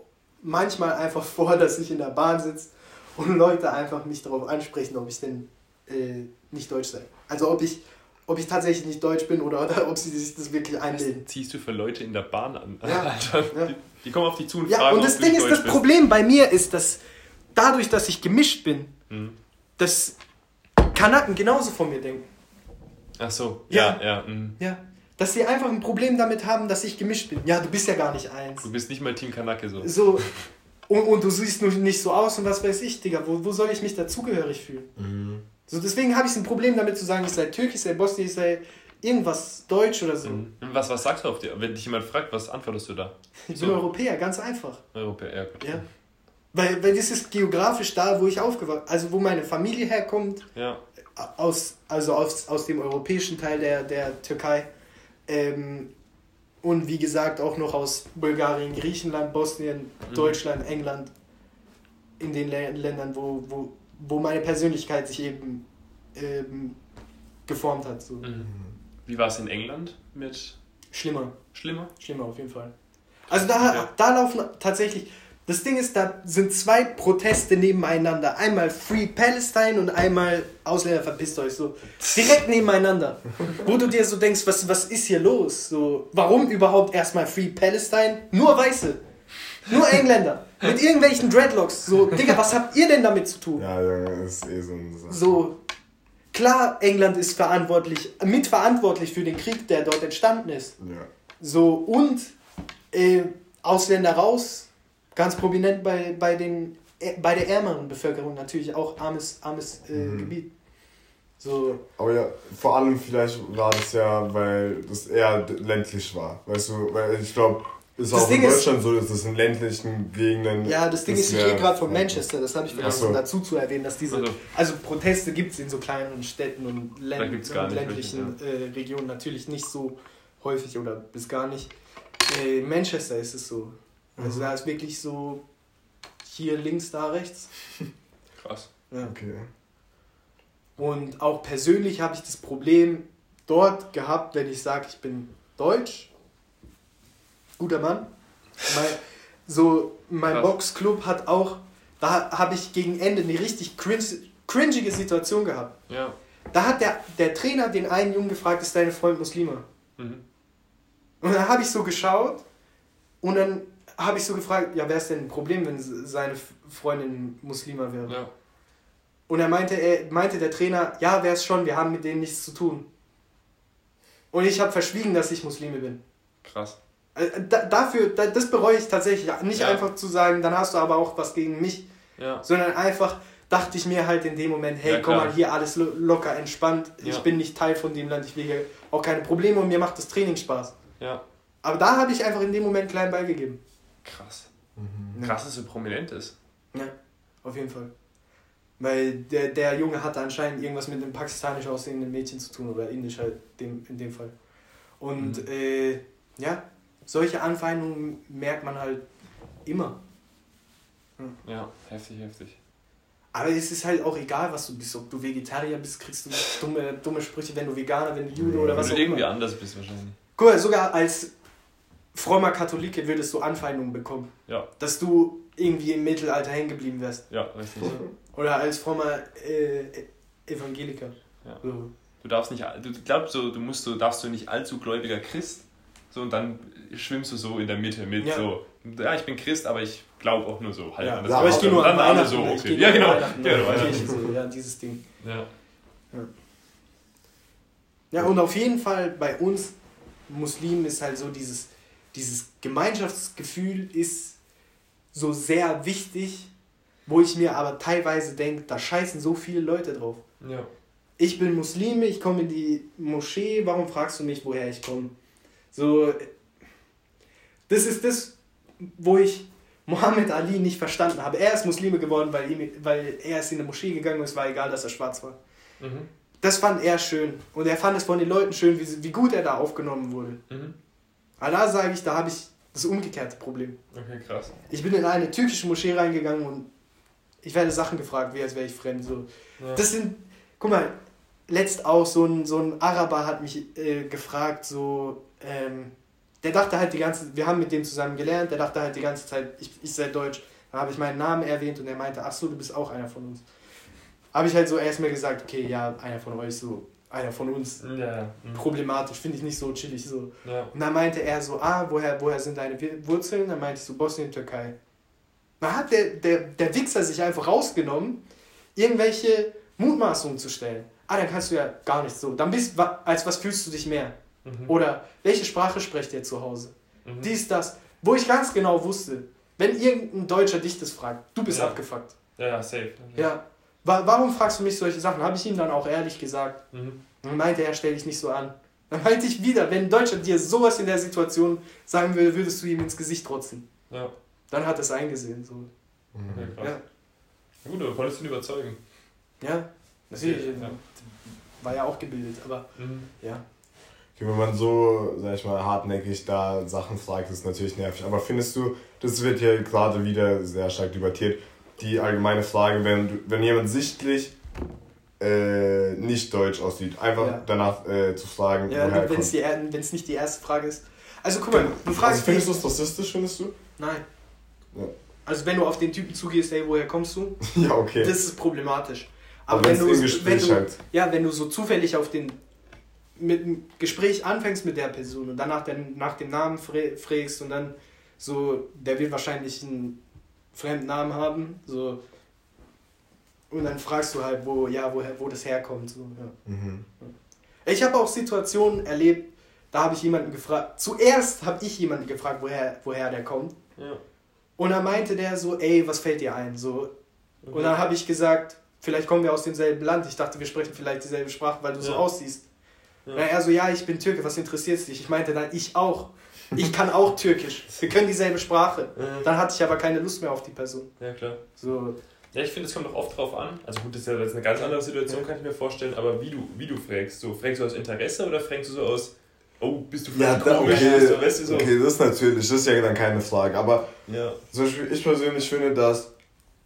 manchmal einfach vor, dass ich in der Bahn sitze und Leute einfach mich darauf ansprechen, ob ich denn äh, nicht deutsch sei. Also ob ich, ob ich tatsächlich nicht deutsch bin oder, oder ob sie sich das wirklich einbilden. Ziehst du für Leute in der Bahn an? Ja, Alter, ja. Die, die kommen auf dich zu und Ja, fragen, und das ob Ding ist, deutsch das bist. Problem bei mir ist, dass dadurch, dass ich gemischt bin, Mhm. dass Kanaken genauso von mir denken. Ach so, Ja. ja, ja. mhm. Ja. Dass sie einfach ein Problem damit haben, dass ich gemischt bin. Ja, du bist ja gar nicht eins. Du bist nicht mal Team Kanake so. So. Und, und du siehst nur nicht so aus und was weiß ich, Digga. Wo, wo soll ich mich dazugehörig fühlen? Mhm. So, deswegen habe ich ein Problem damit zu sagen, ich sei Türkisch, ich sei Bosnier, ich sei irgendwas Deutsch oder so. Mhm. Was, was sagst du auf dir? Wenn dich jemand fragt, was antwortest du da? Ich bin Europäer, ganz einfach. Europäer, ja, gut. Ja. Weil, weil das ist geografisch da, wo ich aufgewachsen also wo meine Familie herkommt, Ja. Aus, also aus, aus dem europäischen Teil der, der Türkei. Ähm, und wie gesagt auch noch aus Bulgarien, Griechenland, Bosnien, Mhm. Deutschland, England. In den Lä Ländern, wo, wo, wo meine Persönlichkeit sich eben ähm, geformt hat. So. Mhm. Wie war es in England mit Schlimmer, Schlimmer? schlimmer auf jeden Fall. Also da, Ja. da laufen tatsächlich, das Ding ist, da sind zwei Proteste nebeneinander. Einmal Free Palestine und einmal Ausländer verpisst euch. So direkt nebeneinander. Wo du dir so denkst, was, was ist hier los? So, warum überhaupt erstmal Free Palestine? Nur Weiße. Nur Engländer. Mit irgendwelchen Dreadlocks. So, Digga, was habt ihr denn damit zu tun? Ja, Junge, ist eh so eine Sache. So, klar, England ist verantwortlich, mitverantwortlich für den Krieg, der dort entstanden ist. Ja. So, und äh, Ausländer raus, ganz prominent bei, bei, den, äh, bei der ärmeren Bevölkerung natürlich auch armes, armes äh, Mhm. Gebiet. So, Aber ja, vor allem vielleicht war das ja, weil das eher ländlich war. Weißt du, weil ich glaube, ist Das auch Ding in ist- Deutschland so, dass es in ländlichen Gegenden. ja, das Ding ist, ich gehe gerade von Manchester, das habe ich vergessen so. dazu zu erwähnen, dass diese, Also. also Proteste gibt es in so kleineren Städten und, Da Län gibt's gar und nicht ländlichen äh, Regionen natürlich nicht so häufig oder bis gar nicht. Äh, in Manchester ist es so. Also Mhm. da ist wirklich so hier links, da rechts. Krass. Ja. Okay. Und auch persönlich habe ich das Problem dort gehabt, wenn ich sage, ich bin deutsch, guter Mann. Mein, so, mein Krass. Boxclub hat auch, da habe ich gegen Ende eine richtig cringe, cringige Situation gehabt. Ja. Da hat der, der Trainer den einen Jungen gefragt, ist deine Freund Muslima? Mhm. Und dann habe ich so geschaut und dann habe ich so gefragt, ja, wäre es denn ein Problem, wenn seine Freundin Muslima wäre? Ja. Und er meinte, er meinte der Trainer, ja, wäre es schon, wir haben mit denen nichts zu tun. Und ich habe verschwiegen, dass ich Muslime bin. Krass. Äh, Da, dafür, da, das bereue ich tatsächlich. Nicht Ja. einfach zu sagen, dann hast du aber auch was gegen mich, Ja. sondern einfach dachte ich mir halt in dem Moment, hey, Ja, komm mal, hier alles lo locker, entspannt. Ich bin nicht Teil von dem Land, ich will hier auch keine Probleme und mir macht das Training Spaß. Ja. Aber da habe ich einfach in dem Moment klein beigegeben. Krass. Mhm. Krass, dass du prominent ist. Ja, auf jeden Fall. Weil der, der Junge hatte anscheinend irgendwas mit einem pakistanisch aussehenden Mädchen zu tun oder indisch halt dem, in dem Fall. Und Mhm. äh, ja, solche Anfeindungen merkt man halt immer. Ja, heftig, heftig. Aber es ist halt auch egal, was du bist. Ob du Vegetarier bist, kriegst du dumme, dumme Sprüche, wenn du Veganer, wenn du Jude oder was auch du irgendwie immer. anders bist wahrscheinlich. Guck mal, sogar als frommer Katholike würdest du Anfeindungen bekommen. Ja, Dass du irgendwie im Mittelalter hängen geblieben wärst. ja, richtig. Oder als frommer äh, Evangeliker. Ja. So. Du darfst nicht, du glaubst so, du musst so, darfst du nicht allzu gläubiger Christ, so und dann schwimmst du so in der Mitte mit Ja. so, ja, ich bin Christ, aber ich glaube auch nur so halb Ja, aber ich gehe nur an dann alle so, ich okay. Ja, genau. Ja, ja, genau. Kirche, so, ja, dieses Ding. Ja. Ja, und auf jeden Fall bei uns Muslimen ist halt so dieses, dieses Gemeinschaftsgefühl ist so sehr wichtig, wo ich mir aber teilweise denke, da scheißen so viele Leute drauf. Ja. Ich bin Muslime, ich komme in die Moschee, warum fragst du mich, woher ich komme? So, das ist das, wo ich Mohammed Ali nicht verstanden habe. Er ist Muslime geworden, weil, ihm, weil er ist in eine Moschee gegangen und es war egal, dass er schwarz war. Mhm. Das fand er schön. Und er fand es von den Leuten schön, wie, wie gut er da aufgenommen wurde. Mhm. Da sage ich, da habe ich das umgekehrte Problem. Okay, krass. Ich bin in eine türkische Moschee reingegangen und ich werde Sachen gefragt, wie als wäre ich fremd. So. Ja. Das sind, guck mal, letzt auch so ein, so ein Araber hat mich äh, gefragt, so, ähm, der dachte halt die ganze, wir haben mit dem zusammen gelernt, der dachte halt die ganze Zeit, ich, ich sei deutsch. Dann habe ich meinen Namen erwähnt und er meinte, ach so, du bist auch einer von uns. Habe ich halt so erstmal gesagt, okay, ja, einer von euch so. Einer von uns. Ja. mhm. Problematisch, finde ich nicht so chillig so. Ja. Und dann meinte er so, ah, woher, woher sind deine Wurzeln? Dann meinte ich so, Bosnien, Türkei. Dann hat der, der, der Wichser sich einfach rausgenommen, irgendwelche Mutmaßungen zu stellen. Ah, dann kannst du ja gar nicht so. Dann bist, als was fühlst du dich mehr? Mhm. Oder welche Sprache sprecht ihr zu Hause? Mhm. Dies, das. Wo ich ganz genau wusste, wenn irgendein Deutscher dich das fragt, du bist Ja. abgefuckt. Ja, ja, safe. Ja. Wa warum fragst du mich solche Sachen? Habe ich ihm dann auch ehrlich gesagt. Mhm. Dann meinte er, stell dich nicht so an. Dann meinte ich wieder, wenn Deutscher dir sowas in der Situation sagen würde, würdest du ihm ins Gesicht trotzen. Ja. Dann hat er es eingesehen. So. Krass. Ja. Na gut, aber konntest du ihn überzeugen. ja, natürlich. Ja. War ja auch gebildet, aber Mhm. ja. Okay, wenn man so, sag ich mal, hartnäckig da Sachen fragt, ist natürlich nervig. Aber findest du, das wird ja gerade wieder sehr stark debattiert, die allgemeine Frage, wenn, du- wenn jemand sichtlich äh, nicht deutsch aussieht, einfach Ja. danach äh, zu fragen, Ja, woher er wenn es kommt. die, wenn's nicht die erste Frage ist. Also guck mal, du Also fragst findest du es rassistisch, findest du? Nein. Ja. Also wenn du auf den Typen zugehst, ey, woher kommst du? Ja, okay. Das ist problematisch. Aber Aber wenn du, wenn du, halt. ja, wenn du so zufällig auf den mit dem Gespräch anfängst mit der Person und dann nach, dem- nach dem Namen frä- fragst und dann so, der wird wahrscheinlich einen fremden Namen haben, so und dann fragst du halt, wo, ja, woher, wo das herkommt. So, ja. Mhm. Ich habe auch Situationen erlebt, da habe ich jemanden gefragt. Zuerst habe ich jemanden gefragt, woher, woher der kommt. Ja. Und dann meinte der so, ey, was fällt dir ein? So, und dann habe ich gesagt, vielleicht kommen wir aus demselben Land. Ich dachte, wir sprechen vielleicht dieselbe Sprache, weil du so Ja. aussiehst. Ja. Und er so, ja, ich bin Türke, was interessiert dich? Ich meinte dann, ich auch. Ich kann auch Türkisch. Wir können dieselbe Sprache. Ja. Dann hatte ich aber keine Lust mehr auf die Person. ja, klar. So, Ja, ich finde, es kommt auch oft drauf an. Also gut, das ist ja jetzt eine ganz andere Situation, kann ich mir vorstellen, aber wie du, wie du fragst. So, fragst du aus Interesse oder fragst du so aus, oh, bist du Ja, vielleicht da, komisch? okay, du, weißt du, so. okay, das ist natürlich, das ist ja dann keine Frage. Aber Ja. zum Beispiel, ich persönlich finde, dass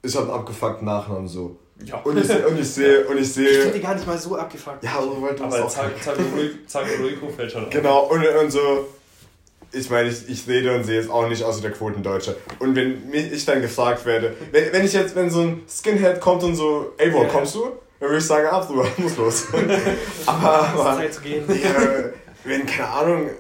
ich habe einen abgefuckten Nachnamen so. ja. Und ich, und ich sehe, und ich ich finde sehe, die gar nicht mal so abgefuckt. ja, so weit aber auch Zag- Zagorui- Zagorui fällt schon auf. Genau, und, und so, ich meine, ich, ich rede und sehe jetzt auch nicht aus wie der Quotendeutsche. Und wenn mich, ich dann gefragt werde, wenn, wenn ich jetzt, wenn so ein Skinhead kommt und so, ey, wo kommst du? Dann würde ich sagen, ab, drüber, muss los. aber, Es aber Zeit zu gehen. ja, wenn, keine Ahnung,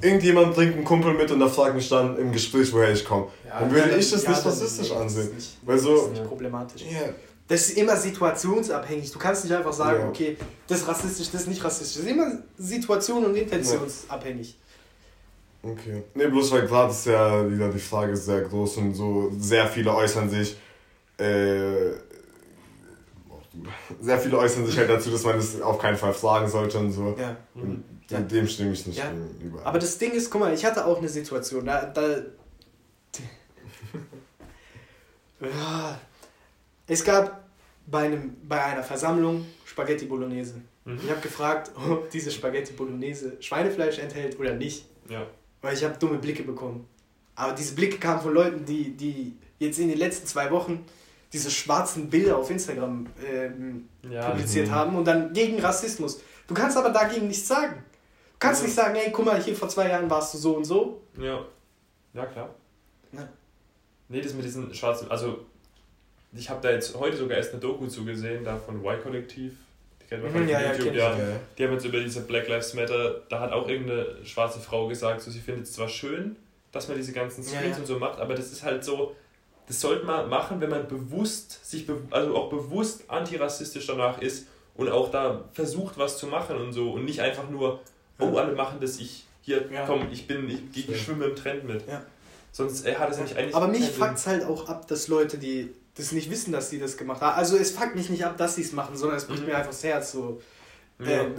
irgendjemand bringt einen Kumpel mit und der fragt mich dann im Gespräch, woher ich komme, Ja, dann würde ich das ja, nicht rassistisch nee, das ansehen. ist nicht- Weil Das so, ist nicht problematisch. ja, Das ist immer situationsabhängig. Du kannst nicht einfach sagen, Ja. okay, das ist rassistisch, das ist nicht rassistisch. Das ist immer situation- und intentionsabhängig. Okay. Ne, bloß weil gerade ist ja wieder die Frage sehr groß und so sehr viele äußern sich, äh, sehr viele äußern sich halt dazu, dass man das auf keinen Fall fragen sollte und so. Ja. Und Ja. dem stimme ich nicht Ja. überall. Aber das Ding ist, guck mal, ich hatte auch eine Situation, da. da ja, es gab bei, einem, bei einer Versammlung Spaghetti Bolognese. Mhm. Ich habe gefragt, ob diese Spaghetti Bolognese Schweinefleisch enthält oder nicht, Ja. Weil ich habe dumme Blicke bekommen. Aber diese Blicke kamen von Leuten, die, die jetzt in den letzten zwei Wochen diese schwarzen Bilder auf Instagram ähm, Ja. publiziert Mhm. haben und dann gegen Rassismus. Du kannst aber dagegen nichts sagen. Du kannst Ja. nicht sagen, hey, guck mal, hier vor zwei Jahren warst du so und so. Ja. Ja, klar. Ja. Nee, das mit diesen schwarzen, also ich habe da jetzt heute sogar erst eine Doku zugesehen, da von Y-Kollektiv. Die kennt man Mhm, ja, ja, YouTube, ja. Ja. Die haben jetzt über diese Black Lives Matter, da hat auch irgendeine schwarze Frau gesagt, so sie findet es zwar schön, dass man diese ganzen Screens ja. und so macht, aber das ist halt so, das sollte man machen, wenn man bewusst, sich be also auch bewusst antirassistisch danach ist und auch da versucht, was zu machen und so und nicht einfach nur, oh, alle machen das, ich, hier, komm, ich bin, ich, ich, schwimme im Trend mit. Sonst äh, hat es nicht eigentlich. Aber mich fuckt es halt auch ab, dass Leute, die das nicht wissen, dass sie das gemacht haben. Also es fuckt mich nicht ab, dass sie es machen, sondern es bricht Mhm. mir einfach das Herz so. Ja. Äh,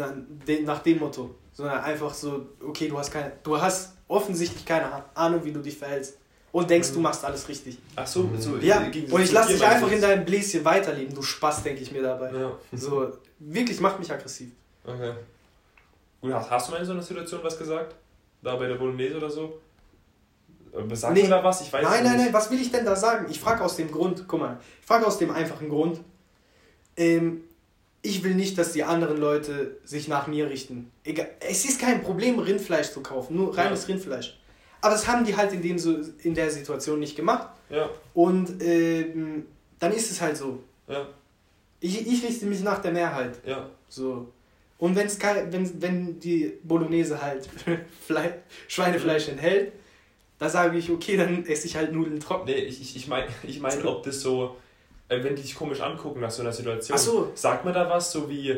de- nach dem Motto. Sondern einfach so, okay, du hast keine, du hast offensichtlich keine Ahnung, wie du dich verhältst. Und denkst, Mhm. du machst alles richtig. Ach so, so Ja, im Gegensatz und ich lasse dich einfach in deinem Bläschen weiterleben, du Spaß, denke ich mir dabei. Ja, So, wirklich macht mich aggressiv. okay. Gut, hast, hast du mal in so einer Situation was gesagt? Da bei der Bolognese oder so? Äh, Sagt Nee. da was? Ich weiß nein, nicht. nein, nein, was will ich denn da sagen? Ich frage aus dem Grund, guck mal, ich frage aus dem einfachen Grund, ähm, ich will nicht, dass die anderen Leute sich nach mir richten. Egal, es ist kein Problem, Rindfleisch zu kaufen, nur reines Rindfleisch. Aber das haben die halt in, dem, so, in der Situation nicht gemacht. Ja, Und ähm, dann ist es halt so. ja, Ich, ich richte mich nach der Mehrheit. ja. So. Und wenn's wenn, wenn die Bolognese halt Fle Schweinefleisch enthält, da sage ich, okay, dann esse ich halt Nudeln trocken. Nee, ich, ich, ich meine, ich mein, ob das so, äh, wenn die dich komisch angucken nach so einer Situation, Ach so. sagt man da was so wie,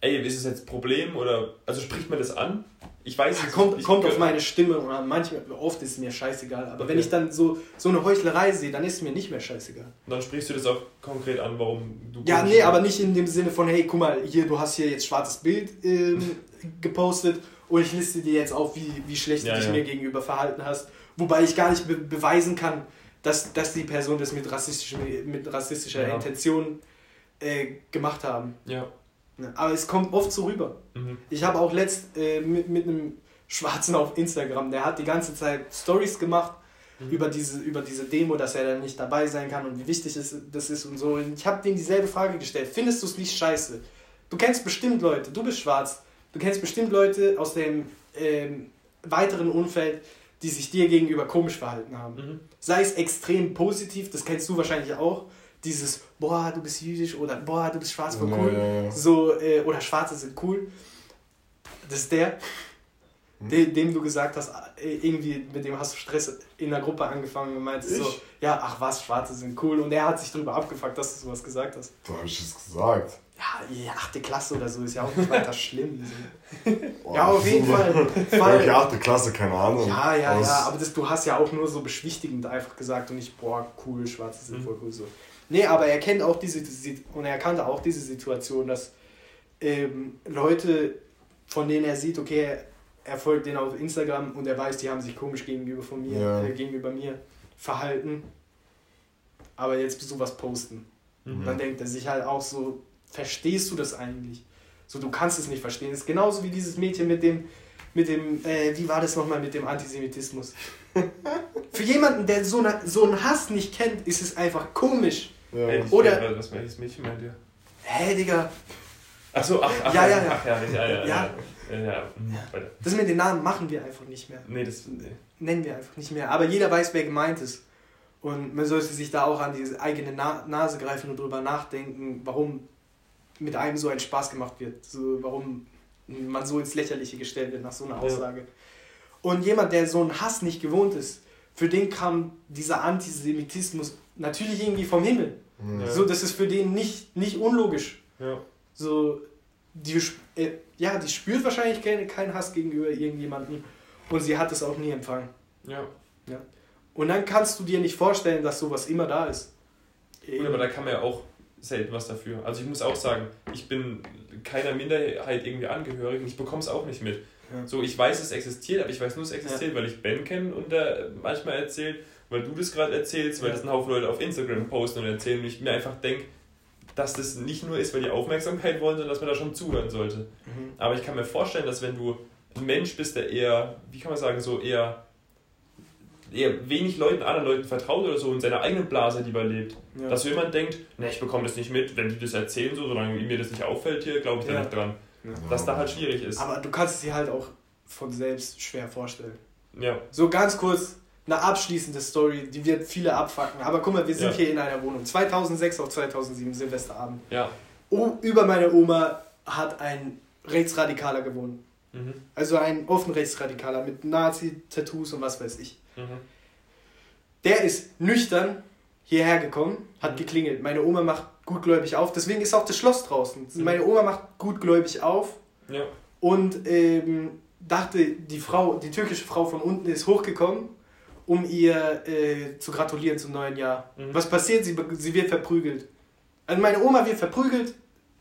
ey, ist es jetzt ein Problem oder, also spricht man das an? Ich weiß es Kommt, nicht. kommt ich, auf meine Stimme und manchmal, oft ist es mir scheißegal. Aber wenn Okay. ich dann so, so eine Heuchlerei sehe, dann ist es mir nicht mehr scheißegal. Dann sprichst du das auch konkret an, warum du... Ja, nee, aber nicht in dem Sinne von, hey, guck mal, hier, du hast hier jetzt schwarzes Bild ähm, gepostet und ich liste dir jetzt auf, wie, wie schlecht Ja, du dich ja. mir gegenüber verhalten hast. Wobei ich gar nicht be beweisen kann, dass, dass die Person das mit, rassistischem, mit rassistischer Ja. Intention äh, gemacht haben. Ja. Ja, Aber es kommt oft so rüber. Mhm. Ich habe auch letzt äh, mit, mit einem Schwarzen auf Instagram, der hat die ganze Zeit Stories gemacht Mhm. über, diese, über diese Demo, dass er dann nicht dabei sein kann und wie wichtig es, das ist und so. Und ich habe dem dieselbe Frage gestellt. Findest du es nicht scheiße? Du kennst bestimmt Leute, du bist schwarz, du kennst bestimmt Leute aus dem ähm, weiteren Umfeld, die sich dir gegenüber komisch verhalten haben. Mhm. Sei es extrem positiv, das kennst du wahrscheinlich auch, dieses, boah, du bist jüdisch oder boah, du bist schwarz, voll Ja, cool. ja, ja. So, äh, oder Schwarze sind cool. Das ist der, Hm. dem, dem du gesagt hast, äh, irgendwie mit dem hast du Stress in der Gruppe angefangen und meintest so, Ich? ja, ach was, Schwarze sind cool. Und er hat sich darüber abgefuckt, dass du sowas gesagt hast. Da hab ich es gesagt. Ja, die achte Klasse oder so ist ja auch nicht weiter schlimm. So. Boah, Ja, auf jeden. Fall. Ja, Fall. okay, achte Klasse, keine Ahnung. Ja, ja, Aber ja, aber das, du hast ja auch nur so beschwichtigend einfach gesagt und nicht, boah, cool, Schwarze sind Mhm. voll cool so. Nee, aber er kennt auch diese, diese und er kannte auch diese Situation, dass ähm, Leute, von denen er sieht, okay, er folgt denen auf Instagram und er weiß, die haben sich komisch gegenüber von mir, Ja. äh, gegenüber mir verhalten, aber jetzt sowas posten. Mhm. Dann denkt er sich halt auch so, verstehst du das eigentlich? So, du kannst es nicht verstehen. Das ist genauso wie dieses Mädchen mit dem, mit dem, äh, wie war das nochmal mit dem Antisemitismus? Für jemanden, der so, eine, so einen Hass nicht kennt, ist es einfach komisch. ja. Ey, ich Oder- weiß, Was welches Mädchen meint ihr? Hä, Digga, Achso, ach, ach, Ja, ja, ja. Ach, ja, ja, ja. ja, Ja. ja. ja, mhm, das mit den Namen machen wir einfach nicht mehr. Nee, das. Nee. Nennen wir einfach nicht mehr. Aber jeder weiß, wer gemeint ist. Und man sollte sich da auch an die eigene Na Nase greifen und drüber nachdenken, warum mit einem so ein Spaß gemacht wird. So, warum man so ins Lächerliche gestellt wird nach so einer Ja. Aussage. Und jemand, der so einen Hass nicht gewohnt ist, für den kam dieser Antisemitismus natürlich irgendwie vom Himmel. Ja. So, das ist für den nicht, nicht unlogisch. Ja. So, die, äh, ja, die spürt wahrscheinlich keinen keinen Hass gegenüber irgendjemandem und sie hat es auch nie empfangen. Ja. Und dann kannst du dir nicht vorstellen, dass sowas immer da ist. Gut, aber da kann man ja auch selten was dafür. Also ich muss auch sagen, ich bin keiner Minderheit irgendwie angehörig und ich bekomme es auch nicht mit. Ja. So, ich weiß, es existiert, aber ich weiß nur, es existiert, weil ich Ben kenne und der manchmal erzählt, weil du das gerade erzählst, weil Ja. das ein Haufen Leute auf Instagram posten und erzählen und ich mir einfach denke, dass das nicht nur ist, weil die Aufmerksamkeit wollen, sondern dass man da schon zuhören sollte. Mhm. Aber ich kann mir vorstellen, dass wenn du ein Mensch bist, der eher, wie kann man sagen, so eher, eher wenig Leuten, anderen Leuten vertraut oder so und seiner eigenen Blase lieber lebt, Ja. dass so jemand denkt, ne, ich bekomme das nicht mit, wenn die das erzählen, so, solange mir das nicht auffällt hier, glaube ich da Ja. nicht dran. Ja. Dass da halt schwierig ist. Aber du kannst es dir halt auch von selbst schwer vorstellen. ja. So ganz kurz, eine abschließende Story, die wird viele abfacken. Aber guck mal, wir sind hier in einer Wohnung. 2006 auf 2007, Silvesterabend. Ja. O über meine Oma hat ein Rechtsradikaler gewohnt. Mhm. Also ein offen Rechtsradikaler mit Nazi-Tattoos und was weiß ich. Mhm. Der ist nüchtern hierher gekommen, hat Mhm. geklingelt. Meine Oma macht gutgläubig auf, deswegen ist auch das Schloss draußen. Mhm. Meine Oma macht gutgläubig auf Ja. und ähm, dachte, die Frau, die türkische Frau von unten ist hochgekommen, um ihr äh, zu gratulieren zum neuen Jahr. Mhm. Was passiert? Sie, sie wird verprügelt. Also meine Oma wird verprügelt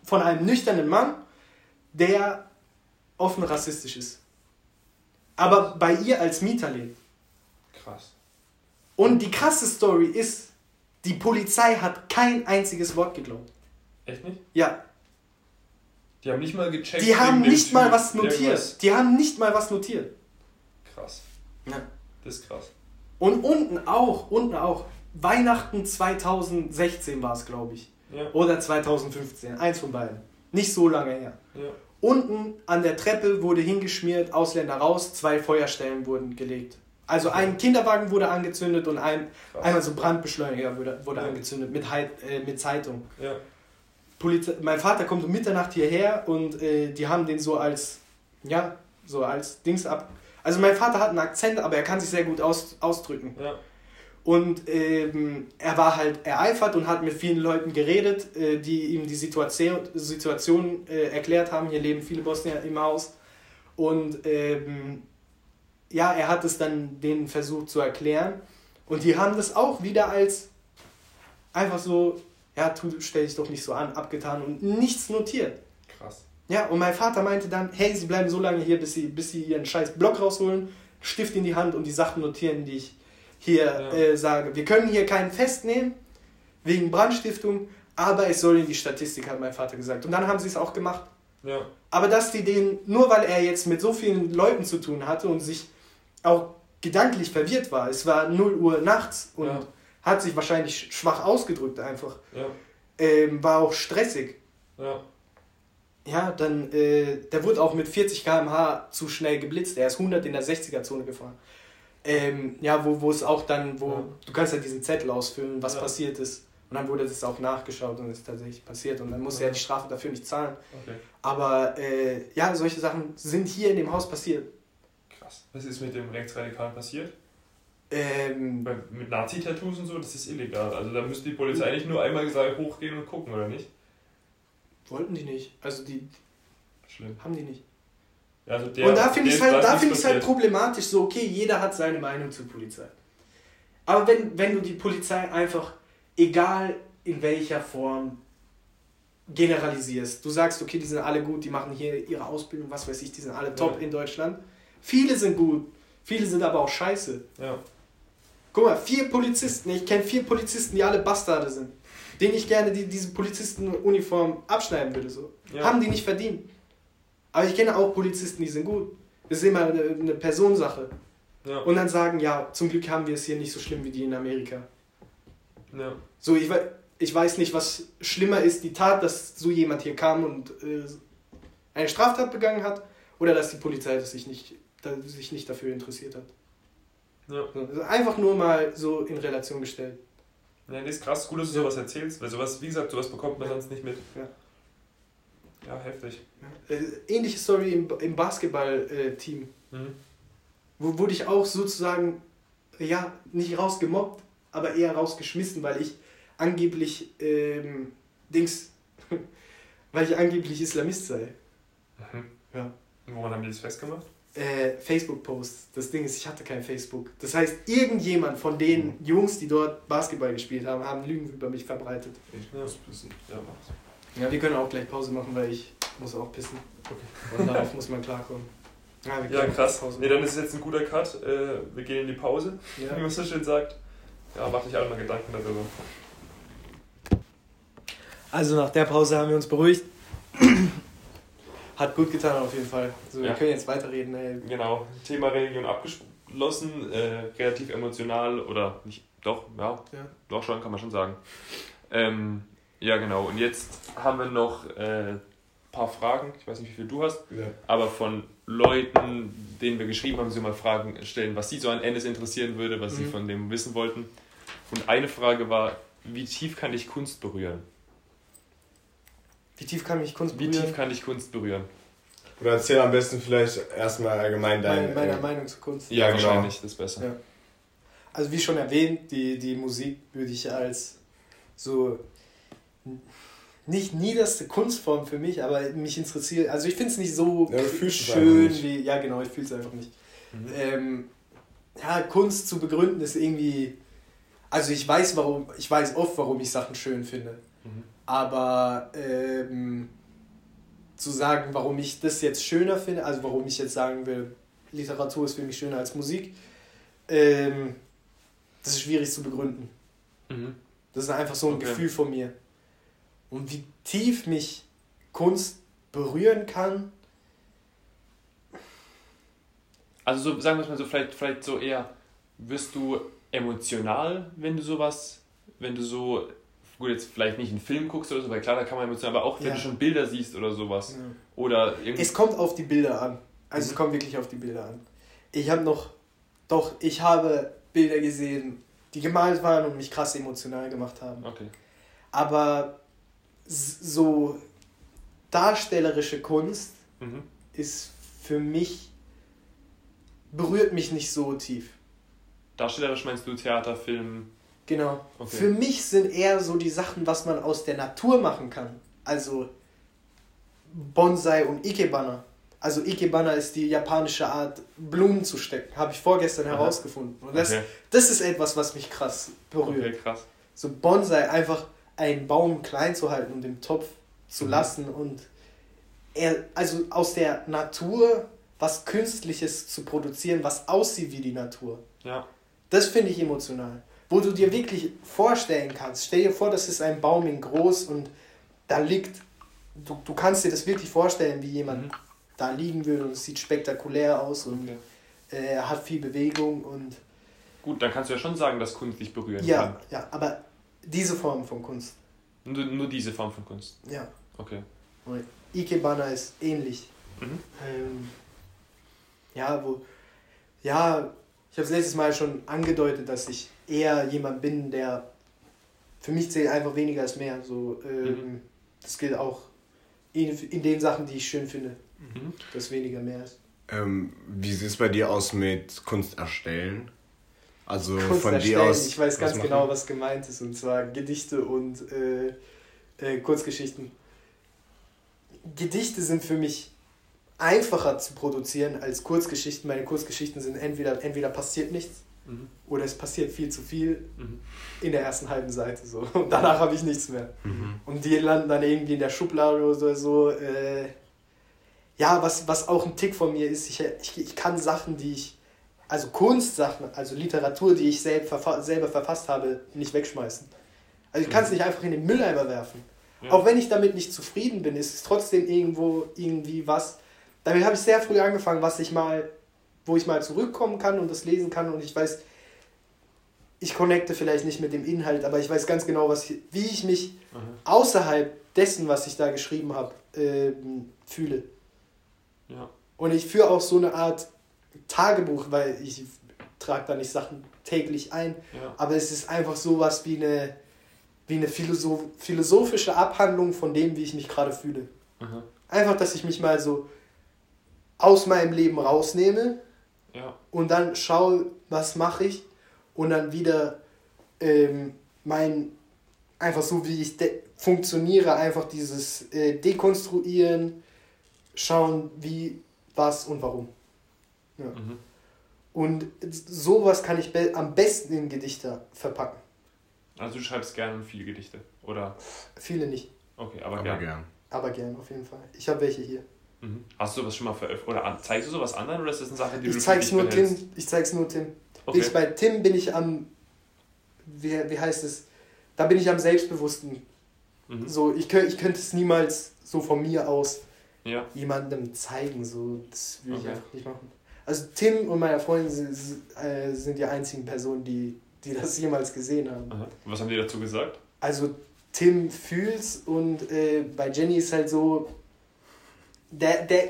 von einem nüchternen Mann, der offen rassistisch ist. Aber bei ihr als Mieter lebt. Krass. Und die krasse Story ist, die Polizei hat kein einziges Wort geglaubt. Echt nicht? Ja, Die haben nicht mal gecheckt. die haben nicht Typ mal was notiert. irgendwas. Die haben nicht mal was notiert. Krass. Ja. Das ist krass. Und unten auch, unten auch. Weihnachten 2016 war es, glaube ich. Ja. Oder 2015, eins von beiden. Nicht so lange her. Ja. Unten an der Treppe wurde hingeschmiert, Ausländer raus, zwei Feuerstellen wurden gelegt. Also ein Kinderwagen wurde angezündet und ein, Krass. einmal so Brandbeschleuniger wurde, wurde Ja. angezündet mit, äh, mit Zeitung. Ja. Polizei, mein Vater kommt um Mitternacht hierher und äh, die haben den so als, ja, so als Dings ab. Also mein Vater hat einen Akzent, aber er kann sich sehr gut aus, ausdrücken. Ja. Und ähm, er war halt ereifert und hat mit vielen Leuten geredet, äh, die ihm die Situation, Situation äh, erklärt haben. Hier leben viele Bosnier im Haus. Und ähm, ja, er hat es dann denen versucht zu erklären. Und die haben das auch wieder als einfach so, ja, tu, stell dich doch nicht so an, abgetan und nichts notiert. Krass. Ja, und mein Vater meinte dann, hey, sie bleiben so lange hier, bis sie, bis sie ihren scheiß Block rausholen, Stift in die Hand und die Sachen notieren, die ich hier Ja. äh, sage. Wir können hier keinen festnehmen, wegen Brandstiftung, aber es soll in die Statistik, hat mein Vater gesagt. Und dann haben sie es auch gemacht. Ja. Aber dass die den, nur weil er jetzt mit so vielen Leuten zu tun hatte und sich auch gedanklich verwirrt war, es war 0 Uhr nachts und Ja. hat sich wahrscheinlich schwach ausgedrückt einfach, Ja. ähm, war auch stressig. Ja. Ja, dann, äh, der wurde auch mit 40 km/h zu schnell geblitzt. Er ist 100 in der 60er-Zone gefahren. Ähm, ja, wo, wo es auch dann, wo Ja. du kannst ja diesen Zettel ausfüllen, was Ja. passiert ist. Und dann wurde das auch nachgeschaut und es ist tatsächlich passiert. Und dann muss Ja. er die Strafe dafür nicht zahlen. Okay. Aber äh, ja, solche Sachen sind hier in dem Haus passiert. Krass. Was ist mit dem Rechtsradikalen passiert? Ähm, mit Nazi-Tattoos und so, das ist illegal. Also da müsste die Polizei eigentlich nur einmal gesagt hochgehen und gucken, oder nicht? wollten die nicht. Also die Schlimm. haben die nicht. Also der, und da finde ich es halt, da find halt problematisch, so okay, jeder hat seine Meinung zur Polizei. Aber wenn, wenn du die Polizei einfach, egal in welcher Form, generalisierst, du sagst, okay, die sind alle gut, die machen hier ihre Ausbildung, was weiß ich, die sind alle top Ja. in Deutschland. Viele sind gut, viele sind aber auch scheiße. Ja. Guck mal, vier Polizisten, ich kenne vier Polizisten, die alle Bastarde sind, denen ich gerne die, diese Polizistenuniform abschneiden würde. So. Ja. Haben die nicht verdient. Aber ich kenne auch Polizisten, die sind gut. Das ist immer eine, eine Personensache. Ja. Und dann sagen, ja, zum Glück haben wir es hier nicht so schlimm wie die in Amerika. ja. So, ich, ich weiß nicht, was schlimmer ist, die Tat, dass so jemand hier kam und äh, eine Straftat begangen hat, oder dass die Polizei das sich, nicht, sich nicht dafür interessiert hat. Ja. So, also einfach nur mal so in Relation gestellt. Ja, nee, ist krass, gut, dass du sowas erzählst, weil sowas, wie gesagt, sowas bekommt man sonst nicht mit. Ja. Ja, heftig. Äh, ähnliche Story im, im Basketball-Team. Mhm. Wo wurde ich auch sozusagen, ja, nicht rausgemobbt, aber eher rausgeschmissen, weil ich angeblich, ähm, Dings, weil ich angeblich Islamist sei. Mhm. Ja. Und Woran haben die das festgemacht? Äh, Facebook-Post. Das Ding ist, ich hatte kein Facebook. Das heißt, irgendjemand von den Jungs, die dort Basketball gespielt haben, haben Lügen über mich verbreitet. Ich Ja. muss pissen. Ja, mach's. Ja, wir können auch gleich Pause machen, weil ich muss auch pissen. Und darauf muss man klarkommen. Ja, wir Ja, krass. Nee, dann ist es jetzt ein guter Cut. Äh, wir gehen in die Pause, wie Ja. man so schön sagt. Ja, mach dich alle mal Gedanken darüber. Also nach der Pause haben wir uns beruhigt. Hat gut getan auf jeden Fall. So, wir Ja. können jetzt weiterreden. Ey. Genau, Thema Religion abgeschlossen, äh, relativ emotional oder nicht, doch, ja, Ja. doch schon, kann man schon sagen. Ähm, ja, genau, und jetzt haben wir noch ein äh, paar Fragen, ich weiß nicht, wie viel du hast, Ja. aber von Leuten, denen wir geschrieben haben, sie mal Fragen stellen, was sie so an Endes interessieren würde, was sie Mhm. von dem wissen wollten. Und eine Frage war, wie tief kann dich Kunst berühren? Wie tief kann mich Kunst Wie berühren? tief kann dich Kunst berühren? Oder erzähl am besten vielleicht erstmal allgemein deine. Meine, meiner äh, Meinung zur Kunst. Ja, genau. wahrscheinlich, das ist besser. Ja. Also wie schon erwähnt, die, die Musik würde ich als so nicht niederste Kunstform für mich, aber mich interessiert. Also ich finde es nicht so Ja, schön wie. Ja, genau, ich fühle es einfach nicht. Mhm. Ähm, ja, Kunst zu begründen ist irgendwie. Also ich weiß warum, ich weiß oft, warum ich Sachen schön finde. Mhm. Aber ähm, zu sagen, warum ich das jetzt schöner finde, also warum ich jetzt sagen will, Literatur ist für mich schöner als Musik, ähm, das ist schwierig zu begründen. Mhm. Das ist einfach so ein Okay. Gefühl von mir. Und wie tief mich Kunst berühren kann, Also so, sagen wir es mal so, vielleicht, vielleicht so eher, wirst du emotional, wenn du sowas, wenn du so, gut, jetzt vielleicht nicht einen Film guckst oder so, weil klar, da kann man emotional, aber auch wenn Ja. du schon Bilder siehst oder sowas. Oder irgendwie. es kommt auf die Bilder an. Also Mhm. es kommt wirklich auf die Bilder an. Ich habe noch, doch, ich habe Bilder gesehen, die gemalt waren und mich krass emotional gemacht haben. Okay. Aber so darstellerische Kunst Mhm. ist für mich, berührt mich nicht so tief. Darstellerisch meinst du Theater, Film? Genau. Okay. Für mich sind eher so die Sachen, was man aus der Natur machen kann. Also Bonsai und Ikebana. Also Ikebana ist die japanische Art, Blumen zu stecken. Habe ich vorgestern Aha. herausgefunden. Und das, Okay. das ist etwas, was mich krass berührt. Okay, krass. So Bonsai, einfach einen Baum klein zu halten und im Topf zu Mhm. lassen und er, also aus der Natur was Künstliches zu produzieren, was aussieht wie die Natur. Ja. Das finde ich emotional. Wo du dir wirklich vorstellen kannst. Stell dir vor, das ist ein Baum in groß und da liegt, du, du kannst dir das wirklich vorstellen, wie jemand Mhm. da liegen würde und es sieht spektakulär aus und äh, er hat viel Bewegung und Gut, dann kannst du ja schon sagen, dass Kunst dich berühren ja, kann. ja, aber diese Form von Kunst, Nur, nur diese Form von Kunst. ja. Okay. Und Ikebana ist ähnlich. Mhm. Ähm, ja, wo, ja, ich habe es letztes Mal schon angedeutet, dass ich eher jemand bin, der für mich zählt einfach weniger als mehr. So, ähm, Mhm. Das gilt auch in, in den Sachen, die ich schön finde, Mhm. dass weniger mehr ist. Ähm, wie sieht es bei dir aus mit Kunst erstellen? Also Kunst von dir erstellen, aus. ich weiß ganz machen? genau, was gemeint ist, und zwar Gedichte und äh, äh, Kurzgeschichten. Gedichte sind für mich einfacher zu produzieren als Kurzgeschichten. Meine Kurzgeschichten sind entweder, entweder passiert nichts Mhm. oder es passiert viel zu viel Mhm. in der ersten halben Seite. So. Und danach habe ich nichts mehr. Mhm. Und die landen dann irgendwie in der Schublade oder so. Äh, ja, was, was auch ein Tick von mir ist, ich, ich, ich kann Sachen, die ich, also Kunstsachen, also Literatur, die ich selb, verfa selber verfasst habe, nicht wegschmeißen. Also ich kann es nicht einfach in den Mülleimer werfen. Ja. Auch wenn ich damit nicht zufrieden bin, ist es trotzdem irgendwo irgendwie was. Damit habe ich sehr früh angefangen, was ich mal, wo ich mal zurückkommen kann und das lesen kann und ich weiß, ich connecte vielleicht nicht mit dem Inhalt, aber ich weiß ganz genau, was wie ich mich Mhm. außerhalb dessen, was ich da geschrieben habe, ähm, fühle. Ja. Und ich führe auch so eine Art Tagebuch, weil ich trage da nicht Sachen täglich ein, Ja. aber es ist einfach sowas wie eine, wie eine Philosoph philosophische Abhandlung von dem, wie ich mich gerade fühle. Mhm. Einfach, dass ich mich mal so aus meinem Leben rausnehme Ja. und dann schaue, was mache ich und dann wieder ähm, mein, einfach so wie ich funktioniere, einfach dieses äh, Dekonstruieren, schauen, wie, was und warum. Ja. Mhm. Und sowas kann ich be am besten in Gedichte verpacken. Also du schreibst gerne viele Gedichte, oder? Viele nicht, Okay, aber, Aber gerne. gern. aber gern auf jeden Fall. Ich habe welche hier. Mhm. Hast du sowas schon mal veröffentlicht? Oder an- zeigst du sowas anderen oder ist das eine Sache, die Ich du zeig's nur behältst? Tim. Ich zeig's nur Tim. Okay. Ich, bei Tim bin ich am, wie, wie heißt es, da bin ich am selbstbewussten. Mhm. So, ich, könnt, ich könnte es niemals so von mir aus Ja. jemandem zeigen. So, das würde ich Okay. einfach nicht machen. Also Tim und meine Freundin sind, sind, äh, sind die einzigen Personen, die, die das jemals gesehen haben. Aha. Was haben die dazu gesagt? Also Tim fühlt's und äh, bei Jenny ist halt so, der, der,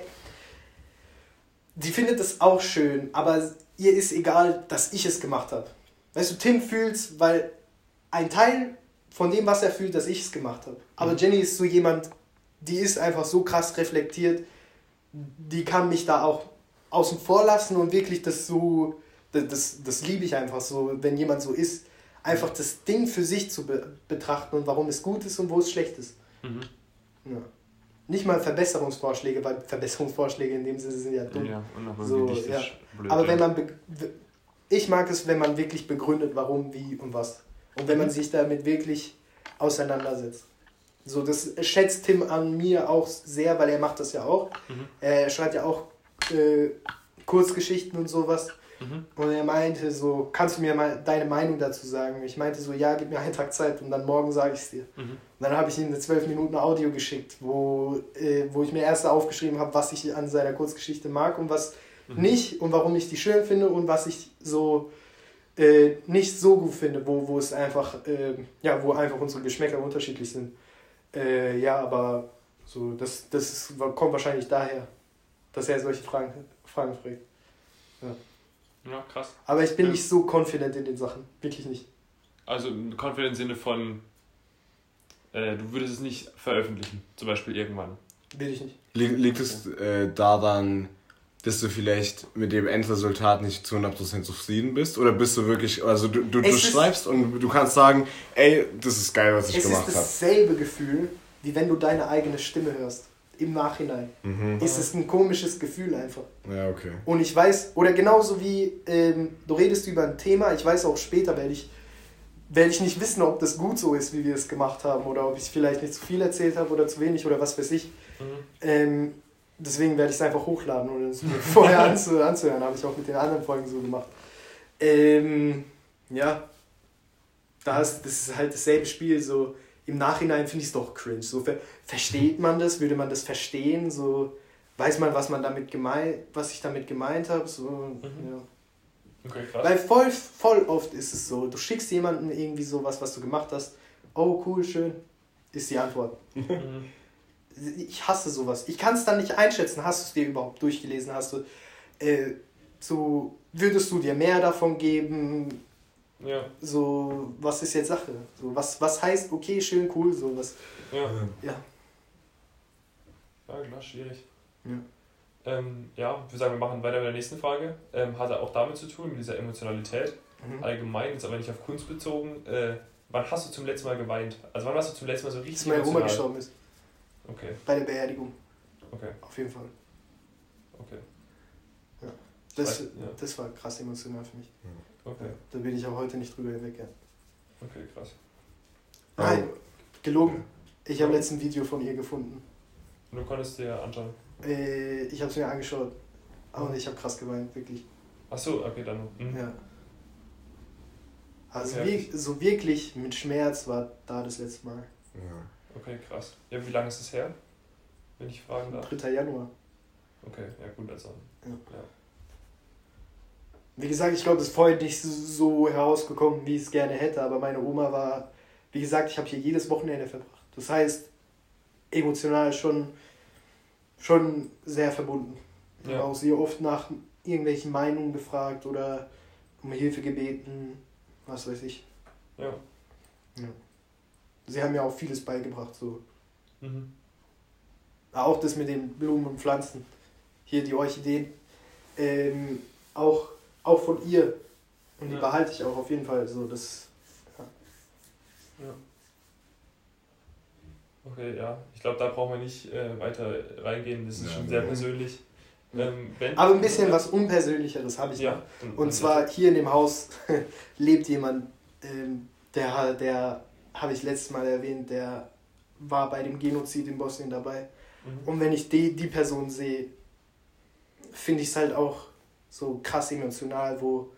die findet das auch schön, aber ihr ist egal, dass ich es gemacht habe. Weißt du, Tim fühlt's, weil ein Teil von dem, was er fühlt, dass ich es gemacht habe. Aber Mhm. Jenny ist so jemand, die ist einfach so krass reflektiert, die kann mich da auch außen vor lassen und wirklich das so, das, das, das liebe ich einfach so, wenn jemand so ist, einfach das Ding für sich zu be betrachten und warum es gut ist und wo es schlecht ist. Mhm. Ja. Nicht mal Verbesserungsvorschläge, weil Verbesserungsvorschläge in dem Sinne sind ja dumm. Ja, So, ja. blöd. Aber wenn man, ich mag es, wenn man wirklich begründet, warum, wie und was. Und wenn man sich damit wirklich auseinandersetzt. So, das schätzt Tim an mir auch sehr, weil er macht das ja auch. Mhm. Er schreibt ja auch äh, Kurzgeschichten und sowas. Mhm. Und er meinte so, kannst du mir mal deine Meinung dazu sagen? Ich meinte so, ja, gib mir einen Tag Zeit und dann morgen sage ich es dir. Mhm. Und dann habe ich ihm eine 12 Minuten Audio geschickt, wo, äh, wo ich mir erst aufgeschrieben habe, was ich an seiner Kurzgeschichte mag und was Mhm. nicht und warum ich die schön finde und was ich so äh, nicht so gut finde, wo, wo es einfach, äh, ja, wo einfach unsere Geschmäcker unterschiedlich sind. Äh, ja, aber so, das, das ist, kommt wahrscheinlich daher, dass er solche Fragen, Fragen fragt. Ja, krass. Aber ich bin Ja. nicht so confident in den Sachen, wirklich nicht. Also confident im Sinne von äh, du würdest es nicht veröffentlichen, zum Beispiel irgendwann. Will ich nicht. Liegt, liegt es äh, daran, dass du vielleicht mit dem Endresultat nicht zu 100% zufrieden bist? Oder bist du wirklich, also du, du, du Es ist- schreibst und du kannst sagen, ey, das ist geil, was ich Es ist gemacht habe. dasselbe Gefühl, wie wenn du deine eigene Stimme hörst. Im Nachhinein. Mhm. Ist es ein komisches Gefühl einfach. Ja, okay. Und ich weiß, oder genauso wie ähm, du redest über ein Thema, ich weiß auch später, werde ich, werde ich nicht wissen, ob das gut so ist, wie wir es gemacht haben, oder ob ich vielleicht nicht zu viel erzählt habe oder zu wenig oder was weiß ich. Ähm, deswegen werde ich es einfach hochladen und es mir vorher anzu, anzuhören. Habe ich auch mit den anderen Folgen so gemacht. Ähm, ja, da ist, das ist halt dasselbe Spiel. So im Nachhinein finde ich es doch cringe. So ver versteht man das? Würde man das verstehen? So weiß man, was man damit gemeint, was ich damit gemeint habe? So, ja. Okay, krass. Weil voll, voll oft ist es so, du schickst jemandem irgendwie sowas, was du gemacht hast. Oh, cool, schön. Ist die Antwort. Mhm. Ich hasse sowas. Ich kann es dann nicht einschätzen. Hast du es dir überhaupt durchgelesen? Hast du, äh, so, würdest du dir mehr davon geben? Ja, So, was ist jetzt Sache? So, was, was heißt, okay, schön, cool, so was. ja. Ja. Ja, klar, schwierig. Ja. Ähm, ja, ich würde sagen, wir machen weiter mit der nächsten Frage. Ähm, hat auch damit zu tun, mit dieser Emotionalität. Mhm. Allgemein, jetzt aber nicht auf Kunst bezogen. Äh, wann hast du zum letzten Mal geweint? Also wann warst du zum letzten Mal so richtig Dass meine Oma gestorben ist. Okay, Bei der Beerdigung. okay, Auf jeden Fall. okay. Das, Ja. das war krass emotional für mich. Okay, Da bin ich auch heute nicht drüber hinweg. Ja. okay, krass. Nein, gelogen. Ich habe Ja. letztens ein Video von ihr gefunden. Und du konntest dir anschauen. Äh, ich habe es mir angeschaut. Und ich habe krass geweint, wirklich. Achso, okay, dann. Mhm. Ja. Also Ja. wir, so wirklich mit Schmerz war da das letzte Mal. Ja. Okay, krass. Ja, wie lange ist es her? Wenn ich fragen darf. 3. Januar. Okay, ja gut, also. Wie gesagt, ich glaube, das ist vorhin nicht so herausgekommen, wie ich es gerne hätte, aber meine Oma war, wie gesagt, ich habe hier jedes Wochenende verbracht. Das heißt, emotional schon, schon sehr verbunden. Ich Ja. habe auch sehr oft nach irgendwelchen Meinungen gefragt oder um Hilfe gebeten, was weiß ich. Ja. Sie haben mir auch vieles beigebracht, so. Mhm. Auch das mit den Blumen und Pflanzen. Hier die Orchideen. Ähm, auch, auch von ihr. Und die Ja. behalte ich auch auf jeden Fall. So, das, Okay, ja. Ich glaube, da brauchen wir nicht äh, weiter reingehen. Das ist Ja, schon sehr persönlich. Ähm, wenn, aber ein bisschen was Unpersönlicheres habe ich noch. Ja. Und zwar hier in dem Haus lebt jemand, ähm, der, der habe ich letztes Mal erwähnt, der war bei dem Genozid in Bosnien dabei. Mhm. Und wenn ich die, die Person sehe, finde ich es halt auch so krass emotional, wo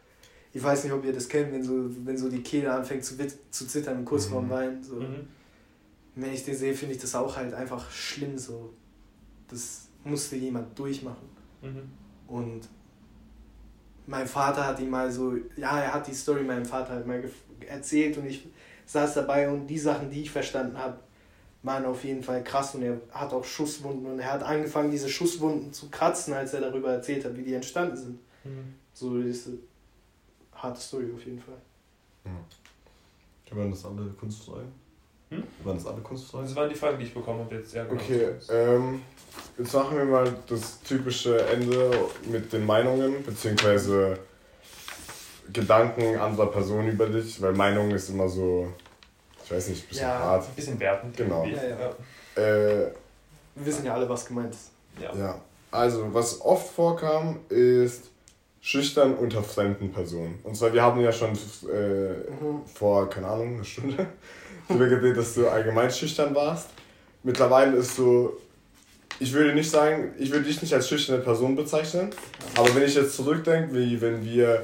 ich weiß nicht, ob ihr das kennt, wenn so, wenn so die Kehle anfängt zu, zu zittern, kurz Mhm. vorm Weinen. So. Mhm. Wenn ich den sehe, finde ich das auch halt einfach schlimm. So. Das musste jemand durchmachen. Mhm. Und mein Vater hat ihm mal so, ja, er hat die Story meinem Vater halt mal erzählt und ich saß dabei und die Sachen, die ich verstanden habe, waren auf jeden Fall krass und er hat auch Schusswunden und er hat angefangen, diese Schusswunden zu kratzen, als er darüber erzählt hat, wie die entstanden sind. Mhm. So ist eine harte Story auf jeden Fall. Waren das alle kunstfrei? Hm? Waren das alle kunstfrei? Das waren die Fragen, die ich bekommen habe jetzt. Ja, genau. Okay, ähm, jetzt machen wir mal das typische Ende mit den Meinungen, beziehungsweise Gedanken anderer Personen über dich, weil Meinung ist immer so, ich weiß nicht, ein bisschen Ja. hart. Ein bisschen wertend. Genau. Ja, ja. Äh, Wir wissen ja alle, was gemeint ist. Ja. ja, also was oft vorkam, ist schüchtern unter fremden Personen. Und zwar, wir haben ja schon äh, Mhm. vor, keine Ahnung, eine Stunde darüber geredet, dass du allgemein schüchtern warst. Mittlerweile ist so, ich würde nicht sagen, ich würde dich nicht als schüchterne Person bezeichnen, aber wenn ich jetzt zurückdenke, wie wenn wir,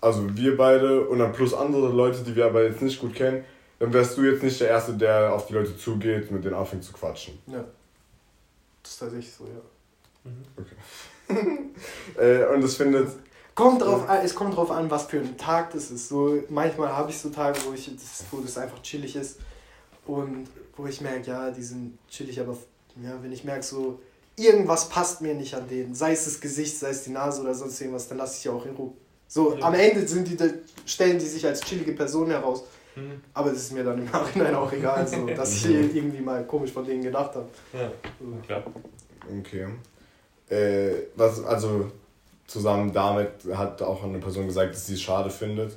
also wir beide und dann plus andere Leute, die wir aber jetzt nicht gut kennen, dann wärst du jetzt nicht der Erste, der auf die Leute zugeht, mit denen anfängt zu quatschen. Ja. Das ist tatsächlich so, ja. Mhm. Äh, und das findet, Kommt drauf an, es kommt drauf an, was für ein Tag das ist. So, manchmal habe ich so Tage, wo, ich, das, wo das einfach chillig ist und wo ich merke, ja, die sind chillig, aber ja, wenn ich merke, so irgendwas passt mir nicht an denen, sei es das Gesicht, sei es die Nase oder sonst irgendwas, dann lasse ich ja auch in Ruhe. So, Ja. am Ende sind die, stellen die sich als chillige Person heraus. Mhm. Aber das ist mir dann im Nachhinein auch egal, so, dass ich irgendwie mal komisch von denen gedacht habe. Ja, klar. Okay. Äh, was, also zusammen damit hat auch eine Person gesagt, dass sie es schade findet,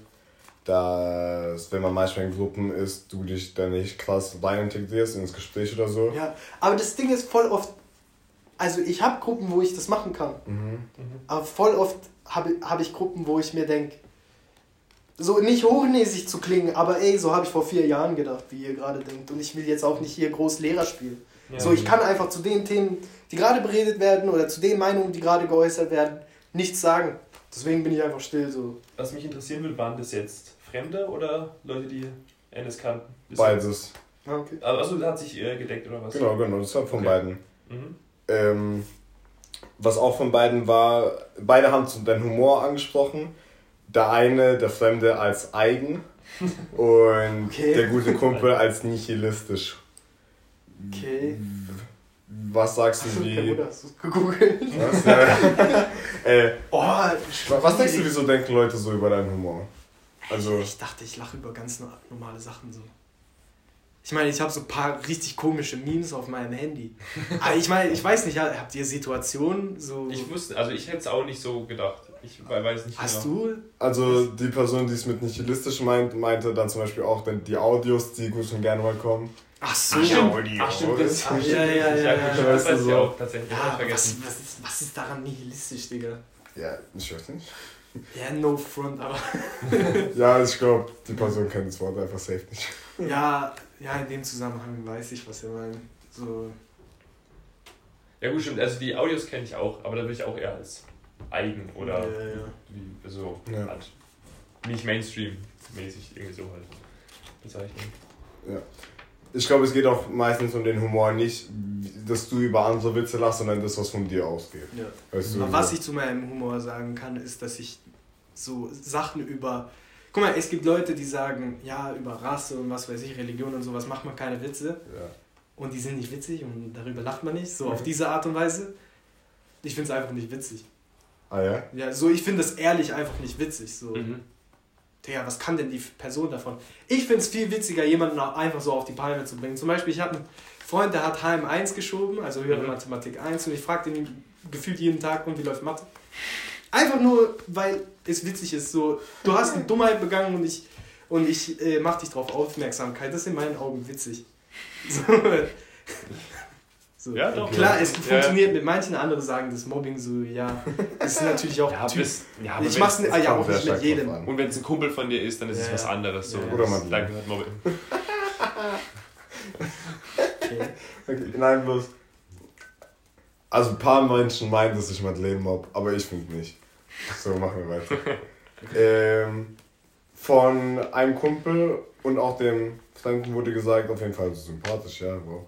dass wenn man manchmal in Gruppen ist, du dich dann nicht krass rein integrierst ins Gespräch oder so. Ja, aber das Ding ist voll oft, also ich habe Gruppen, wo ich das machen kann. Mhm. Aber voll oft habe hab ich Gruppen, wo ich mir denke, so nicht hochnäsig zu klingen, aber ey, so habe ich vor vier Jahren gedacht, wie ihr gerade denkt. Und ich will jetzt auch nicht hier groß Lehrer spielen. Ja. So, ich kann einfach zu den Themen, die gerade beredet werden oder zu den Meinungen, die gerade geäußert werden, nichts sagen. Deswegen bin ich einfach still so. Was mich interessieren würde, waren das jetzt Fremde oder Leute, die NS kannten? Beides. Ah, okay. Aber also hat sich äh, gedeckt oder was? Genau, genau, das war von Okay. beiden. Mhm. Ähm, was auch von beiden war, beide haben zu deinen Humor angesprochen. Der eine, der Fremde, als eigen und Okay. der gute Kumpel als nihilistisch. Okay. Was sagst du, wie. Wunder, hast du gegoogelt? Was, äh, Oh, was denkst du, wieso denken Leute so über deinen Humor? Also, Ich dachte, ich lache über ganz no- normale Sachen so. Ich meine, ich habe so ein paar richtig komische Memes auf meinem Handy. Aber ich meine, ich weiß nicht, ja, habt ihr Situationen so. Ich wusste, also ich hätte es auch nicht so gedacht. Ich we- weiß nicht hast genau. du? also die Person, die es mit nihilistisch meint, meinte dann zum Beispiel auch dann die Audios, die gut und gerne mal kommen. Ach so. Ach, stimmt. Audio. Ach, stimmt, das Ach, stimmt. ja, ja, ja, ja, ja. Das Weißt du weiß ich so. auch tatsächlich. Ja, hab ich was, vergessen. was, ist, was ist daran nihilistisch, Digga? Ja, ich weiß nicht. Ja, no front, aber. Ja, ich glaube, die Person kennt das Wort einfach safe nicht. Ja, ja, in dem Zusammenhang weiß ich, was er meint. So. Ja gut, stimmt. Also die Audios kenne ich auch, aber da würde ich auch eher als eigen oder Ja, ja. wie so Ja. halt nicht Mainstream-mäßig irgendwie so halt bezeichnen. Ich glaube, es geht auch meistens um den Humor, nicht, dass du über andere Witze lachst, sondern das, was von dir ausgeht. ja. Weißt du, was ich zu meinem Humor sagen kann, ist, dass ich so Sachen über. Guck mal, es gibt Leute, die sagen, ja, über Rasse und was weiß ich, Religion und sowas macht man keine Witze. ja. Und die sind nicht witzig und darüber lacht man nicht. So Mhm. auf diese Art und Weise. Ich finde es einfach nicht witzig. Ah ja? Ja, so ich finde es ehrlich einfach nicht witzig. So, Mhm. Digga, was kann denn die Person davon? Ich finde es viel witziger, jemanden einfach so auf die Palme zu bringen. Zum Beispiel, ich habe einen Freund, der hat HM1 geschoben, also höhere Mhm. Mathematik 1, und ich frage ihn gefühlt jeden Tag, und wie läuft Mathe? Einfach nur, weil es witzig ist. So, du hast eine Dummheit begangen und ich, und ich äh, mach dich darauf Aufmerksamkeit. Das ist in meinen Augen witzig. So. So. Ja, doch. Klar, es Ja. funktioniert mit manchen, andere sagen das Mobbing so, ja. Das ist natürlich auch Ja, Typ. bis, ja, aber Ich mach's Es ah, ja auch nicht mit jedem. Und wenn es ein Kumpel von dir ist, dann ist es Ja, was ja. anderes. So. Oder man- Dann gehört Mobbing. Okay. Okay, nein, bloß. Also, ein paar Menschen meinen, dass ich Madeleine mob, aber ich finde nicht. So, machen wir weiter. ähm, von einem Kumpel und auch dem Fremden wurde gesagt, auf jeden Fall so sympathisch, ja, wow.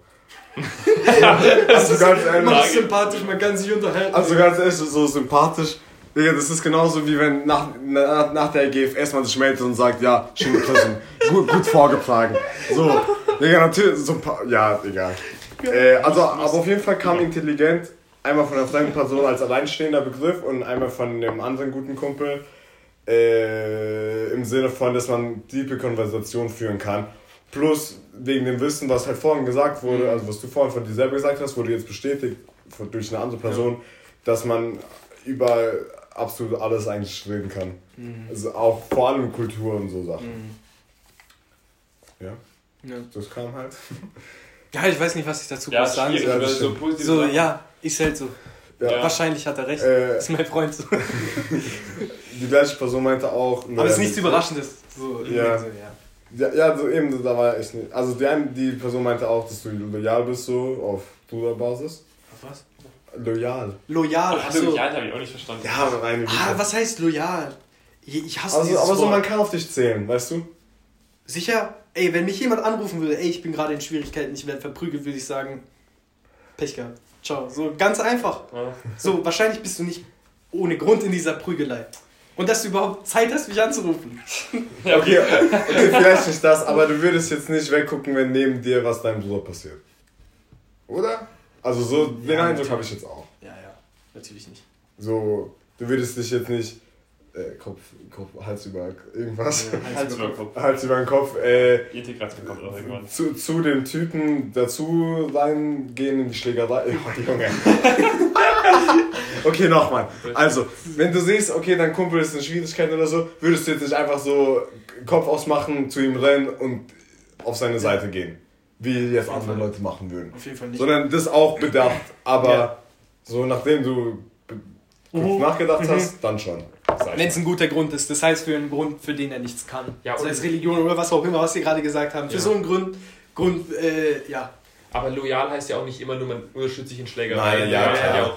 Also, ganz Man ehrlich, ist sympathisch, man kann sich unterhalten. also ganz ehrlich, so sympathisch. Digga, das ist genauso wie wenn nach, nach, nach der GFS man sich meldet und sagt, ja, schöne Klassen, gut, gut vorgetragen. So, Digga, natürlich, so ein paar, ja, egal. Äh, also, aber auf jeden Fall kam intelligent, einmal von der fremden Person als alleinstehender Begriff und einmal von dem anderen guten Kumpel äh, im Sinne von, dass man tiefe Konversation führen kann. Plus wegen dem Wissen, was halt vorhin gesagt wurde, also was du vorhin von dir selber gesagt hast, wurde jetzt bestätigt von- durch eine andere Person, dass man über absolut alles eigentlich reden kann. Mhm. Also auch vor allem Kultur und so Sachen. Mhm. Ja, Ja. das kam halt. ja, ich weiß nicht, was ich dazu Ja, sagen Ja, soll. das so stimmt. positive So, ja, ist halt so. Ja. Wahrscheinlich hat er recht. Äh, ist mein Freund so. die gleiche Person meinte auch. Aber es ist nichts Überraschendes. So, Ja. so, ja. Ja, ja, so eben, da war echt nicht. Also die, eine, die Person meinte auch, dass du loyal bist, so auf Bruderbasis. Auf was? Loyal. Loyal. Ach, Achso. loyal habe ich auch nicht verstanden. Ja, rein Ah, was heißt loyal? Ich ich hasse Also, aber so, Wort. man kann auf dich zählen, weißt du? Sicher? Ey, wenn mich jemand anrufen würde, ey, ich bin gerade in Schwierigkeiten, ich werde verprügelt, würde ich sagen, Pech gehabt. Ciao. So ganz einfach. Ja. So, wahrscheinlich bist du nicht ohne Grund in dieser Prügelei. Und dass du überhaupt Zeit hast, mich anzurufen. Ja, Okay, okay, vielleicht nicht das, aber du würdest jetzt nicht weggucken, wenn neben dir was deinem Bruder passiert. Oder? Also so, den Ja, Eindruck habe ich jetzt auch. Ja, ja, natürlich nicht. So, du würdest dich jetzt nicht äh, Kopf, Kopf, Hals über irgendwas. Ja, Hals über Kopf. Hals über den Kopf. Äh, kommt auch irgendwann. zu, zu den Typen dazu sein, gehen in die Schlägerei. Oh, Junge. okay, nochmal. Also, wenn du siehst, okay, dein Kumpel ist in Schwierigkeiten oder so, würdest du jetzt nicht einfach so Kopf ausmachen, zu ihm rennen und auf seine Seite gehen. Wie jetzt andere Leute machen würden. Auf jeden Fall nicht. Sondern das auch bedacht. Aber Ja. so nachdem du be- kurz nachgedacht hast, dann schon. Wenn es ein guter Grund ist, das heißt für einen Grund, für den er nichts kann. Ja, Sei es Religion oder was auch immer, was Sie gerade gesagt haben. Für Ja. so einen Grund, Grund äh, ja. Aber loyal heißt ja auch nicht immer nur, man unterstützt sich in Schlägereien. Nein, ja, hat klar. ja auch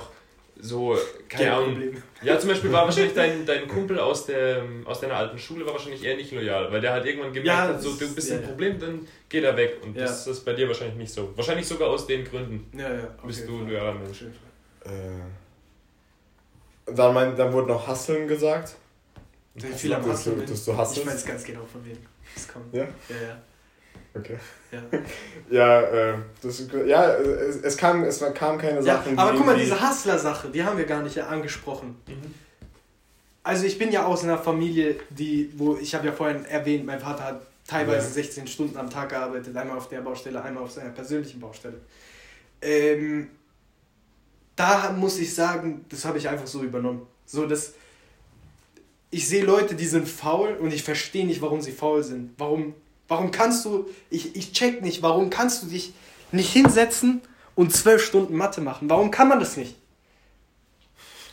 so, keine Ahnung. Problem. Ja, zum Beispiel war wahrscheinlich dein, dein Kumpel aus, der, aus deiner alten Schule war wahrscheinlich eher nicht loyal, weil der hat irgendwann gemerkt, Ja, hat, so, du ist- bist ja, ein ja. Problem, dann geht er weg. Und Ja. das ist bei dir wahrscheinlich nicht so. Wahrscheinlich sogar aus den Gründen Ja, ja. bist okay. du ein loyaler Mensch. Äh, dann, mein, dann wurde noch Hasseln gesagt. Viele am du- Hasseln. dass du hasselst? Ich weiß ganz genau von wem es kommt. Ja? Ja, ja. Okay. ja. Ja, äh, das, ja es, es, kam, es kam keine ja Sachen. aber guck mal, diese Hustler-Sache, die haben wir gar nicht angesprochen. Mhm. Also ich bin ja aus einer Familie, die, wo, ich habe ja vorhin erwähnt, mein Vater hat teilweise Ja. 16 Stunden am Tag gearbeitet, einmal auf der Baustelle, einmal auf seiner persönlichen Baustelle. Ähm, da muss ich sagen, das habe ich einfach so übernommen. So, dass ich sehe Leute, die sind faul und ich verstehe nicht, warum sie faul sind. Warum, warum kannst du, ich, ich check nicht, warum kannst du dich nicht hinsetzen und zwölf Stunden Mathe machen? Warum kann man das nicht?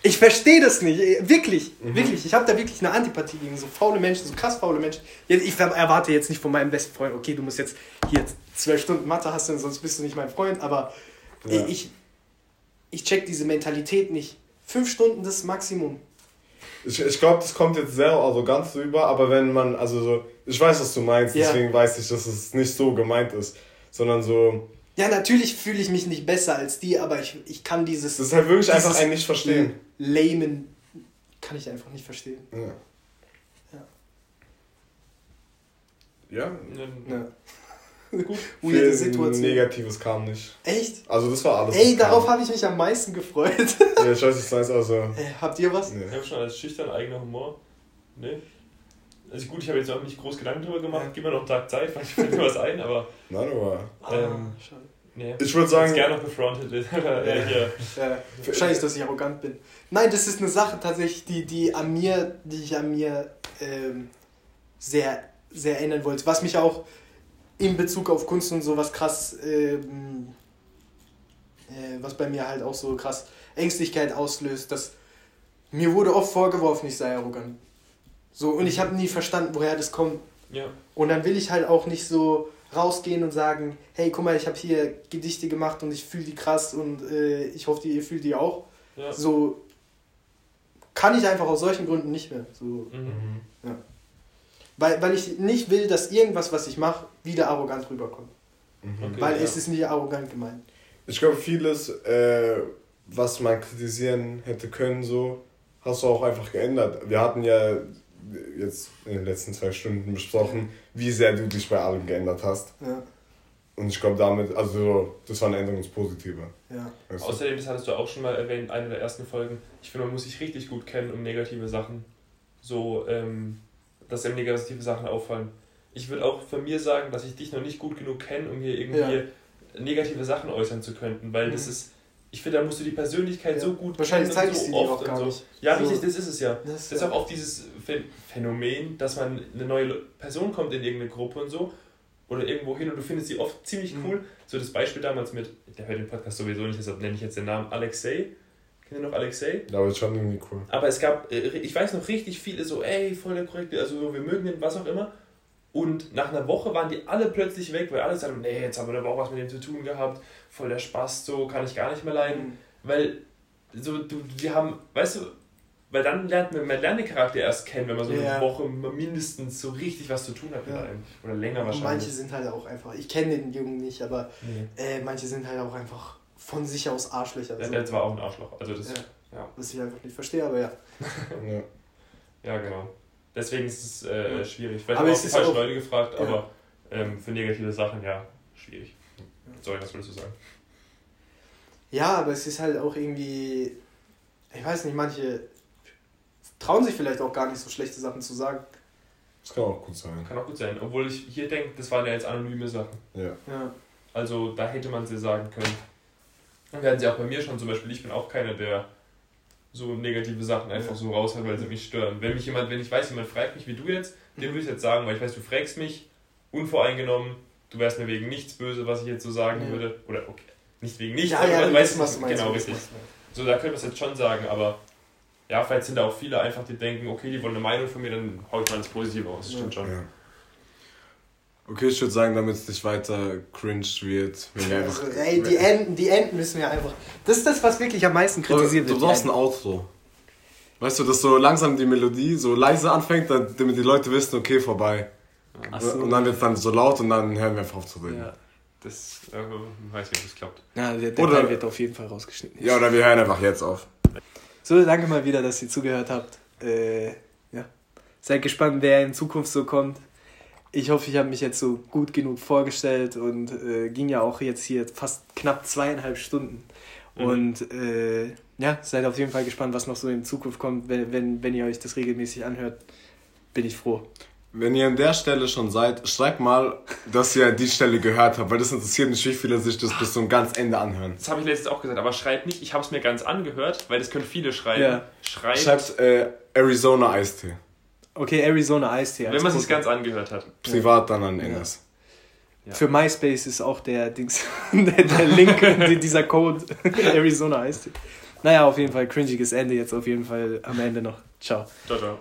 Ich verstehe das nicht, eh, wirklich, wirklich. Ich habe da wirklich eine Antipathie gegen so faule Menschen, so krass faule Menschen. Ich erwarte jetzt nicht von meinem besten Freund, okay, du musst jetzt hier zwölf Stunden Mathe hast, sonst bist du nicht mein Freund, aber Ja. ich, ich check diese Mentalität nicht. Fünf Stunden das Maximum. Ich, ich glaube, das kommt jetzt sehr arrogant rüber, aber wenn man, also so, ich weiß, was du meinst, Ja. deswegen weiß ich, dass es nicht so gemeint ist, sondern so, Ja, natürlich fühle ich mich nicht besser als die, aber ich, ich kann dieses. das ist halt wirklich einfach ein nicht verstehen. Lamen kann ich einfach nicht verstehen. Ja. Ja. Ja, Ja. Gut. Weirde Situation. Negatives kam nicht. Echt? Also das war alles. Ey, was darauf habe ich mich am meisten gefreut. Ja, ich weiß, du meinst, also. Äh, Habt ihr was? Nee. Ich habe schon als schüchtern eigener Humor. Nee. Also gut, ich habe jetzt auch nicht groß Gedanken drüber gemacht. Ja. Gib mir noch einen Tag Zeit, vielleicht fällt mir was ein, aber Nein, aber. Ähm, schade. nee. Ich würde sagen, gerne noch gefrontet. aber, äh, hier. Ja, wahrscheinlich, dass ich arrogant bin. Nein, das ist eine Sache tatsächlich, die, die an mir, die ich an mir ähm, sehr, sehr ändern wollte. Was mich auch in Bezug auf Kunst und sowas krass, ähm, äh, was bei mir halt auch so krass Ängstlichkeit auslöst, dass mir wurde oft vorgeworfen, ich sei arrogant. So, und ich habe nie verstanden, woher das kommt. Ja. Und dann will ich halt auch nicht so rausgehen und sagen, hey, guck mal, ich habe hier Gedichte gemacht und ich fühle die krass und äh, ich hoffe, ihr fühlt die auch. Ja. So kann ich einfach aus solchen Gründen nicht mehr. So, Mhm. weil, weil ich nicht will, dass irgendwas, was ich mache, wieder arrogant rüberkommt. Okay, weil ja. es ist nicht arrogant gemeint. ich glaube, vieles, äh, was man kritisieren hätte können, so, hast du auch einfach geändert. Wir hatten ja jetzt in den letzten zwei Stunden besprochen, wie sehr du dich bei allem geändert hast. Ja, Und ich glaube, damit, also, das war eine Änderung ins Positive. ja. Weißt du? Außerdem, das hattest du auch schon mal erwähnt, eine der ersten Folgen. Ich finde, man muss sich richtig gut kennen, um negative Sachen so, ähm, dass einem negative Sachen auffallen. Ich würde auch von mir sagen, dass ich dich noch nicht gut genug kenne, um hier irgendwie Ja. negative Sachen äußern zu können, weil das Mhm. ist, ich finde, da musst du die Persönlichkeit Ja. so gut Wahrscheinlich kennen zeige ich so sie oft auch und gar so. nicht. Ja, So. richtig, das ist es ja. Das, Das ist auch oft dieses Phän- Phänomen, dass man eine neue Person kommt in irgendeine Gruppe und so oder irgendwo hin und du findest sie oft ziemlich Mhm. cool. So das Beispiel damals mit, der hört den Podcast sowieso nicht, deshalb nenne ich jetzt den Namen Alexei. Kennt ihr noch Alexei? Ja, aber ist schon irgendwie cool. Aber es gab, äh, ich weiß noch richtig viele so, ey, voll der korrekte, also wir mögen den, was auch immer. Und nach einer Woche waren die alle plötzlich weg, weil alle sagen, nee, jetzt haben wir aber auch was mit dem zu tun gehabt, voll der Spaß, so kann ich gar nicht mehr leiden. Mhm. Weil so, du, wir haben, weißt du, weil dann lernt man, man lernt den Charakter erst kennen, wenn man so Ja. eine Woche mindestens so richtig was zu tun hat mit Ja. einem. Oder länger Und wahrscheinlich. manche sind halt auch einfach, ich kenne den Jungen nicht, aber Nee. äh, manche sind halt auch einfach von sich aus Arschlöcher. Der, So. der war auch ein Arschloch. Also das, Ja. ja. Was ich einfach nicht verstehe, aber ja. Ja. Ja, genau. Deswegen ist es äh, Ja. schwierig. Vielleicht Aber auch die ist falschen auch- Leute gefragt, Ja. aber ähm, für negative Sachen, ja, schwierig. Sorry, was würdest du sagen? Ja, aber es ist halt auch irgendwie, ich weiß nicht, manche trauen sich vielleicht auch gar nicht so schlechte Sachen zu sagen. Das kann auch gut sein. Kann auch gut sein. Obwohl ich hier denke, das waren ja jetzt anonyme Sachen. Ja. Ja. Also da hätte man sie sagen können. Und werden sie auch bei mir schon zum Beispiel, ich bin auch keiner, der so negative Sachen einfach so raushaut, weil sie mich stören. Wenn mich jemand, wenn ich weiß, jemand fragt mich wie du jetzt, dem würde ich jetzt sagen, weil ich weiß, du fragst mich unvoreingenommen, du wärst mir wegen nichts böse, was ich jetzt so sagen Ja. würde. Oder okay, nicht wegen nichts, Ja, aber ja, weißt, wissen, was du meinst. Genau, richtig. So, da können wir es jetzt schon sagen, aber ja, vielleicht sind da auch viele einfach, die denken, okay, die wollen eine Meinung von mir, dann hau ich mal das Positive aus. Das stimmt schon. Okay, ich würde sagen, damit es nicht weiter cringe wird, wenn wir einfach. Ey, die Enden, die Enden müssen wir einfach. Das ist das, was wirklich am meisten kritisiert du wird. brauchst die ein Outro. Weißt du, dass so langsam die Melodie so leise anfängt, damit die Leute wissen, okay, vorbei. Ach so. Und dann wird es dann so laut und dann hören wir einfach auf zu reden. Ja, Das äh, weiß nicht, ob das klappt. ja der, der Oder- Teil wird auf jeden Fall rausgeschnitten. Ja, oder wir hören einfach jetzt auf. So, danke mal wieder, dass ihr zugehört habt. Äh, ja. Seid gespannt, wer in Zukunft so kommt. Ich hoffe, ich habe mich jetzt so gut genug vorgestellt und äh, ging ja auch jetzt hier fast knapp zweieinhalb Stunden. Mhm. Und äh, ja, seid auf jeden Fall gespannt, was noch so in Zukunft kommt. Wenn, wenn, wenn ihr euch das regelmäßig anhört, bin ich froh. Wenn ihr an der Stelle schon seid, schreibt mal, dass ihr die Stelle gehört habt, weil das interessiert mich, wie viele sich das bis zum ganz Ende anhören. Das habe ich letztens auch gesagt, aber schreibt nicht, ich habe es mir ganz angehört, weil das können viele schreiben. Ja. Schreibt, Schreibt äh, Arizona Eistee. Okay, Arizona als wenn man es Code. ganz angehört hat. Privat dann an Enes. Ja. Für MySpace ist auch der, Dings, der, der Link, die- dieser Code Arizona Eistee. Naja, auf jeden Fall cringiges Ende jetzt auf jeden Fall am Ende noch. Ciao. Ciao, ciao.